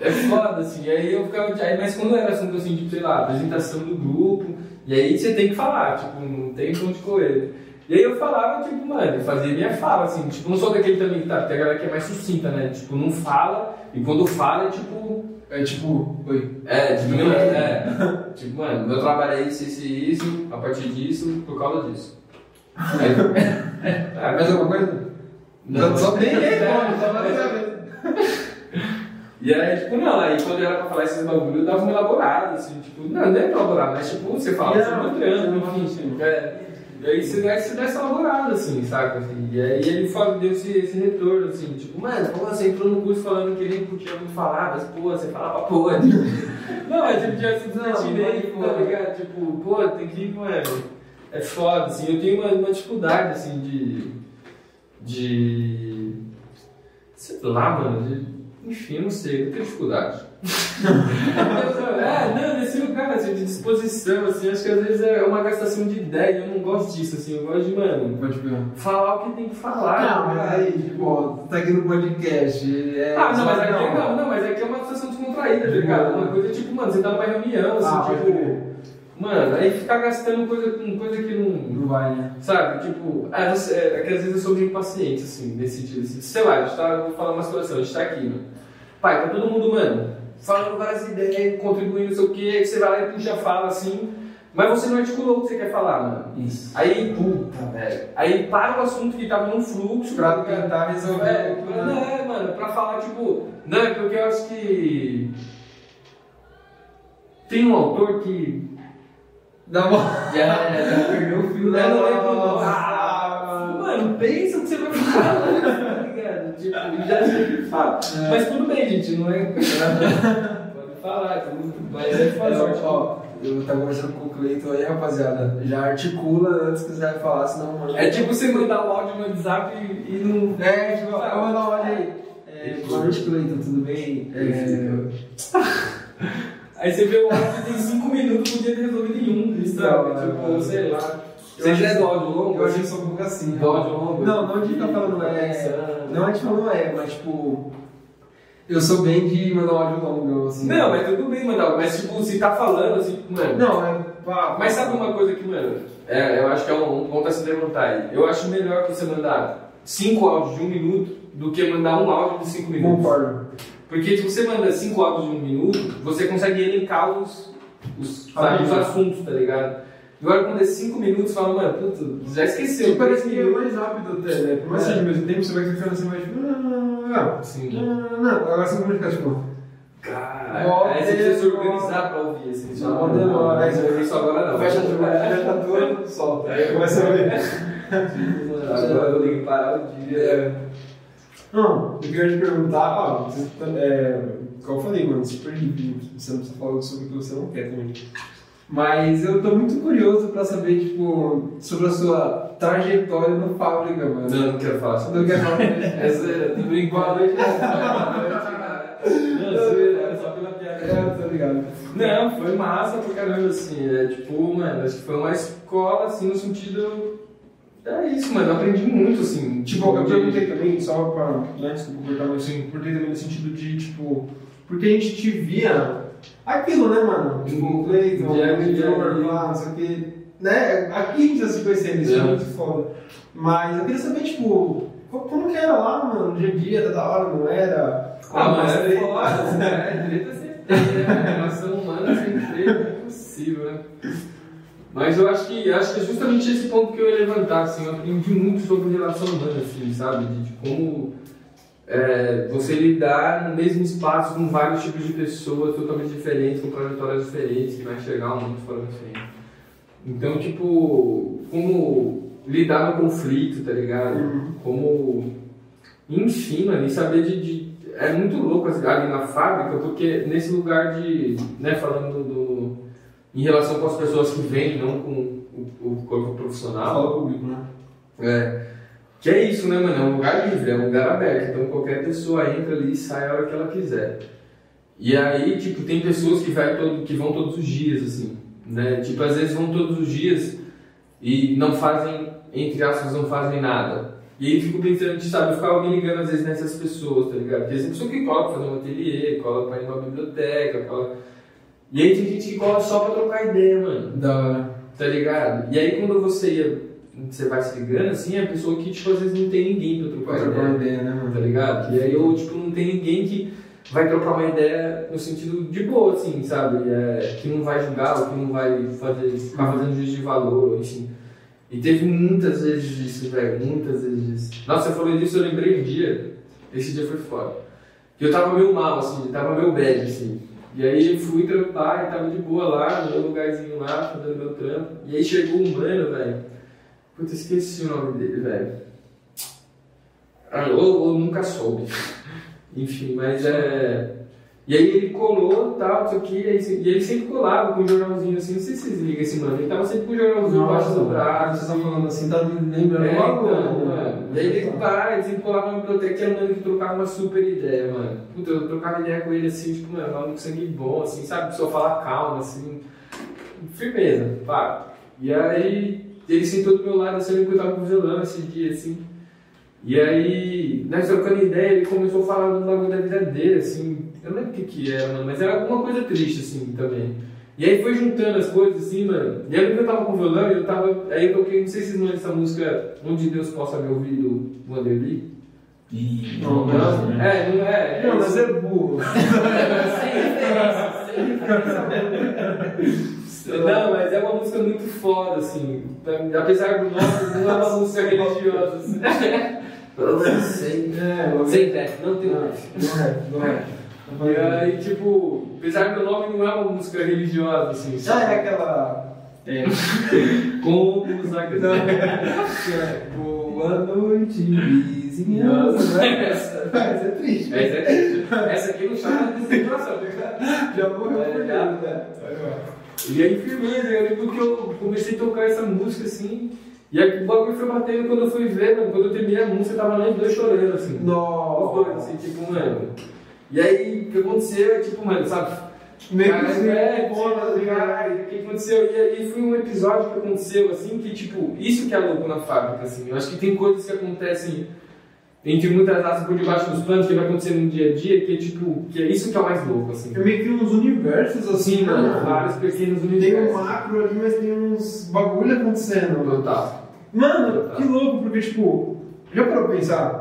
é foda, assim. Aí eu ficava. Aí, mas quando era assunto assim, tipo, sei lá, apresentação do grupo, e aí você tem que falar, tipo, não tem pra onde correr. E aí eu falava, tipo, mano, eu fazia minha fala, assim, tipo, não sou daquele também que tá, tem a galera que é mais sucinta, né? Tipo, não fala, e quando fala é tipo. É tipo, oi. É, tipo, meu, é, tipo, mano, meu trabalho é isso, isso e isso, a partir disso, por causa disso. Aí, é, Mais alguma coisa? Não, Só tem aí, É. pô, só vai. E aí, tipo, não, aí quando era pra falar esses bagulho, eu dava uma elaborada, assim, tipo, não, não é elaborada, mas tipo, você fala, você Não, não trampo, não, enfim, é. E aí você dá, você dá essa elaborada, assim, saca? Assim, e aí ele fala, deu esse, esse retorno, assim, tipo, mano, pô, você entrou no curso falando que nem podia muito falar, mas pô, você fala pra porra. não, é tipo, já se desatirei, Não, tá pô. ligado? Tipo, pô, tem que, mano, é foda, assim, eu tenho uma, uma dificuldade, assim, de. de. Sei lá, mano, de. Enfim, eu não sei, eu tenho dificuldade. é, não, nesse lugar, assim, de disposição, assim, acho que às vezes é uma gastação de ideia, eu não gosto disso, assim, eu gosto de, mano, Pode ver. falar o que tem que falar. Não, mas aí, tipo, tá aqui no podcast. É, Ah, não, mas aqui, não. não, não, mas aqui é uma situação descontraída, tá ligado? Uma coisa tipo, mano, você tá numa reunião, assim, Ah, tipo. Mano, aí ficar gastando coisa com coisa que não. Não vai, né? Sabe, tipo, é, você- é, que às vezes eu sou meio impaciente, assim, nesse sentido. Assim. Sei lá, a gente tá, vou falar uma situação, a gente tá aqui, mano. Pai, tá todo mundo, mano, falando várias ideias, contribuindo, não sei o quê, aí você vai lá e puxa a fala, assim, mas você não articulou o que você quer falar, mano. Isso. Aí, puta, velho. Aí para o assunto que tava num fluxo. Pra cara. tentar resolver. É, pra, não, é, mano, pra falar, tipo. Não, é porque eu acho que. Tem um autor que. Dá uma. Já, já perdeu o fio da Eu não lembro o nome. Nossa, Ah, mano, pensa o que você vai falar, tá ligado? Tipo, já sei o que fala. Mas tudo bem, gente, não é. Pode falar, tudo- mas é fazer. Ó, ó, eu tava conversando com o Cleiton aí, rapaziada. Já articula antes que você vai falar, senão, mano. É tipo você mandar o áudio no WhatsApp e, e não. É, tipo, eu vou dar olha aí. É, boa noite, Cleiton, tudo bem? É, Aí você vê o áudio tem 5 minutos, podia ter resolvido em um, sabe? Não, Tipo, não, sei lá. Eu Você acho já é que- do áudio longo? eu achei só um pouco assim. Do áudio longo? Não, não de ficar falando é. Não é de falando é, mas tipo. Eu sou bem de mandar um áudio longo, assim. Não, mas tudo bem, mano. Mas tipo, se tá falando assim, mano. Não, é. Pá, Mas sabe uma coisa que, mano, é, eu acho que é um, um ponto a se levantar aí. Eu acho melhor você mandar 5 áudios de um minuto do que mandar um áudio de 5 minutos. Concordo. Porque se você manda 5 áudios de um minuto, você consegue elencar os, os, sabe, os Ah, assuntos, tá ligado? Agora quando é 5 minutos, fala, mano, puta, já esqueceu. Tipo, parece que é mais rápido até, né? Por mais que É. seja ao mesmo tempo, você vai ficando assim, mais tipo. Não, não, Sim. não, não. Agora você vai ficar tipo. Cara, Mó aí você precisa se organizar pra ouvir assim. Você fala, não, demora. não, isso isso agora não. Fecha tudo, É. fecha tudo, solta. Aí Começa a ver. Agora eu tenho que parar o dia. É. Não, eu queria te perguntar, ó, você, tá- é, como eu falei, mano, super livre, você não precisa falar sobre o que você não quer também. Mas eu tô muito curioso pra saber, tipo, sobre a sua trajetória no fábrica, mano. Não, não quero falar sobre não quer falar É. Não, zoeira, é só pela piada. É, eu tô ligado. Não, foi massa pra caramba, assim. É, tipo, mano, acho que foi uma escola, assim, no sentido. É isso, mano, eu aprendi muito, assim. Tipo, eu perguntei também, só pra. Né, desculpa cortar, mas assim, perguntei também no sentido de, tipo. Porque a gente te via aquilo, né, mano? Tipo, o a o ali. lá, não sei o quê. Né? Aqui a gente já se conhecendo, isso é É. muito foda. Mas eu queria saber, tipo, co- como que era lá, mano? No dia a dia, tá da hora, não era? Ah, mas é treta. foda, né? Treta sempre tem, né? Relação humana sem é impossível, né? Mas eu acho que acho que é justamente esse ponto que eu ia levantar, assim, eu aprendi muito sobre relação humana, assim, sabe? De, de como é, você lidar no mesmo espaço com vários tipos de pessoas totalmente diferentes, com trajetórias diferentes, que vai enxergar o mundo de forma diferente. Então, tipo, como lidar no conflito, tá ligado? Como, enfim, mano, e saber de, de- É muito louco assim, ali na fábrica, porque nesse lugar de. Né, falando do. Em relação com as pessoas que vêm, não com o, o corpo profissional. Fala público, né? É. Que é isso, né, mano? É um lugar livre, é um lugar aberto. Então qualquer pessoa entra ali e sai a hora que ela quiser. E aí, tipo, tem pessoas que, vai todo, que vão todos os dias, assim, né? Tipo, às vezes vão todos os dias e não fazem, entre aspas, não fazem nada. E aí fico pensando, sabe, ficar alguém ligando às vezes nessas pessoas, tá ligado? Porque tem pessoa que cola pra fazer um ateliê, cola pra ir numa biblioteca, cola... E aí tem gente que cola só pra trocar ideia, mano Da hora. tá ligado? E aí quando você ia, você vai se ligando assim, é a pessoa que tipo, às vezes não tem ninguém pra Pra trocar trocar ideia, ideia, né, mano? tá ligado? E aí eu tipo, não tem ninguém que vai trocar uma ideia no sentido de boa, assim, sabe? É, que não vai julgar, ou que não vai fazer, ficar fazendo juízo de valor, enfim. E teve muitas vezes isso, velho, muitas vezes isso. Nossa, você falou disso, eu lembrei um dia, esse dia foi foda. Que eu tava meio mal, assim, tava meio bad, assim. E aí fui trampar e tava de boa lá, no meu lugarzinho lá, fazendo meu trampo. E aí chegou um mano, velho. Puta, esqueci o nome dele, velho. Ah, ou, ou nunca soube. Enfim, mas é. E aí ele colou e tal, isso aqui, e ele sempre colava com um jornalzinho assim, não sei se vocês ligam esse mano, ele tava sempre com um jornalzinho embaixo do braço, você tá falando assim, tá lembrando É, logo, então, né? mano. E aí ele para, ele sempre colava na biblioteca e era um mano que trocava uma super ideia, mano. Puta, eu trocava ideia com ele assim, tipo, mano, maluco sangue bom, assim, sabe? A pessoa fala calma, assim, firmeza, pá. E aí ele sentou do meu lado, assim, que eu tava com violão esse dia, assim. E aí, nós trocando ideia, ele começou a falar do bagulho da vida dele, assim. Eu não lembro o que que era, mano, mas era alguma coisa triste, assim, também. E aí foi juntando as coisas assim, mano. E aí eu tava com violão e eu tava. Aí eu toquei, não sei se vocês lembram dessa música Onde Deus Possa Me Ouvir do Vanderly. E... Não, Não, é, não é. Não, mas é burro. Não, mas é uma música muito foda, assim. Apesar do nome, não é uma música religiosa. Assim. Sem, É, sem fé, não tem nome. Não é, não é. E aí, tipo, apesar do nome, não é uma música religiosa, assim. Já sabe? é aquela. É. Como usar Boa noite, vizinhança. né? Essa essa é triste. Essa, é, essa aqui não chama de situação, né? Já morreu É, por já. Né? E aí, firmeza, eu lembro que eu comecei a tocar essa música assim. E aí o bagulho foi batendo quando eu fui ver, mano. Quando eu terminei a música, tava nós dois chorando, assim. Os dois, Nossa. assim, tipo, mano. E aí, o que aconteceu é tipo, mano, sabe? Meio Cara, que é, se- pô, tá ligado? O que aconteceu? E aí foi um episódio que aconteceu, assim, que, tipo, isso que é louco na fábrica, assim. Eu acho que tem coisas que acontecem entre muitas asas por debaixo dos panos, que vai acontecer no dia a dia, que é, tipo, que é isso que é o mais louco, assim. É meio que uns universos assim, Sim, mano, mano. vários pequenos Tem um universos. macro ali, mas tem uns bagulho acontecendo. Total. Mano, que louco, porque, tipo, já parou pra pensar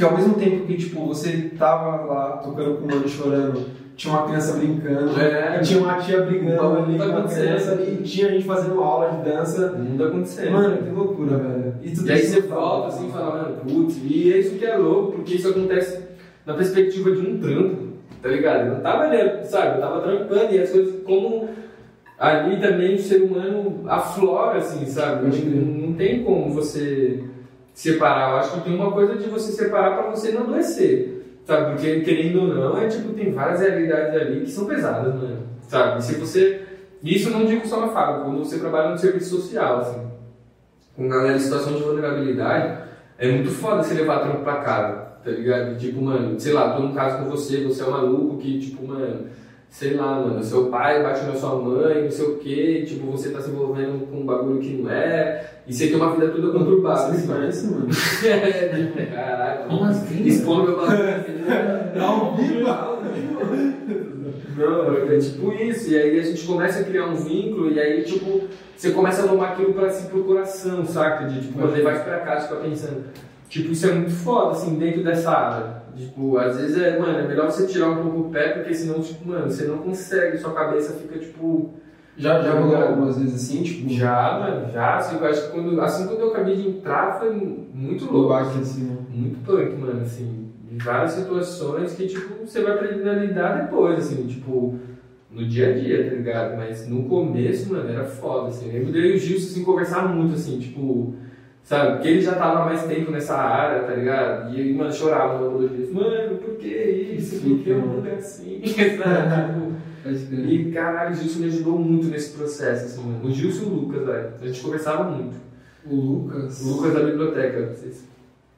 que ao mesmo tempo que, tipo, você tava lá tocando com o mano chorando, tinha uma criança brincando, É. e tinha uma tia brigando Bagulho ali tá com a criança e tinha gente fazendo aula de dança. O mundo acontecendo. Mano, que loucura, velho. tudo E aí você tá- volta assim e fala, mano, putz, e é isso que é louco, porque isso acontece na perspectiva de um trampo, tá ligado? Eu não tava ali, sabe? Eu tava trampando e as coisas como ali também o ser humano aflora, assim, sabe? Não, não tem como você separar. Eu acho que tem uma coisa de você separar pra você não adoecer. Sabe? Porque, querendo ou não, é tipo, tem várias realidades ali que são pesadas, mano. Sabe? E se você. Isso eu não digo só na fábrica, quando você trabalha no serviço social, assim. Com galera em situação de vulnerabilidade, é muito foda você levar trampo pra casa, tá ligado? Tipo, mano, sei lá, tô num caso com você, você é um maluco que, tipo, mano, sei lá, mano, seu pai bate na sua mãe, não sei o quê, tipo, você tá se envolvendo com um bagulho que não é, e você tem uma vida toda conturbada, Você assim. conhece, mano? É, tipo, caralho, Como assim? expondo meu bagulho. Vivo? Não, é tipo isso, e aí a gente começa a criar um vínculo, e aí, tipo, você começa a tomar aquilo pra si pro coração, saca? De, tipo, quando levar isso pra casa, fica pensando. Tipo, isso é muito foda, assim, dentro dessa área. Tipo, às vezes é, mano, é melhor você tirar um pouco o pé, porque senão, tipo, mano, você não consegue, sua cabeça fica, tipo. Já, já rolou algumas vezes assim, tipo, Já, mano, já, assim, eu acho que quando, assim quando eu acabei de entrar foi muito louco. baque assim, né? Muito punk, mano, assim. Em várias situações que, tipo, você vai aprendendo a lidar depois, assim, tipo, no dia a dia, tá ligado? Mas no começo, mano, era foda, assim. Eu lembro dele e o Gilson, assim, conversar muito, assim, tipo, sabe? Porque ele já tava há mais tempo nessa área, tá ligado? E ele, mano, chorava no bagulho dele. Mano, por que isso? Por que o mundo é assim? Tipo, e caralho, o Gilson me ajudou muito nesse processo, assim, mano. O Gilson e o Lucas, velho. A gente conversava muito. O Lucas. O Lucas da biblioteca, não sei se.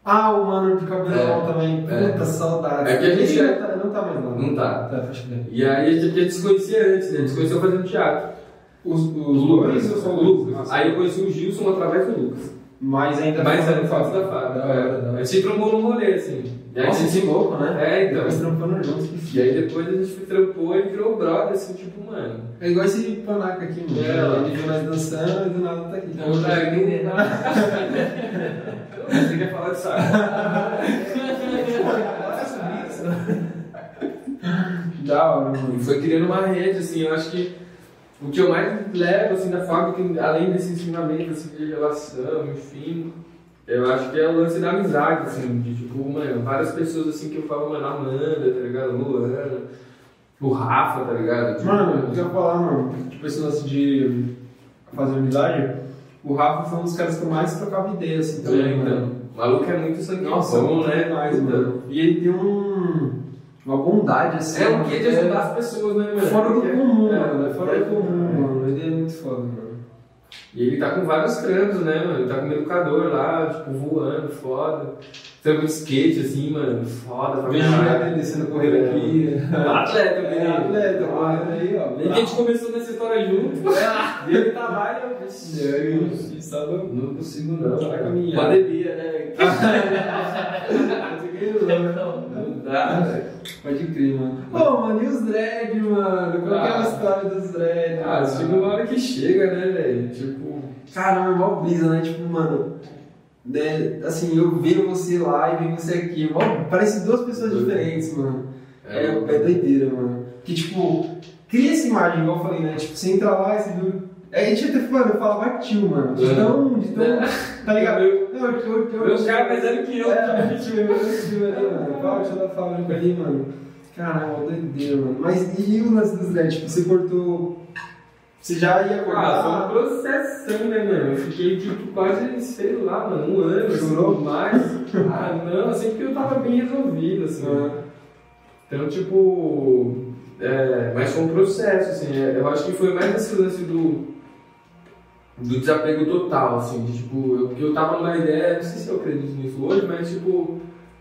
Ah, o mano de cabelão É. também. É. Puta saudade. É que a gente Ele é- não tá, não tá mais lá. Não tá. Tá. E aí a gente, se conhecia antes, né? A gente se conheceu fazendo teatro. Os, os O dois ou só o o Lucas. Aí eu conheci o Gilson através do Lucas. Mas ainda Mas era do foto Fábio. da Fábio. Da hora, da É. A gente se trombou no rolê, assim. E aí, Nossa, a gente- que louco, né? É, então. Depois trampando juntos. E aí depois a gente trampou e virou brother, assim, tipo, mano. É igual esse panaca aqui, mano. É. Ele viu nós dançando e do nada tá aqui. Não, tá, ninguém- Você quer falar de saco? Da hora, mano. E foi criando uma rede, assim, eu acho que o que eu mais levo, assim, da fábrica, além desse ensinamento, assim, de relação, enfim, eu acho que é o lance da amizade, assim, de, tipo, mano, várias pessoas, assim, que eu falo, mano, Amanda, tá ligado, Luana, o Rafa, tá ligado? Tipo, Mano, eu ia falar, mano, tipo, esse lance de fazer amizade, o Rafa foi um dos caras que eu mais trocava ideia, assim, também, é, então, mano. o maluco é muito sangue Nossa, bom, né? demais, Puta. mano. E ele tem um, uma bondade, assim. É um mano, quê de ajudar as pessoas, né, mano? Fora do comum, É, mano. É fora é. do comum, mano. Ele é muito foda, mano. E ele tá com vários trampos, né, mano? Ele tá como educador lá, tipo, voando, foda. Trampo de skate, assim, mano, foda caralho. ele descendo correndo aqui. Atleta, É menino. atleta, mano. Aí, ó. E que a gente começou nessa história junto. e ele trabalha. E aí, sabe? Não consigo não. Tá caminhando. Pandemia, né? Não dá, Ah, Pode crer, mano. Ô, mano, e os dread, mano? Qual que é a Ah. história dos dread? ah, mano? chega uma hora que chega, né, velho? Tipo. Cara, normal brisa, né? Tipo, mano. Né, assim, eu vendo você lá e vendo você aqui. mó- Parece duas pessoas diferentes, mano. É, é doideira, mano. Que tipo, cria essa imagem, igual eu falei, né? Tipo, você entra lá e você viu. É, a gente até, mano, eu falava tio, mano. De tão. De tão tá ligado? Não, eu, eu, eu, Meu cara mais velho que eu. É, tio, eu, tio ali, mano. Qual o tio da fábrica ali, mano? Caralho, doideira, mano. Mas e o lance dos dread? Tipo, você cortou. Você já ia cortar? Ah, foi um processão, né, mano? Eu fiquei, tipo, quase, sei lá, mano, um ano, assim, Chorou? mais. Ah, não, assim, porque eu tava bem resolvido, assim. Ah. Então, tipo, é, mas foi um processo, assim, é, eu acho que foi mais esse lance do, do desapego total, assim, de, tipo, eu, porque eu tava numa ideia, não sei se eu acredito nisso hoje, mas, tipo,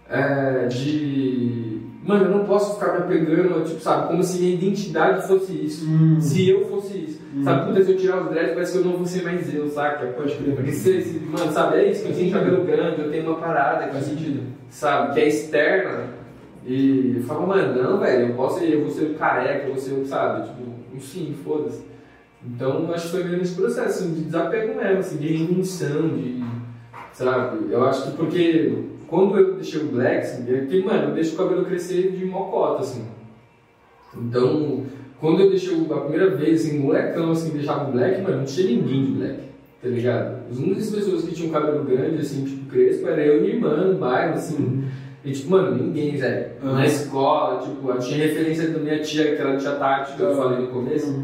é, de, mano, eu não posso ficar me apegando, tipo, sabe, como se minha identidade fosse isso, Hum. se eu fosse isso, sabe, puta, se eu tirar os dreads, parece que eu não vou ser mais eu, saca? Pode crer. Porque se, se- mano, sabe, é isso, que eu tenho cabelo grande, eu tenho uma parada que, Faz sentido. sabe, que é externa. E eu falo, mano, não, velho, eu posso eu vou ser careca, eu vou ser, sabe, tipo, enfim, foda-se. Então, acho que foi meio nesse processo, assim, de desapego mesmo, assim, de reinvenção, de, sabe, eu acho que porque quando eu deixei o black, assim, é que, mano, eu deixo o cabelo crescer de mocota, assim. Então, quando eu deixei o- a primeira vez, assim, molecão, assim, deixava o black, mano, não tinha ninguém de black, tá ligado? As únicas pessoas que tinham cabelo grande, assim, tipo, crespo, era eu e minha irmã no bairro, assim. E, tipo, mano, ninguém, velho. Uhum. Na escola, tipo, eu tinha referência da minha tia, que era a tia Tati, que eu Uhum. falei no começo.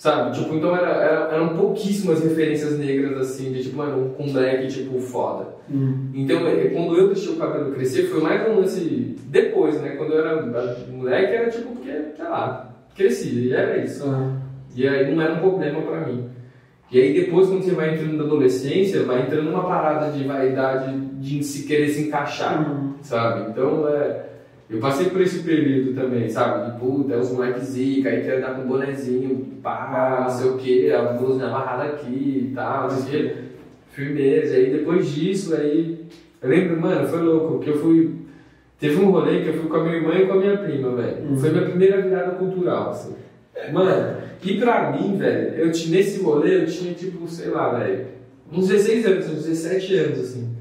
Sabe? Tipo, então era, era- eram pouquíssimas referências negras, assim, de tipo, mano, com black, tipo, foda. Hum. Então, é, quando eu deixei o cabelo crescer, foi mais um lance depois, né? Quando eu era moleque, era tipo, porque, sei lá, crescia, e era isso. Ah. E aí não era um problema pra mim. E aí depois, quando você vai entrando na adolescência, vai entrando numa parada de vaidade, de se querer se encaixar, Hum. sabe? Então, é... Eu passei por esse período também, sabe? De puta, os moleques zica, aí quer dar com bonezinho, pá, não sei o que, a blusa amarrada aqui e tal, não sei o quê. Firmeza. Aí depois disso, aí. Eu lembro, mano, foi louco, que eu fui. Teve um rolê que eu fui com a minha irmã e com a minha prima, velho. Uhum. Foi minha primeira virada cultural, assim. Mano, e pra mim, velho, eu tinha, nesse rolê eu tinha tipo, sei lá, velho, uns 16 anos, uns 17 anos, assim.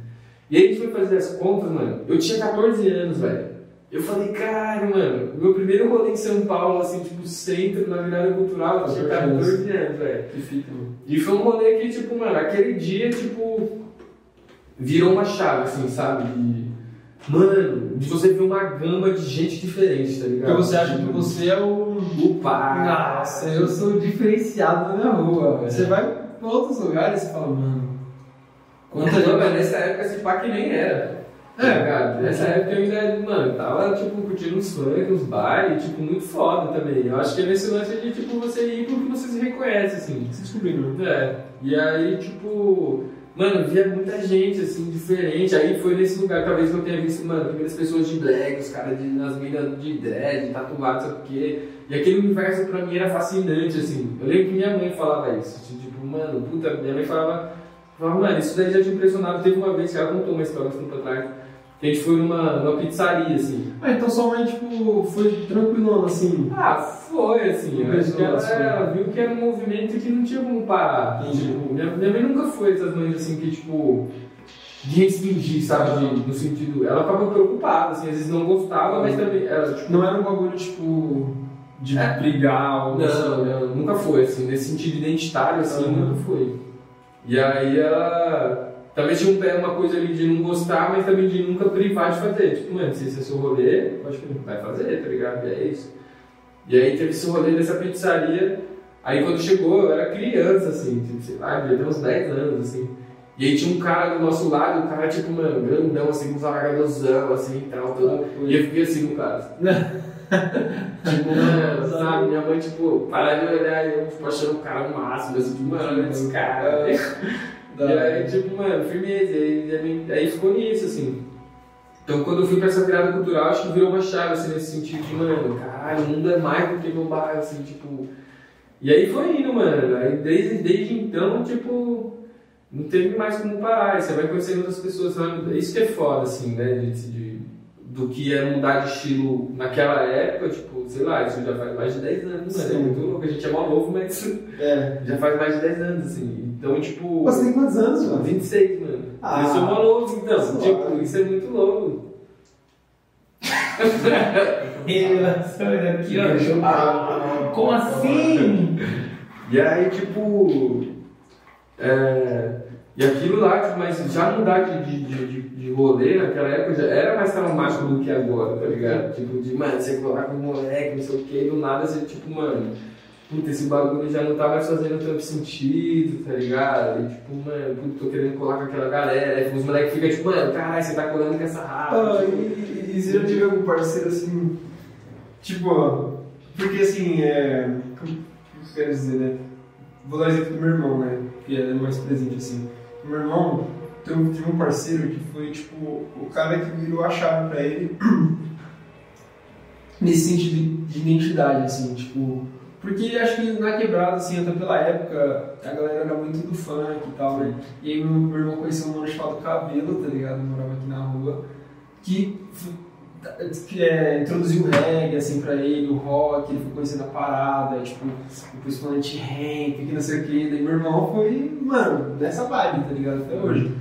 E aí a gente foi fazer as contas, mano, eu tinha 14 anos, velho. Eu falei, caralho, mano, meu primeiro rolê em São Paulo, assim, tipo, centro, na virada cultural, eu tinha 14 anos. 14 anos, velho. Que fita, mano. E foi um rolê que, tipo, mano, aquele dia, tipo, virou uma chave, assim, sabe? E, mano, de você ver uma gama de gente diferente, tá ligado? Porque você acha que você é o. O pai. Nossa, eu sou diferenciado na minha rua. velho. Você vai pra outros lugares e fala, mano. Quanta gente. nessa época esse pá que nem era. Tá É. ligado? Nessa época eu ainda, mano, tava tipo curtindo uns funk, uns bailes, tipo, muito foda também. Eu acho que é nesse lance de tipo você ir porque você se reconhece, assim. Você descobriu, né? É. E aí, tipo, mano, via muita gente, assim, diferente. Aí foi nesse lugar, talvez eu tenha visto, mano, primeiras pessoas de black, os caras de, nas minas de dread, tatuado, sabe o quê. E aquele universo pra mim era fascinante, assim. Eu lembro que minha mãe falava isso, tipo, mano, puta, minha mãe falava, falava, mano, isso daí já te impressionava. Teve uma vez que ela contou uma história assim pra trás, a gente foi numa, numa pizzaria, assim. Ah, então sua mãe, tipo, foi tranquilona, assim. Ah, foi assim. Eu acho que ela, ela viu que era um movimento que não tinha como parar. Entendi. Tipo, minha, minha mãe nunca foi essas mães assim que, tipo, de restringir, sabe? De- no sentido. Ela ficava preocupada, assim, às vezes não gostava, mas também. Ela, tipo, Não era um bagulho, tipo, de É. brigar ou não, não, nunca foi, assim, nesse sentido identitário, assim, Uhum. nunca foi. E aí ela. Talvez tinha um pé, uma coisa ali de não gostar, mas também de nunca privar de fazer. Tipo, mano, se esse é seu rolê, Pode crer. vai fazer, tá ligado? E é isso. E aí teve esse rolê dessa pizzaria. Aí quando chegou, eu era criança, assim, tipo, sei lá, devia ter uns 10 anos, assim. E aí tinha um cara do nosso lado, um cara, tipo, mano, grandão, assim, com alagadorzão, assim, e tal, todo... E eu fiquei assim no cara. tipo, mano, sabe, minha mãe, tipo, para de olhar e eu, tipo, achando o cara o máximo, assim, tipo, mano, esse cara. E aí, tipo, mano, firmeza. Aí, aí ficou nisso, assim. Então, quando eu fui pra essa virada cultural, acho que virou uma chave, assim, nesse sentido de, mano, caralho, o mundo é mais do que meu bairro, assim, tipo. E aí foi indo, mano. Aí desde, desde então, tipo, não teve mais como parar. Você vai conhecendo outras pessoas, sabe? Isso que é foda, assim, né? De, de- do que é mudar de estilo naquela época, tipo, sei lá, isso já faz mais de 10 anos, né? É muito louco, a gente é mal novo, mas É. já faz mais de 10 anos, assim. Então, tipo. Você tem quantos anos, mano? 26, mano. Ah. eu sou mal novo, então. Tipo, isso é muito louco. Ele aqui, ó. Ah, Como assim? E aí, tipo. É, e aquilo lá, mas já mudar de, de, de, de- rolê naquela época já era mais traumático do que agora, tá ligado? Tipo, de, mano, você colar com um moleque, não sei o que, do nada você, tipo, mano, puta, esse bagulho já não tá mais fazendo tanto sentido, tá ligado? E, tipo, mano, puta, tô querendo colar com aquela galera. Aí os moleques ficam, tipo, mano, caralho, você tá colando com essa rapa. Ah, tipo, e, e, você já teve algum parceiro assim, tipo, porque assim, é, como que eu quero dizer, né? Vou dar o exemplo do meu irmão, né? Que é mais presente assim. Meu irmão teve, um parceiro que foi, tipo, o cara que virou a chave pra ele nesse sentido de, de identidade, assim, tipo. Porque acho que na quebrada, assim, até pela época, a galera era muito do funk e tal, né? E aí meu, meu irmão conheceu um mano chamado Cabelo, tá ligado? Morava aqui na rua. Que é, introduziu o reggae, assim, pra ele, o rock, ele foi conhecendo a parada, tipo, depois falando de rank, que não sei o que. Daí meu irmão foi, mano, nessa vibe, tá ligado? Até hoje.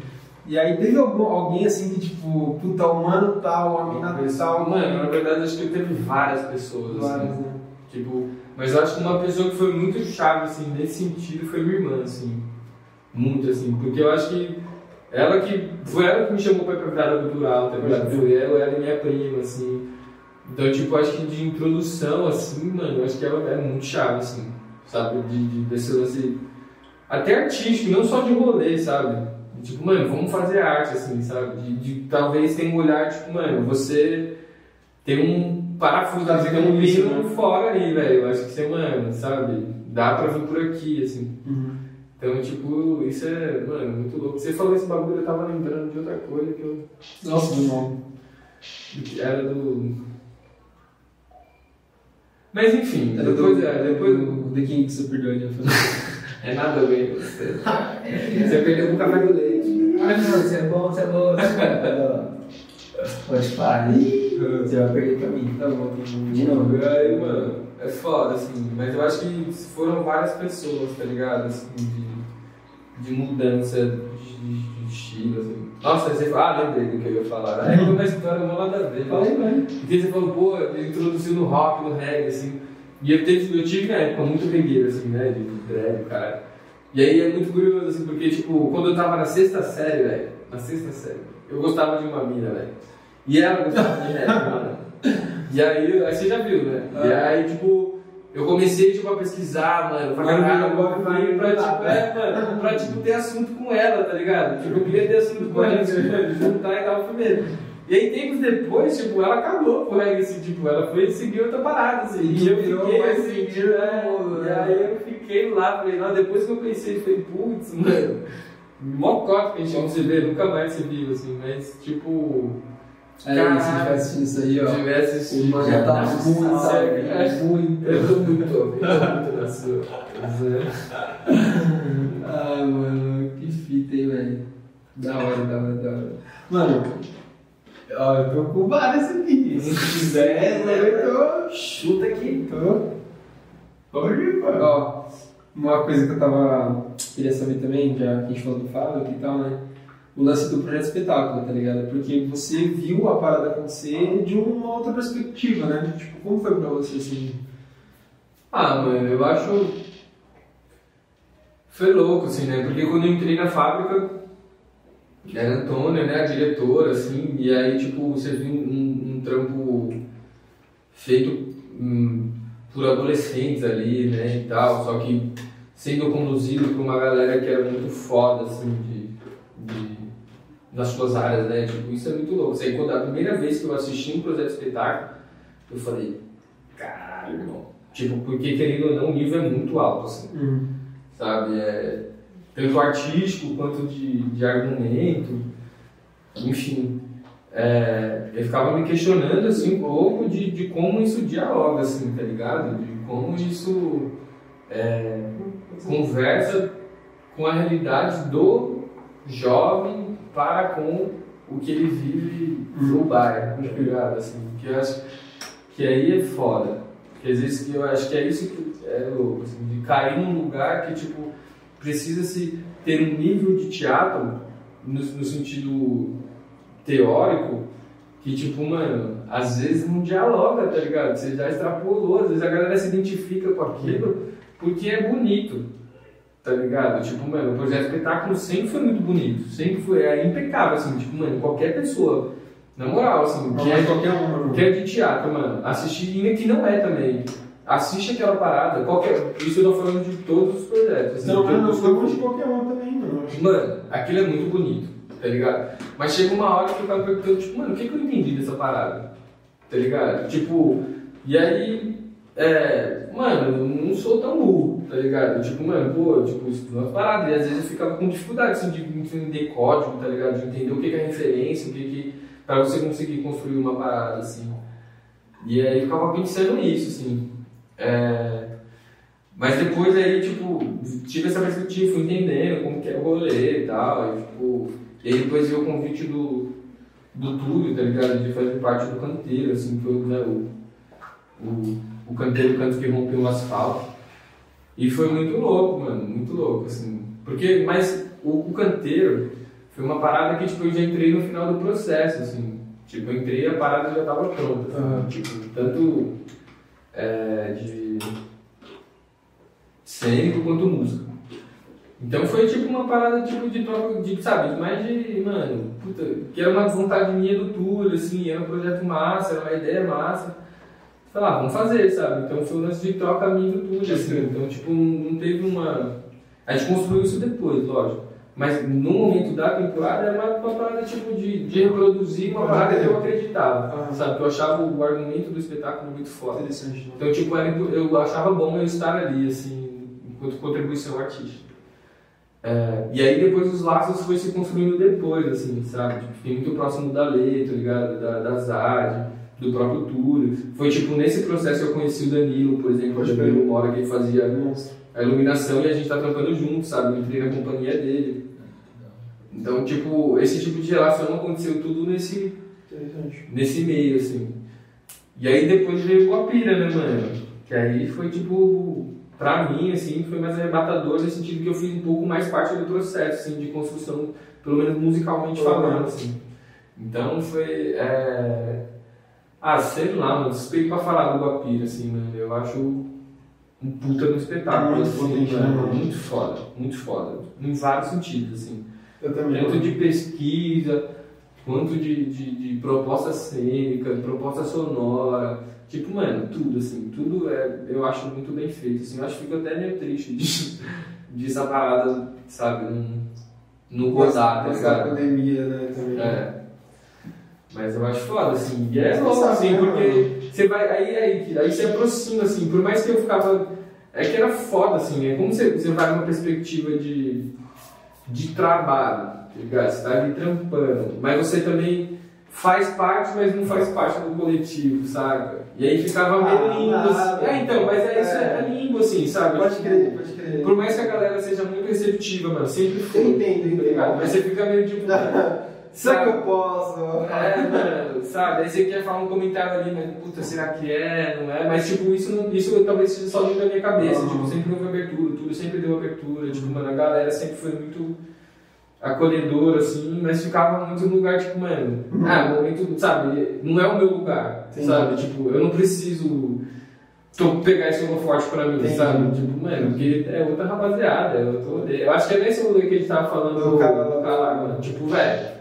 E aí teve algum, alguém assim que, tipo, puta, o mano tal, a mina tal, Mano, na verdade, acho que teve várias pessoas, assim. várias, né? Tipo, mas eu acho que uma pessoa que foi muito chave, assim, nesse sentido foi minha irmã, assim. Muito, assim, porque eu acho que ela que. Foi ela que me chamou pra ir pra virada cultural, tá ligado? Foi ela, ela e minha prima, assim. Então, tipo, acho que de introdução, assim, mano, acho que ela é muito chave, assim, sabe? De, de, desse lance. Até artístico, não só de rolê, sabe? Tipo, mano, vamos fazer arte, assim, sabe? De, de talvez ter um olhar, tipo, mano, você tem um parafuso, Tá tem um pino né? fora ali, velho. Acho que você, mano, sabe? Dá pra vir por aqui, assim. Uhum. Então, tipo, isso é, mano, muito louco. Você falou esse bagulho, eu tava lembrando de outra coisa que eu. Nossa, meu nome. que Era do. Mas enfim, Era depois, do, é, depois do The King que você perdeu ali. É nada bem você. Você perdeu o café do leite. Ah, não, você é bom, você é bom. você é bom. Pode parar. Você vai perder pra mim. Tá bom, tá. De novo. Aí, mano, é foda, assim. Mas eu acho que foram várias pessoas, tá ligado? Assim, de, de mudança de, de estilo, assim. Nossa, você fala, ah, lembrei do que eu ia falar. Aí foi uma história não nada a ver. Falei, vai. Porque você falou, pô, ele introduziu no rock, no reggae, assim. E eu, teve, eu tive na época muito regueiro, assim, né? De drag, cara. E aí é muito curioso, assim, porque, tipo, quando eu tava na sexta série, velho, na sexta série, eu gostava de uma mina, velho. E ela gostava de reggae, mano. E aí, aí você já viu, né? E aí, tipo, eu comecei, tipo, a pesquisar, mano, pra caralho, pra, tipo, é, mano, pra, tipo, ter assunto com ela, tá ligado? Tipo, eu queria ter assunto com ela, tipo, juntar e tal, primeiro. E aí, tempos depois, tipo, ela cagou pro reggae, assim, tipo, ela foi seguir outra parada, assim. E, eu fiquei, assim, tipo, é, e aí eu fiquei lá, falei, lá, depois que eu pensei, falei, putz, mano, mó cota que a gente não se vê, nunca mais se viu, assim, mas, tipo, Aí, se tiver assistindo isso aí, se ó. tivesse O assistido, mano já tá Nossa, muito, sabe? é. Muito. eu tô muito, tô muito na sua. É. Ah, mano, que fita, hein, velho. Da hora, da hora, da hora. Mano, ó, eu tô com várias aqui. Se quiser, eu tô. Chuta aqui. Tô. Pode, Ó, uma coisa que eu tava. Queria saber também, já que a gente falou do Fábio e tal, né? O lance do projeto espetáculo, tá ligado? Porque você viu a parada acontecer de uma outra perspectiva, né? Tipo, como foi pra você assim? Ah, mano, eu acho. Foi louco, assim, né? Porque quando eu entrei na fábrica, era Antônia, né? A diretora, assim, e aí, tipo, você viu um, um trampo feito hum, por adolescentes ali, né? E tal, só que sendo conduzido por uma galera que era muito foda, assim, de, nas suas áreas, né? Tipo, isso é muito louco. Assim, quando a primeira vez que eu assisti um projeto de espetáculo, eu falei, caralho, irmão. Tipo, porque querendo ou não, o nível é muito alto, assim sabe? É, tanto artístico quanto de, de argumento, enfim. É, eu ficava me questionando assim um pouco de, de como isso dialoga, assim, tá ligado? De como isso é, conversa com a realidade do jovem para com o que ele vive no bairro, tá ligado? Assim, que eu acho que aí é foda. Porque às vezes eu acho que é isso que é louco, assim, de cair num lugar que, tipo, precisa se ter um nível de teatro no, no sentido teórico que, tipo, mano, às vezes não dialoga, tá ligado? Você já extrapolou, às vezes a galera se identifica com aquilo porque é bonito, tá ligado? Tipo, mano, o projeto espetáculo sempre foi muito bonito, sempre foi é impecável, assim, tipo, mano, qualquer pessoa, na moral, assim, que é, qualquer um. que é de teatro, mano, assistir, e que não é também, assiste aquela parada, qualquer, isso eu tô falando de todos os projetos, assim, Não, eu não sou de qualquer um também, mano. Mano, aquilo é muito bonito, tá ligado? Mas chega uma hora que eu tava perguntando, tipo, mano, o que, que eu entendi dessa parada? Tá ligado? Tipo, e aí, é, mano, eu não sou tão burro, tá ligado? Tipo, mano, pô, tipo, estudo umas paradas, e às vezes eu ficava com dificuldade, assim, de entender código, tá ligado? De entender o que, que é referência, o que que. pra você conseguir construir uma parada, assim. E aí eu ficava pensando nisso, assim. É, mas depois aí, tipo, tive essa perspectiva, fui entendendo como que é o rolê e tal, e, tipo, e aí depois veio o convite do, do Túlio, tá ligado? De fazer parte do canteiro, assim, foi né, o, o, o canteiro canto que rompeu o asfalto. E foi muito louco, mano, muito louco, assim. Porque, mas o, o canteiro foi uma parada que, tipo, eu já entrei no final do processo, assim. Tipo, eu entrei e a parada já tava pronta, assim, Aham. tipo, tanto é, de cênico quanto música. Então foi tipo uma parada tipo de troca de, sabe, mais de, mano, puta, que era uma vontade minha do Túlio, assim, era um projeto massa, era uma ideia massa. Lá, vamos fazer, sabe? Então foi um lance de troca minha do Túlio, assim. Então, tipo, não não teve uma. A gente construiu isso depois, lógico. Mas no momento da temporada era uma, uma parada tipo de, de reproduzir uma parada que eu acreditava, Aham. sabe? Que eu achava o argumento do espetáculo muito foda. Interessante. Então, tipo, eu achava bom eu estar ali, assim, enquanto contribuição artística. É, e aí depois os laços foi se construindo depois, assim, sabe? Tipo, fiquei muito próximo da Lei, tá ligado? Da, da Zad, do próprio Túlio. Foi, tipo, nesse processo que eu conheci o Danilo, por exemplo, o Pode Danilo crer. Mora, que ele fazia Nossa. a iluminação e a gente tá trampando junto, sabe? Eu entrei na companhia dele. Então, tipo, esse tipo de relação aconteceu tudo nesse, nesse meio, assim. E aí depois veio o Guapira, né, mano? Que aí foi tipo, pra mim, assim, foi mais arrebatador no sentido que eu fiz um pouco mais parte do processo, assim, de construção, pelo menos musicalmente falando, assim. Então foi. É... Ah, sei lá, mano, suspeito pra falar do Guapira, assim, mano. Eu acho um puta no espetáculo, Muito assim, potente, né, mano. Muito foda, muito foda. Em vários sentidos, assim Eu também. tanto de pesquisa quanto de, de, de proposta cênica, de proposta sonora, tipo, mano, tudo, assim, tudo é, eu acho muito bem feito, assim, eu acho que fico até meio triste de, de essa parada, sabe, não, não rodar, tá ligado? pandemia, né, também. É. Mas eu acho foda, assim, e é louco, sabe, assim, né, porque você vai, aí, aí, aí você aproxima, assim, por mais que eu ficava, é que era foda, assim, é como você, você vai numa perspectiva de, de trabalho, tá ligado? Você tá ali trampando, mas você também faz parte, mas não faz parte do coletivo, saca? E aí ficava meio Ah, limbo, assim. É, então, mas é isso, É. é limbo, assim, sabe? Pode crer, pode crer. Por mais que a galera seja muito receptiva, mano, sempre foi. Entendo, tá ligado? entendo. Mas você fica meio tipo. Será que eu posso? É, mano, sabe? Aí você quer falar um comentário ali, mas puta, será que é, não é? Mas tipo, isso, não, isso talvez seja só dentro da minha cabeça. Uhum. Tipo, sempre houve abertura, tudo sempre deu abertura. Tipo, mano, a galera sempre foi muito acolhedora, assim, mas ficava muito no lugar, tipo, mano, ah, momento, sabe, não é o meu lugar, Entendi. sabe? Tipo, eu não preciso tô, pegar esse forte pra mim, Entendi. sabe? Tipo, mano, porque é outra rapaziada, eu, tô, eu acho que é nesse rolê que gente tava falando Do do cara lá, mano. Tipo, velho,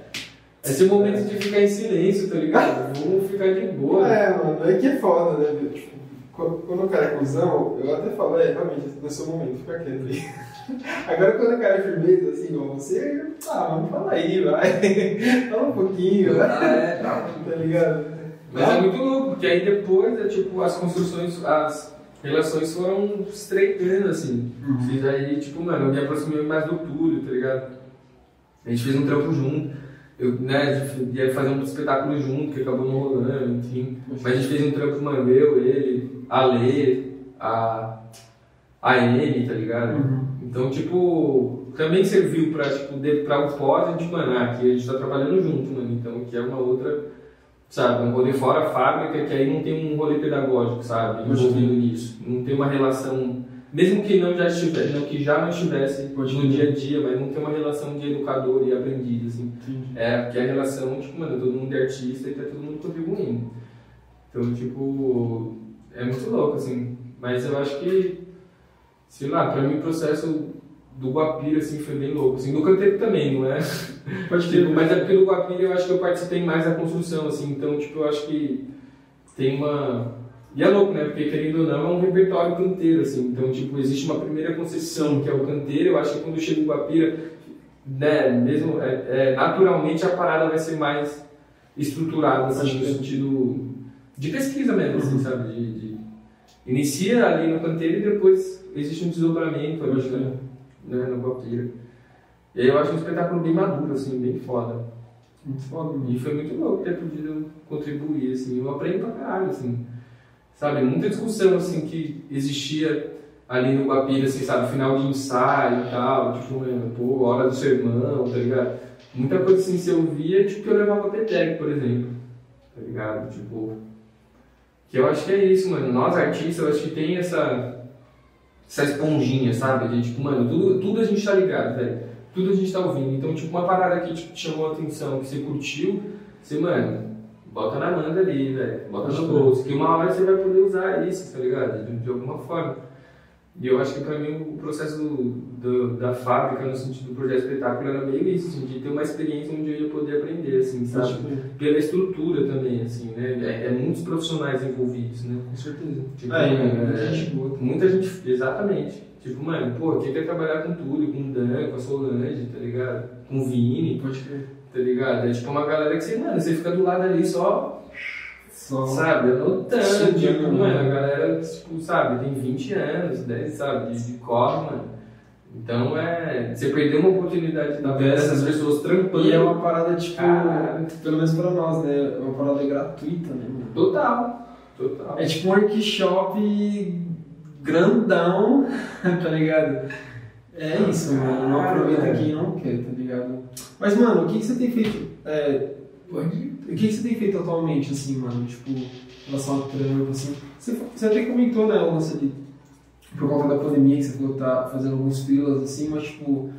esse é o momento de ficar em silêncio, tá ligado? Vamos ficar de boa. É, mano, é que é foda, né? Tipo, quando, quando o cara é cuzão, eu até falo, é, realmente, esse não é o seu momento, fica quieto aí. Agora quando o cara é firmeza, assim, igual você, ah, vamos falar aí, vai. Fala um pouquinho, Ah, vai. é, tá. Tá ligado? Mas é muito louco, porque aí depois, é, tipo, as construções, as relações foram estreitando, assim. E daí, tipo, mano, eu me aproximei mais do Túlio, tá ligado? A gente fez um trampo junto. Eu, né, ia fazer um espetáculo junto, que acabou não rolando, enfim. Mas a gente fez um trampo, mano, eu, ele, a Lê, a, a Amy, tá ligado? Então, tipo, também serviu pra, tipo, de, pra o pós, a gente, mano, ah, aqui a gente tá trabalhando junto, mano. Então, que é uma outra, sabe, um rolê fora a fábrica, que aí não tem um rolê pedagógico, sabe, envolvido nisso. Não tem uma relação, mesmo que não já estivesse, não, que já não estivesse no dia a dia, mas não tem uma relação de educador e aprendiz, assim. É, que é a relação, tipo, mano, todo mundo é artista e tá todo mundo contribuindo. Então, tipo, é muito louco, assim. Mas eu acho que, sei lá, pra mim o processo do Guapira, assim, foi bem louco. Assim, do canteiro também, não é? Pode Tipo, ter, mas é porque no Guapira eu acho que eu participei mais da construção, assim. Então, tipo, eu acho que tem uma... E é louco, né? Porque, querendo ou não, é um repertório canteiro, assim. Então, tipo, existe uma primeira concepção, que é o canteiro. Eu acho que quando chega o Guapira, né, mesmo, é, é, naturalmente a parada vai ser mais estruturada, assim, no crer. sentido de pesquisa mesmo, assim, sabe? De, de- Inicia ali no canteiro e depois existe um desdobramento ali, Pode né? né, no Guapira. E aí eu acho um espetáculo bem maduro, assim, bem foda. Muito foda. E foi muito louco ter podido contribuir, assim. Eu aprendi pra caralho, assim. Sabe, muita discussão, assim, que existia ali no Guapira, assim, sabe, final de ensaio e tal, tipo, mano, pô, hora do sermão, tá ligado? Muita coisa, assim, se eu via, tipo, que eu levava petec, por exemplo, tá ligado? Tipo, que eu acho que é isso, mano. Nós, artistas, eu acho que tem essa, essa esponjinha, sabe? De, tipo, mano, tudo, tudo a gente tá ligado, velho. Tudo a gente tá ouvindo. Então, tipo, uma parada que tipo, te chamou a atenção, que você curtiu, você, mano, bota na manga ali, velho. Bota no bolso. Que uma hora você vai poder usar isso, tá ligado? De, de alguma forma. E eu acho que pra mim o processo do, da fábrica, no sentido do projeto espetáculo, era meio isso, assim, de ter uma experiência onde eu ia poder aprender, assim, sabe? Crer. Pela estrutura também, assim, né? É, é muitos profissionais envolvidos, né? Com certeza. Tipo, É, é, muita gente boa. Muita gente, exatamente. Tipo, mano, pô, quem quer trabalhar com tudo, com o Dan, com a Solange, tá ligado? Com o Vini, Pode crer. tá ligado? É tipo uma galera que você, mano, você fica do lado ali só, Só. sabe, anotando. Tipo, mano. mano, a galera, tipo, sabe, tem 20 anos, 10, sabe, de, de corre, mano. Então é. Você perdeu uma oportunidade da Dessas, dessas né? pessoas trampando. E é uma parada, tipo, Caralho. pelo menos pra nós, né? É uma parada gratuita, né, mano? Total. Total. É tipo um workshop grandão, tá ligado? É isso, mano. Não aproveita quem não quer, tá ligado? Mas, mano, o que, que você tem feito? É, Pode. o que, você tem feito atualmente, assim, mano? Tipo, em relação ao trampo, assim. Você, você até comentou, né, o lance ali, por conta da pandemia, que você falou que tá fazendo alguns filas, assim, mas, tipo,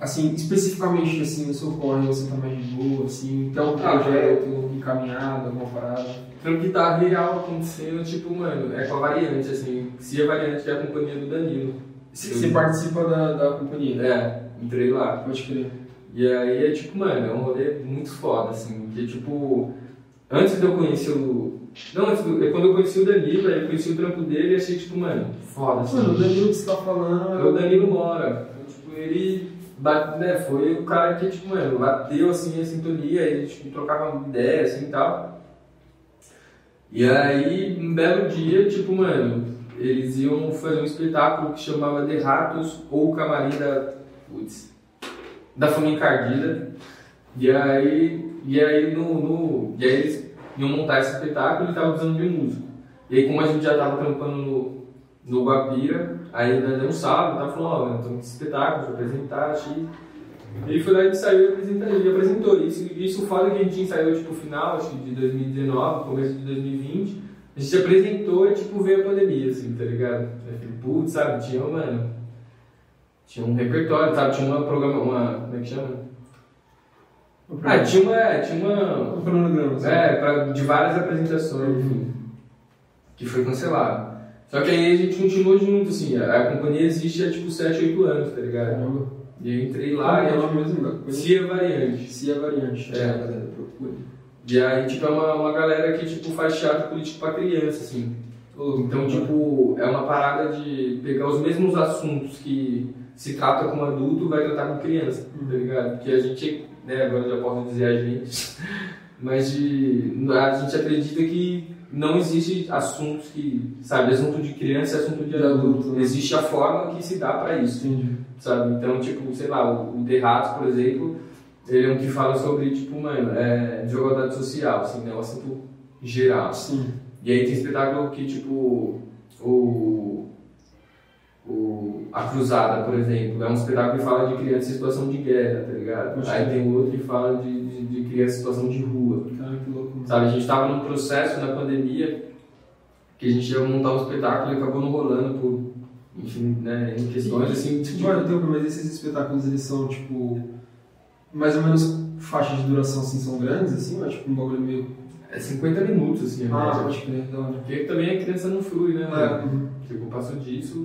assim, especificamente, assim, no seu corre, você tá mais de boa, assim, tem um Ah, projeto encaminhado, alguma parada? Então, que tá real acontecendo, tipo, mano, é com a variante, assim. Se a variante é a companhia do Danilo. Você você participa da, da companhia? É, entrei lá. Pode crer. E aí é tipo, mano, é um rolê muito foda, assim. Que tipo, antes de eu conhecer o. Não, antes do... é quando eu conheci o Danilo, aí eu conheci o trampo dele e achei, tipo, mano, foda, assim. Mano, o Danilo que você tá falando É o Danilo Mora. Então, tipo, ele bate, né, foi o cara que, tipo, mano, bateu assim a sintonia, gente tipo, trocava ideia assim e tal. E aí, um belo dia, tipo, mano, eles iam fazer um espetáculo que chamava De Ratos ou Camarim da. Putz, da Fome Encardida. E aí, e aí, no, no, e aí eles iam montar esse espetáculo e estavam precisando de um músico. E aí, como a gente já tava trampando no, no Guapira, aí ainda um salve, tá? falou, ó, então esse espetáculo, vou apresentar, X. Ele foi lá e saiu e apresentou, ele apresentou. Isso, isso fala que a gente ensaiou tipo final, acho que de 2019, começo de 2020. A gente apresentou e tipo veio a pandemia, assim, tá ligado? Eu falei, putz, sabe, tinha, mano. Tinha um repertório, sabe? Tinha uma programa, uma. Como é que chama? Ah, tinha uma. é, Tinha uma. O cronograma, assim. É, pra, de várias apresentações, enfim, que foi cancelado. Só que aí a gente continuou junto, assim, a, a companhia existe há tipo 7, 8 anos, tá ligado? Caramba. E eu entrei Lá é e o a nome mesmo da coisa. Cia Variante. Se a variante. É. galera, procure. E aí, tipo, é uma, uma galera que, tipo, faz teatro político pra criança, assim. Então, tipo, é uma parada de pegar os mesmos assuntos que se trata com adulto, vai tratar com criança, tá ligado? Porque a gente, né, agora já posso dizer a gente, mas de, a gente acredita que não existe assuntos que, sabe, assunto de criança e assunto de, adulto. né? Existe a forma que se dá pra isso Entendi. sabe? Então, tipo, sei lá, o, o The Ratos, por exemplo, ele é um que fala sobre, tipo, mano, é, desigualdade social, assim, né? Um assunto geral. Sim. E aí tem espetáculo que, tipo, o, o, a Cruzada, por exemplo, é um espetáculo que fala de criança em situação de guerra, tá ligado? Poxa. Aí tem outro que fala de, de, de criança em situação de rua. Cara, que louco. Sabe, a gente estava num processo na pandemia que a gente ia montar um espetáculo e acabou não rolando por, enfim, né, em questões assim, tipo, Tipo, olha, mas esses espetáculos, eles são, tipo, mais ou menos faixas de duração, assim, são grandes, assim, ou é tipo um bagulho meio... é 50 minutos, assim, a Ah, média. pode crer, da hora. Porque também a criança não flui, né, É, mano? uhum. Tipo, passou disso.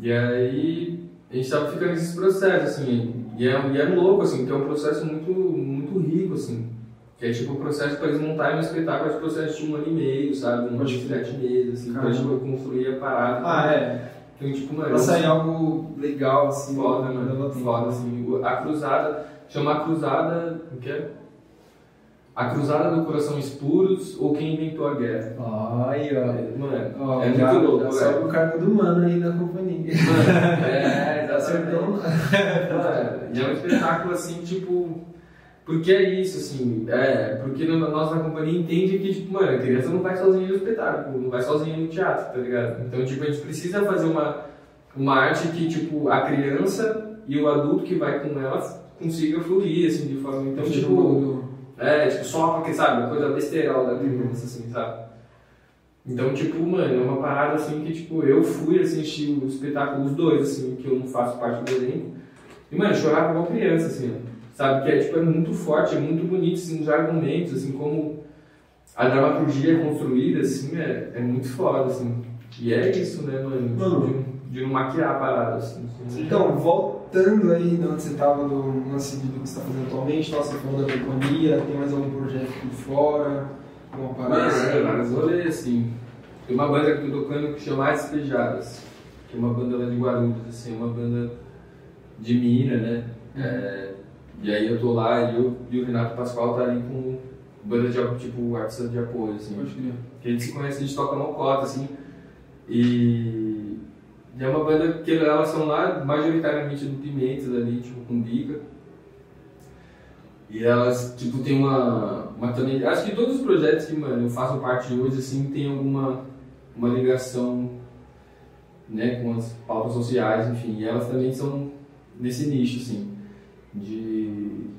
E aí a gente tava ficando nesses processos, assim. E é, e é louco, assim, que é um processo muito, muito rico, assim. Que é tipo o processo para eles montarem um espetáculo, é um processo de um ano e meio, sabe? Um ano de sete meses, assim, pra Caramba. tipo, construir a parada. Ah, é. Então, tipo, mano. Pra sair algo legal, assim. Foda, mano. Foda, assim. A cruzada, chama a cruzada. O que é? A cruzada do corações puros ou quem inventou a guerra. Olha, Mano, ó. é já, muito louco, já sobe o cargo do mano aí da companhia. Mano, é, Acertou. Mano, e é um espetáculo assim, tipo. Porque é isso, assim, é, porque na companhia entende que, tipo, mano, a criança não vai sozinha no espetáculo, não vai sozinha no teatro, tá ligado? Então, tipo, a gente precisa fazer uma, uma arte que, tipo, a criança e o adulto que vai com ela consiga fluir, assim, de forma. Então, tipo, é, tipo, só porque, sabe, coisa besteirol da criança, assim, sabe? Então, tipo, mano, é uma parada assim que, tipo, eu fui assistir o espetáculo, os dois, assim, que eu não faço parte do elenco. E, mano, chorar como uma criança, assim, sabe? Que é, tipo, é muito forte, é muito bonito, assim, os argumentos, assim, como a dramaturgia é construída, assim, é, é muito foda, assim. E é isso, né, mano? De, de não maquiar a parada, assim. Então, voltando aí de onde você estava, do lance do que você está fazendo atualmente, tal, você falou da companhia, tem mais algum projeto por fora, alguma parada? Mano, é, vários rolês, assim. Tem uma banda que eu tô tocando que chama As Despejadas, que é uma banda lá de Guarulhos, assim, uma banda de mina, né? É, e aí eu tô lá e, eu, e o Renato Pascoal tá ali com banda de tipo artista de apoio, assim. Crer. Que a gente se conhece, a gente toca mocota, assim. E, e é uma banda que elas são lá majoritariamente do Pimentas ali, tipo, com Bica. E elas, tipo, tem uma, uma também... Acho que todos os projetos que, mano, eu faço parte hoje, assim, tem alguma uma ligação, né, com as pautas sociais, enfim. E elas também são nesse nicho, assim, de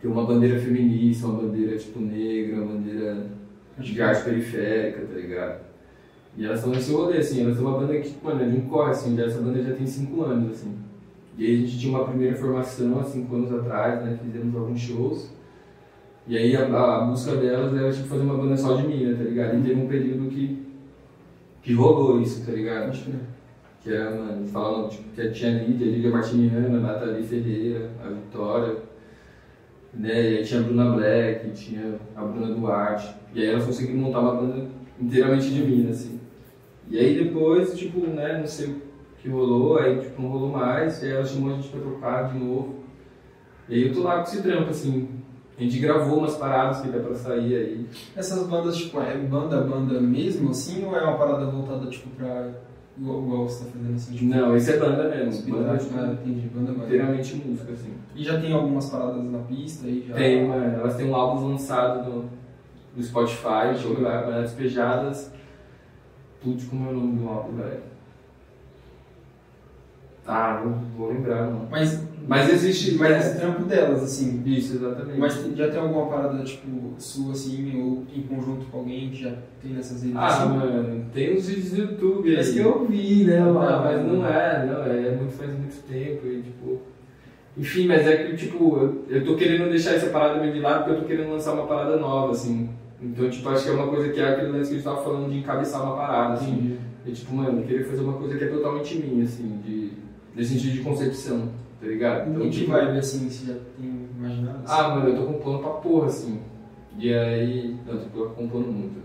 ter uma bandeira feminista, uma bandeira, tipo, negra, uma bandeira de arte periférica, tá ligado? E elas estão nesse rolê, assim, elas são uma banda que, mano, é de um corre, assim, essa banda já tem cinco anos, assim. E aí a gente tinha uma primeira formação há cinco anos atrás, né, fizemos alguns shows. E aí a, a busca delas era, tipo, fazer uma banda só de mina, tá ligado? E teve um período que, que rolou isso, tá ligado? Pode crer. Que era, mano, falando, tipo, que tinha a Lídia, a Lídia Martiniana, a Nathalie Ferreira, a Vitória, né? E aí tinha a Bruna Black, tinha a Bruna Duarte. E aí elas conseguiram montar uma banda inteiramente de mina, assim. E aí depois, tipo, né, não sei o que rolou, aí tipo, não rolou mais, e aí ela chamou a gente pra tocar de novo. E aí eu tô lá com esse trampo, assim. A gente gravou umas paradas que dá pra sair aí. Essas bandas, tipo, é banda, banda mesmo, assim, ou é uma parada voltada, tipo, pra... Igual, igual você tá fazendo, assim, tipo... Não, esse é banda mesmo. Banda, tipo, ah, entendi, banda, banda. inteiramente música, assim. E já tem algumas paradas na pista aí, já... Tem, mano. Elas têm um álbum lançado no, no Spotify, jogo lá, Bananas Despejadas. Putz, como é o nome do álbum, velho? Ah, não vou lembrar, não. Mas, Mas existe, mas esse trampo delas, assim... Isso, exatamente. Mas já tem alguma parada, tipo, sua, assim, ou em conjunto com alguém que já tem nessas redes, Ah, assim? mano, tem uns vídeos do YouTube aí. Mas que eu vi, né, Não, mano? mas não é, não, é muito, faz muito tempo e tipo. Enfim, mas é que tipo, eu, eu tô querendo deixar essa parada meio de lado porque eu tô querendo lançar uma parada nova, assim. Então, tipo, acho que é uma coisa que é aquele lance que a gente tava falando de encabeçar uma parada, assim. Entendi. E tipo, mano, eu queria fazer uma coisa que é totalmente minha, assim, de, de sentido de concepção, tá ligado? Em que tipo, vibe, assim, você já tem imaginado? assim? ah, mano, eu tô compondo pra porra, assim. E aí. Não, tô compondo muito.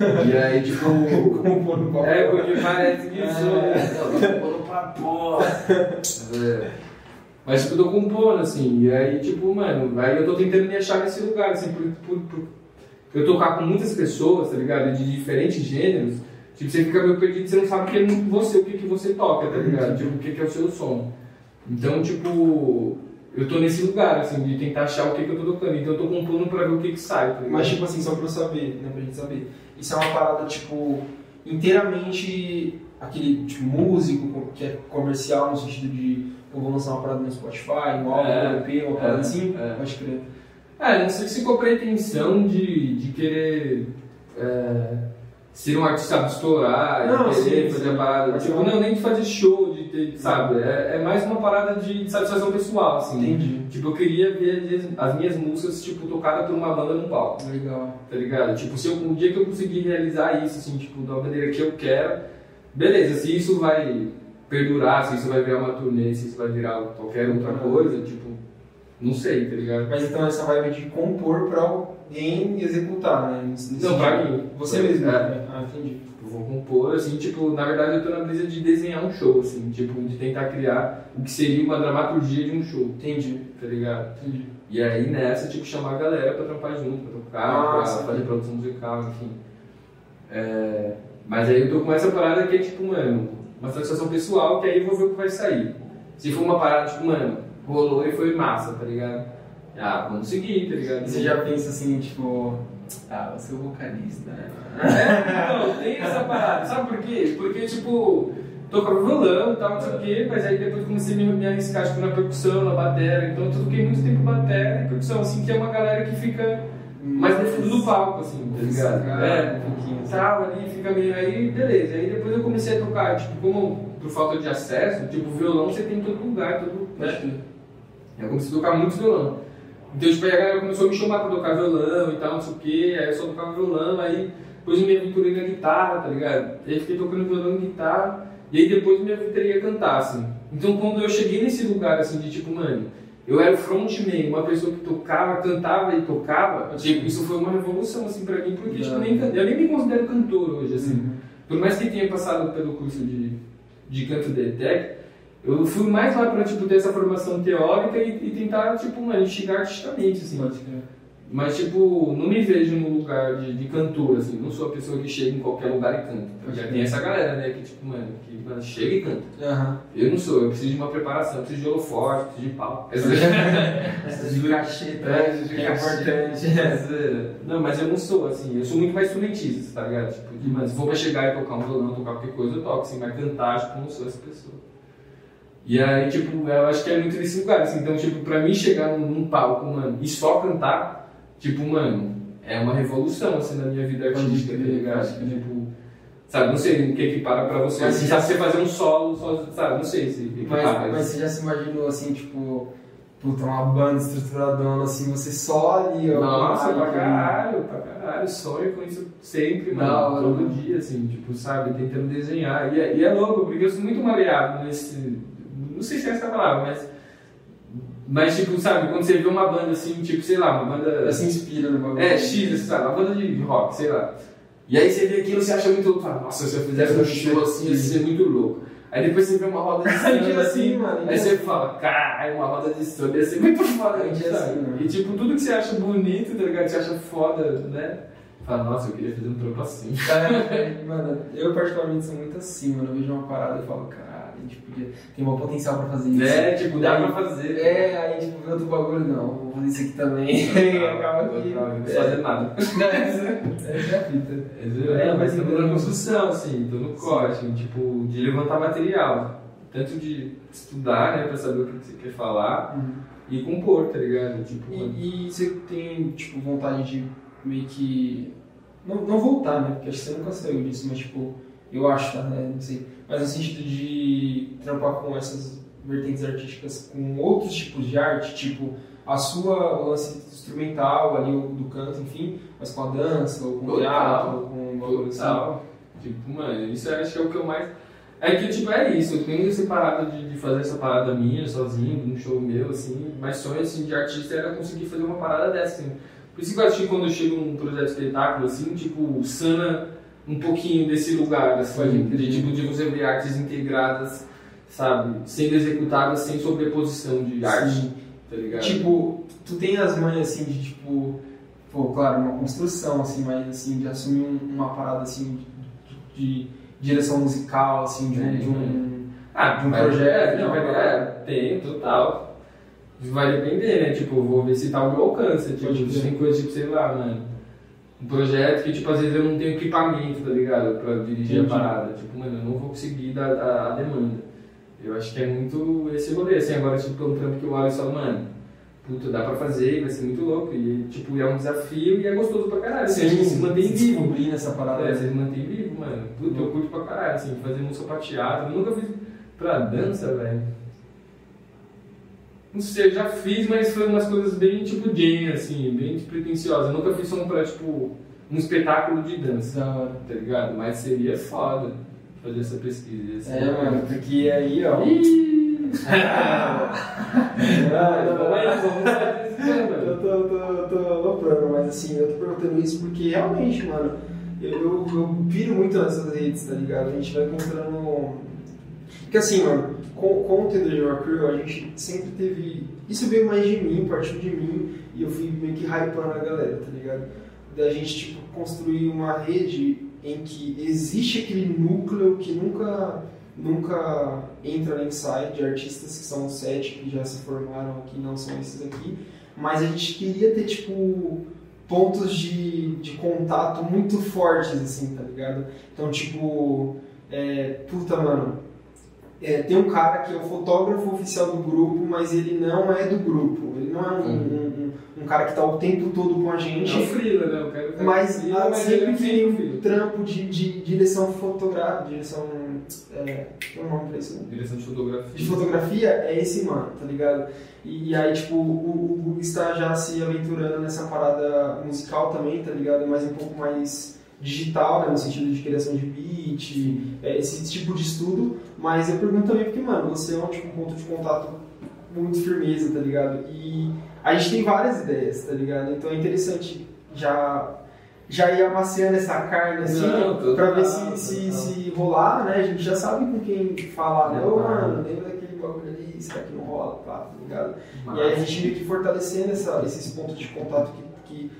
e aí, tipo. Compondo qual- É, porque parece que É. sou. Eu tô compondo pra porra. É. Mas tipo, eu tô compondo, assim, e aí, tipo, mano, aí eu tô tentando me achar nesse lugar, assim, por, por, por eu tocar com muitas pessoas, tá ligado? De diferentes gêneros, tipo, você fica meio perdido, você não sabe o que é você, o que, que você toca, tá ligado? Tipo, o que, que é o seu som. Então, tipo, eu tô nesse lugar, assim, de tentar achar o que, que eu tô tocando. Então eu tô compondo pra ver o que, que sai, tá? Mas, tipo assim, só pra eu saber, né, pra gente saber. Isso é uma parada, tipo, inteiramente aquele tipo músico co- que é comercial no sentido de pô, vou lançar uma parada no Spotify, um álbum, É, um EP, uma parada é, assim? é. Pode crer. É, não sei se com a pretensão de, de querer é, ser um artista, estourar, Não, e querer sim, fazer sim. a parada. Tipo, não- nem de fazer show, de ter, sabe? É, é mais uma parada de satisfação pessoal, assim. Entendi. Tipo, eu queria ver as minhas músicas, tipo, tocadas por uma banda no palco. Legal. tá ligado? Tipo, se eu, um dia que eu conseguir realizar isso, assim, tipo, da maneira que eu quero, beleza, se isso vai perdurar, se isso vai virar uma turnê, se isso vai virar qualquer outra Uhum. coisa, tipo, não sei, tá ligado? Mas então essa vibe de compor pra alguém executar, né? Não, pra sentido. mim. Você mesmo. É. né? Ah, entendi. Eu vou compor, assim, tipo, na verdade eu tô na brisa de desenhar um show, assim, tipo, de tentar criar o que seria uma dramaturgia de um show, Entendi. tá ligado? Entendi. E aí nessa, tipo, chamar a galera pra trampar junto, pra tocar, Ah, pra sim. fazer produção musical, enfim. É, mas aí eu tô com essa parada que é tipo, mano, uma satisfação pessoal que aí eu vou ver o que vai sair. Se for uma parada, tipo, mano, rolou e foi massa, tá ligado? Ah, vamos seguir, tá ligado? E você já pensa assim, tipo, ah, vou ser o vocalista, né? É, então, tem essa parada. Sabe por quê? Porque, tipo, tocava violão e tal, não sei o quê, mas aí depois comecei a me, arriscar, tipo, na percussão, na bateria. Então eu toquei muito tempo bateria e percussão, assim, que é uma galera que fica mais no fundo do palco, assim, tá ligado? É, um pouquinho. assim. tal, ali, fica meio aí, beleza. Aí depois eu comecei a tocar, tipo, como por falta de acesso, tipo, violão você tem em todo lugar, todo, né? Eu comecei a tocar muito violão. Então, tipo, a galera começou a me chamar pra tocar violão e tal, não sei o quê, aí eu só tocava violão, aí depois eu me aventurei na guitarra, tá ligado? Aí fiquei tocando violão e guitarra, e aí depois eu me aventurei a cantar, assim. Então, quando eu cheguei nesse lugar, assim, de tipo, mano, eu era o frontman, uma pessoa que tocava, cantava e tocava, tipo, isso foi uma revolução, assim, pra mim, porque, tipo, eu nem, eu nem me considero cantor hoje, assim. Por mais que tenha passado pelo curso de, de canto de ETEC, eu fui mais lá pra, tipo, ter essa formação teórica e, e tentar, tipo, mano, chegar artisticamente, assim. Mas, tipo, não me vejo no lugar de, de cantor, assim. Não sou a pessoa que chega em qualquer lugar e canta. Já tem essa galera, né, que, tipo, mano, que mano, chega e canta. Aham. Eu não sou, eu preciso de uma preparação, eu preciso de holoforte, preciso de pau. Essa de cacheta, É, que de é importante. Mas, é, Não, mas eu não sou, assim, eu sou muito mais instrumentista, tá ligado? Tipo, de, mas se for pra chegar e tocar um violão, tocar qualquer coisa, eu toco, assim, mas cantar, tipo, eu não sou essa pessoa. E aí, tipo, eu acho que é muito nesse lugar, assim, então, tipo, pra mim chegar num, num palco, mano, e só cantar, tipo, mano, é uma revolução, assim, na minha vida artística, tá ligado? Tipo, sabe, não sei o que equipara pra você, Mas se já- você fazer um solo, só, sabe, não sei se equipara. Mas, mas você já se imaginou assim, tipo, puta, uma banda estruturadona, assim, você só ali, ó. Nossa, pra caralho, pra caralho. Sonho com isso sempre, mano. hora, todo dia, assim, tipo, sabe, tentando desenhar. E é, e é louco, porque eu sou muito maleável nesse. Não sei se é essa palavra, mas. Mas, tipo, sabe, quando você vê uma banda assim, tipo, sei lá, uma banda. Já se inspira no bagulho. É, X, assim, sabe, uma banda de rock, sei lá. E aí você vê aquilo, você acha muito louco, fala, nossa, se eu fizesse um show assim, ia ser muito louco. Aí depois você vê uma roda de samba assim, assim, mano, aí você fala, caralho, uma roda de samba ia ser muito foda, Gente, sabe? assim. E tipo, tudo que você acha bonito, tá ligado? Que você acha foda, né? Fala, nossa, eu queria fazer um trampo assim. É, mano, eu particularmente sou muito assim, mano. Eu vejo uma parada e falo, caralho, a gente podia. Tem um potencial pra fazer isso. É, tipo, dá pra fazer. É, aí tipo, vê outro bagulho, não, vou fazer isso aqui também. Acaba que. Não, não precisa fazer nada. Essa essa é a fita. É, mas tô na construção, assim, tô no corte, assim, tipo, de levantar material. Tanto de estudar, né, pra saber o que você quer falar, e compor, tá ligado? Tipo, E, e você tem, tipo, vontade de meio que. Não, não voltar, né? Porque acho que você nunca saiu disso, mas tipo, eu acho, tá? Né? Não sei. Mas no sentido de trampar com essas vertentes artísticas com outros tipos de arte, tipo a sua o lance instrumental ali, o do canto, enfim, mas com a dança, ou com o teatro, ou com um bagulho assim. Tipo, mano, isso acho que é o que eu mais. É que, tipo, é isso, eu tenho essa parada de, de fazer essa parada minha, sozinho, num show meu, assim, mas sonho, assim, de artista era conseguir fazer uma parada dessa, assim. Por isso que eu acho que quando eu chego num projeto de espetáculo, assim, tipo, sana um pouquinho desse lugar, assim, de, tipo, de você ver artes integradas, sabe, sendo executadas sem sobreposição de arte, Sim. tá ligado? Tipo, tu tem as manhas assim de tipo, pô, claro, uma construção assim, mas assim, de assumir um- uma parada assim de, de direção musical, assim, de um. É, de um- Ah, de um projeto, é, não, é, tem, total. Vai depender, né? Tipo, vou ver se tá ao meu alcance. Tipo, tem coisa, tipo, sei lá, mano. Um projeto que, tipo, às vezes eu não tenho equipamento, tá ligado? Pra dirigir Entendi. a parada. Tipo, mano, eu não vou conseguir dar a, a demanda. Eu acho que é muito esse rolê, assim, agora, tipo, é um trampo que eu olho e falo, mano, puta, dá pra fazer, vai ser muito louco. E, tipo, é um desafio e é gostoso pra caralho. Assim, a gente se mantém vivo. descobrir nessa parada. É, você se mantém vivo, mano. Puta, eu curto pra caralho, assim, fazer música pra teatro. Eu nunca fiz pra dança, velho. Não sei, eu já fiz, mas foi umas coisas bem tipo Jane, assim, bem pretensiosas. Eu nunca fiz som pra, tipo, um espetáculo de dança, Da hora. tá ligado? Mas seria foda fazer essa pesquisa. ser É, mano, porque aí, ó. Eu tô, tô, tô aloprando, mas assim, eu tô perguntando isso porque realmente, mano, eu, eu, eu piro muito nessas redes, tá ligado? A gente vai encontrando. Porque assim, mano, com, com o Rock Crew, a gente sempre teve. Isso veio mais de mim, partiu de mim, e eu fui meio que hypando a galera, tá ligado? Da gente, tipo, construir uma rede em que existe aquele núcleo que nunca nunca entra nem sai de artistas que são sete que já se formaram aqui, não são esses aqui, mas a gente queria ter, tipo, pontos de, de contato muito fortes, assim, tá ligado? Então, tipo, é, puta, mano, é, tem um cara que é o fotógrafo oficial do grupo, mas ele não é do grupo, ele não é um, um, um- um cara que tá o tempo todo com a gente. É o Freela, né? Eu quero quero Mas, Freela, mas ele sempre é tem um trampo de, de direção fotográfica, direção. É, tem um nome pra isso? Direção de fotografia. De fotografia é esse mano, tá ligado? E, e aí, tipo, o, o Gugu está já se aventurando nessa parada musical também, tá ligado? Mas um pouco mais digital, né? No sentido de criação de beat, é, esse tipo de estudo. Mas eu pergunto também porque, mano, você é um, tipo, um ponto de contato muito firmeza, tá ligado? E a gente tem várias ideias, tá ligado? Então é interessante já já ir amaciando essa carne assim, Não, total, pra ver se, se, se rolar, né? A gente já sabe com quem falar, né? Ô, mano, lembra daquele bagulho ali, será que não rola, pá, tá ligado? E aí a gente meio que fortalecendo essa, esses pontos de contato que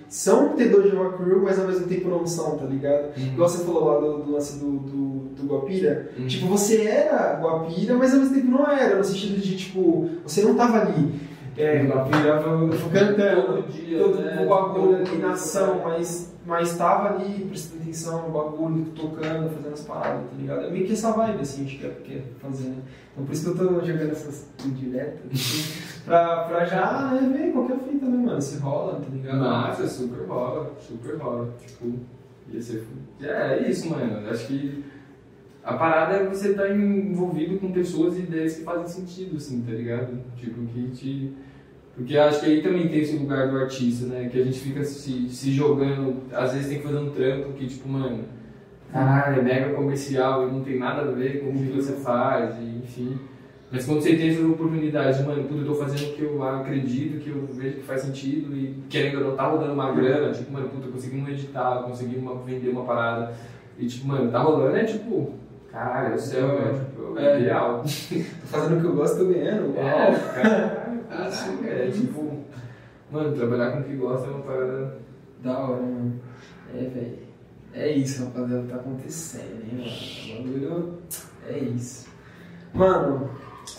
são T2 de uma crew, mas ao mesmo tempo não são, tá ligado? Uhum. Igual você falou lá do, do lance do, do, do Guapira, Uhum. Tipo, você era Guapira, mas ao mesmo tempo não era, no sentido de, tipo, você não tava ali. É, Guapira cantando, Todo dia, todo né? o bagulho Todo ali na ação, mas, mas tava ali prestando atenção no bagulho, tocando, fazendo as paradas, tá ligado? É meio que essa vibe, assim, a gente quer, quer fazer, né? Então por isso que eu tô jogando essas indiretas, assim, pra, pra já, né, ver qualquer fita, né, mano? Se rola, tá ligado? Nossa, super rola, super rola. Tipo, ia ser. É, é isso, mano. Eu Acho que a parada é você estar envolvido com pessoas e ideias que fazem sentido, assim, tá ligado? Tipo, que te. Porque acho que aí também tem esse lugar do artista, né? Que a gente fica se, se jogando, às vezes tem que fazer um trampo que, tipo, mano, caralho, é mega comercial e não tem nada a ver com o que você faz, e, enfim. Mas quando você tem essa oportunidade, mano, puta, eu tô fazendo o que eu acredito, que eu vejo que faz sentido e querendo ou não, tá rodando uma grana, tipo, mano, puta, consegui um editar, consegui uma, vender uma parada. E tipo, mano, tá rolando, é tipo, caralho, é o céu, É. é, tipo, É. é ideal. Tô fazendo o que eu gosto, tô ganhando. É, Uau. Caralho, caralho, é tipo, mano, trabalhar com o que gosta é uma parada. Da hora, mano. É, velho. É isso, rapaziada, tá acontecendo, hein, mano. O é isso. Mano,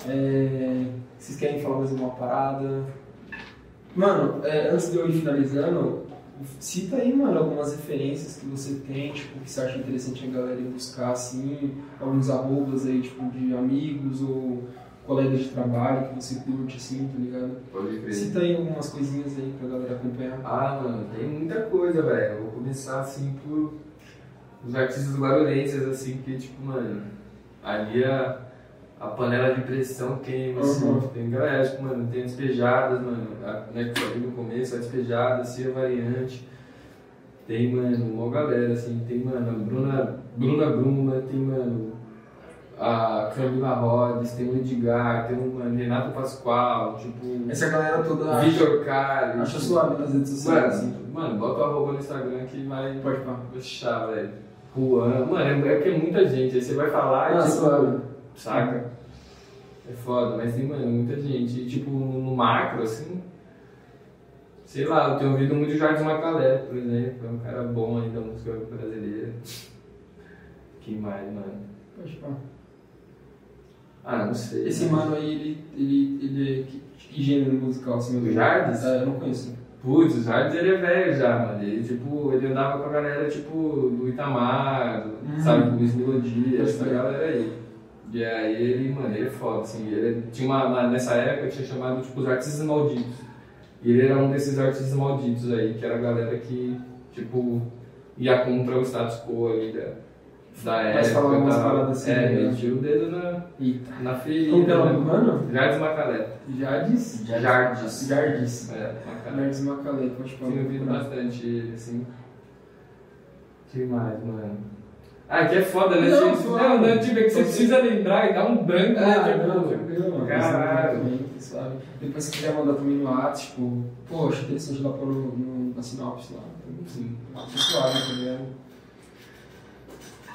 é... vocês querem falar mais alguma parada? Mano, é, antes de eu ir finalizando, cita aí, mano, algumas referências que você tem, tipo, que você acha interessante a galera ir buscar, assim, alguns arrobas aí, tipo, de amigos ou colegas de trabalho que você curte, assim, tá ligado? Pode crer. Cita aí algumas coisinhas aí pra galera acompanhar. Ah, mano, tem muita coisa, velho. Eu vou começar assim por os artistas guarulhenses, assim, que tipo, mano, ali a, a panela de pressão queima, assim. Uhum. Tem galera, tipo, mano, tem despejadas, mano, a, né, que eu falei no começo, a despejada, Cia Variante. Tem, mano, uma galera, assim, tem, mano, a Bruna, Bruna Bruma, tem, mano, a Camila Rhodes, tem o Edgar, tem o mano, Renato Pascoal, tipo, Essa galera toda Vitor Cali. acha tipo, suave nas redes Mano, sociais, assim. mano, bota o arroba no Instagram que vai Pode fechar, velho. Juan, mano, é é que é muita gente. Aí você vai falar e Ah, tipo, suave. saca? É foda, mas tem, mano, muita gente. E, tipo, no macro, assim, sei lá, eu tenho ouvido muito o Jardim Macalé, por exemplo. É um cara bom aí da música brasileira. Quem mais, mano? Pode falar. Ah, não sei. Esse mano aí, ele, ele, ele é que, que gênero musical, assim, O Jardes? É, eu não conheço. Putz, o Jardim ele é velho já, mano. Ele, tipo, ele andava com a galera, tipo, do Itamar, do- sabe, com o Luiz Melodia, essa galera aí. E aí ele, mano, ele é foda, assim. Ele tinha uma, nessa época tinha chamado, tipo, os artistas malditos. E ele era um desses artistas malditos aí, que era a galera que, tipo, ia contra o status quo ali da, da época. Mas falava umas paradas assim, É, né? metia o dedo na, Eita. na ferida. Como que é o nome né? mano? Jardim Macalé. Jades? Jardim. Jardis. É, Macalé. Jardis Macalé, pode falar. Tenho ouvido bastante ele, assim. que mais, mano? Ah, que é foda, né? Não, Você- suave. não, não, tipo, é que você Você- precisa lembrar e dar um branco, né? Ah, Tipo, não, tranquilo, mano. Caralho. Sabe? Depois se quiser mandar também no WhatsApp, tipo, acho interessante lá pôr no, no, na sinopse lá. Sim. Tá suave, tá ligado?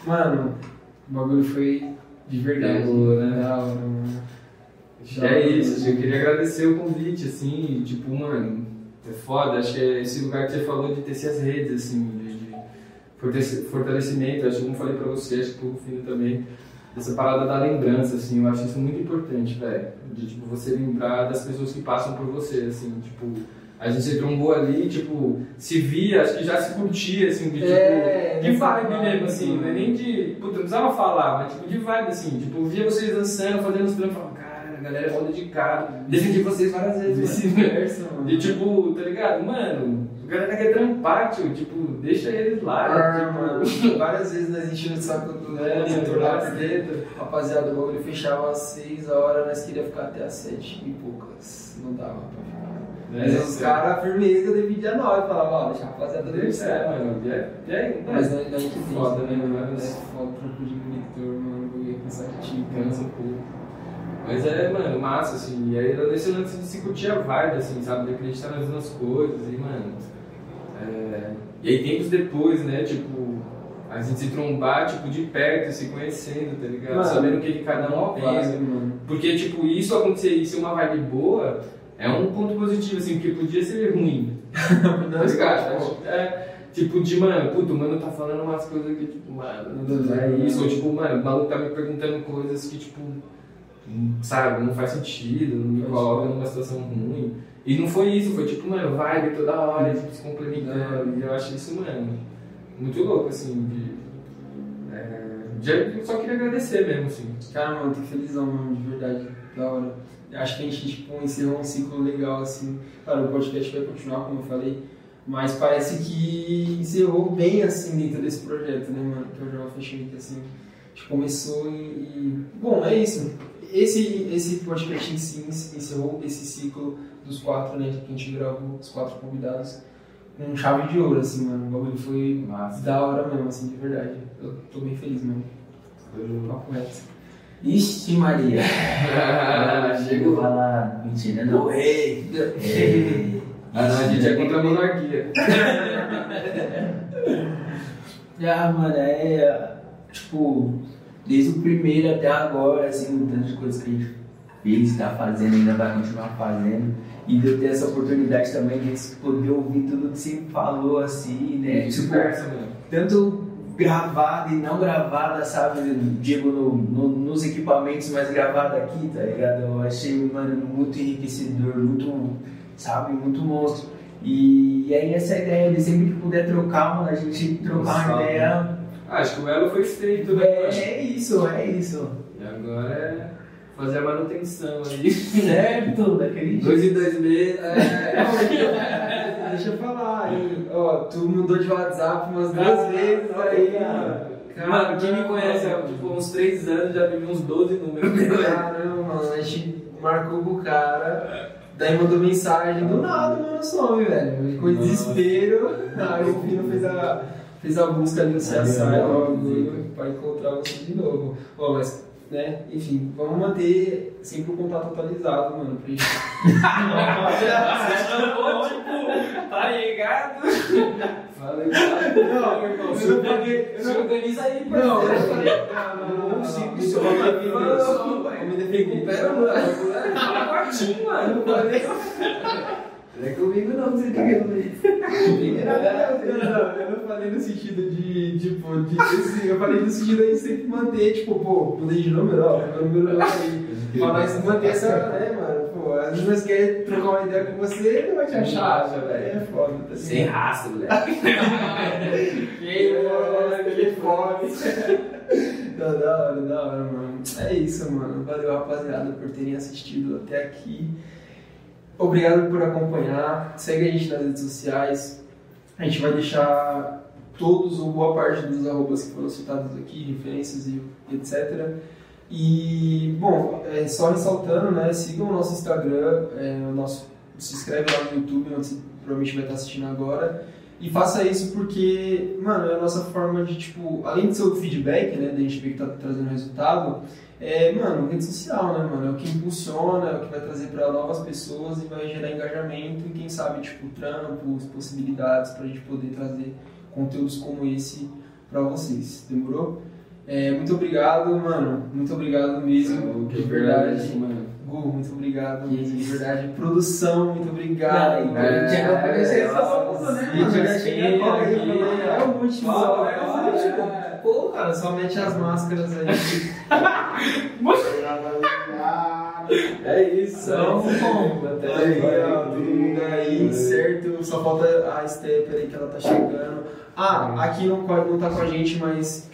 Mano, o bagulho foi de verdade. Né? Mano. É isso, eu queria agradecer o convite, assim, tipo, mano, é foda, acho que é esse lugar que você falou de tecer as redes, assim, de, de fortalecimento, acho que como falei pra você, acho que pro Fino também, essa parada da lembrança, assim, eu acho isso muito importante, velho, de, tipo, você lembrar das pessoas que passam por você, assim, tipo, a gente se trombou ali, tipo, se via, acho que já se curtia, assim, de, tipo, É, de nessa vibe mesmo, assim, né? não é nem de, puta, não precisava falar, mas tipo, de vibe, assim, tipo, via vocês dançando, fazendo os trampos, falava, cara, a galera é mó dedicada, defendi vocês várias vezes, mano. Vice-versa, mano. E tipo, tá ligado? Mano, o galera quer trampar, tio, tipo, deixa eles lá, Ah, tipo, várias vezes nós enchemos o saco do É, monitor lá dentro. Rapaziada, o bagulho fechava às 6 horas, nós queríamos ficar até às 7 e poucas. Não dava pra Mas os caras, firmeza, dividia nós, falavam, ó, deixa a rapaziada Deixa, é, dançar. mano, e é, e é, Mas daí que tem, Foda, né, mano? É foda trampo de monitor, mano, bagulho é cansativo. cansa um pouco. Mas é, mano, massa, assim, e aí era nesse lance de se curtir a vibe, assim, sabe, de acreditar nas mesmas coisas, e, mano, é... e aí tempos depois, né, tipo, a gente se trombar, tipo, de perto, se conhecendo, tá ligado? Mano, Sabendo o que, cada um pensa. Porque, tipo, isso acontecer e ser uma vibe boa é um ponto positivo, assim, porque podia ser ruim. Não, Tá cara, É, tipo, de, mano, puto, o mano tá falando umas coisas que, tipo, mano, a é ver, isso. né? Ou, tipo, mano, o maluco tá me perguntando coisas que, tipo, sabe, não faz sentido, não me coloca numa situação ruim. E não foi isso, foi tipo, mano, vibe toda hora, tipo, se complementando. E eu acho isso, mano, muito louco, assim, de. É, só queria agradecer mesmo, assim. Cara, mano, tô felizão, mano, de verdade. Da hora. Acho que a gente, tipo, encerrou um ciclo legal, assim. Claro, o podcast vai continuar, como eu falei. Mas parece que encerrou bem, assim, dentro desse projeto, né, mano? Que é o Jornal Fechamento, assim. A gente começou e, e... Bom, é isso. Esse, esse podcast em si encerrou esse ciclo dos quatro, né, que a gente gravou, os quatro convidados, com chave de ouro, assim, mano. O bagulho foi da hora mesmo, assim, de verdade. Eu tô bem feliz, mano. Papo reto. Ixi, Maria. Ah, chegou. Lá. Mentira, não. Ei! Ei. Ah, não, a gente é contra a monarquia. Ah, mano, é. Tipo, desde o primeiro até agora, assim, um tanto de coisas que a gente fez, tá fazendo, ainda vai continuar fazendo. E de eu ter essa oportunidade também de poder ouvir tudo que você falou, assim, né? Tipo, Dispersa, mano. tanto gravada e não gravada, sabe? Digo, no, no- nos equipamentos, mas gravada aqui, tá ligado? Eu achei, mano, muito enriquecedor, muito, sabe, muito monstro. E, e aí essa ideia de sempre que puder trocar, mano, a gente trocar uma ideia. Ah, acho que o elo foi feito, né? É, é isso, é isso. E agora é fazer a manutenção aí. Certo, daquele jeito. Dois em dois meses. É, deixa eu falar, hein? Ó, tu mudou de WhatsApp umas duas vezes aí, mano. Mano, quem me conhece há tipo, uns 3 anos já teve uns 12 números. Caramba, mano, a gente marcou com o cara, daí mandou mensagem do nada, mano, some, velho. Com desespero, aí o Fino fez a, fez a busca ali no CSI, ó, pra encontrar você de novo. Ó, mas, né, enfim, vamos manter sempre o contato atualizado, mano, pra gente. tipo, tá ligado? Fala Não, não eu Se não- organiza aí, Não, falei, não, não, não, não, consigo não, isso, não, não, não, não. Eu me defendi. Recupera, mano. Fala quartinho, mano. Não é comigo não, você tá isso. Não, eu não falei no sentido de, tipo, de, assim, eu falei no sentido de sempre manter, tipo, pô, mudei de número, ó, número. Pra nós manter essa, né, mano, pô. Às vezes nós queremos trocar uma ideia com você, ele não vai te achar, acha, velho. É foda, tá Sem ligado? rastro, moleque. É, telefone. Não, da hora, da hora, mano. É isso, mano. Valeu, rapaziada, por terem assistido até aqui. Obrigado por acompanhar. Segue a gente nas redes sociais. A gente vai deixar todos ou boa parte dos arrobas que foram citados aqui, referências e etc. E, bom, é, só ressaltando, né? Sigam o nosso Instagram, é, o nosso, se inscreve lá no YouTube, onde você provavelmente vai estar assistindo agora. E faça isso porque, mano, é a nossa forma de, tipo, além de ser o feedback, né, da gente ver que tá trazendo resultado, é, mano, rede social, né, mano, é o que impulsiona, é o que vai trazer para novas pessoas e vai gerar engajamento e quem sabe, tipo, trampos, possibilidades pra gente poder trazer conteúdos como esse pra vocês, demorou? É, muito obrigado, mano, muito obrigado mesmo, de verdade. mano. Gu, muito obrigado, de verdade. Produção, muito obrigado. Não, que aqui, é o último. Fala, é o último. Pô, cara, só mete as máscaras aí. É isso. Então, bom, Até aí, aí, ó, todo mundo aí, certo? Só falta a Stepper aí que ela tá chegando. Ah, aqui não, não tá com a gente, mas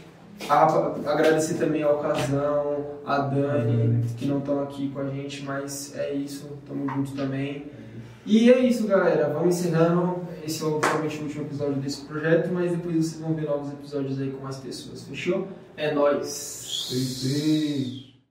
a- agradecer também ao Casão, a Dani, que não estão aqui com a gente, mas é isso, tamo junto também. E é isso, galera. Vamos encerrando. Esse é obviamente o último episódio desse projeto, mas depois vocês vão ver novos episódios aí com mais pessoas, fechou? É nóis! Sim, sim.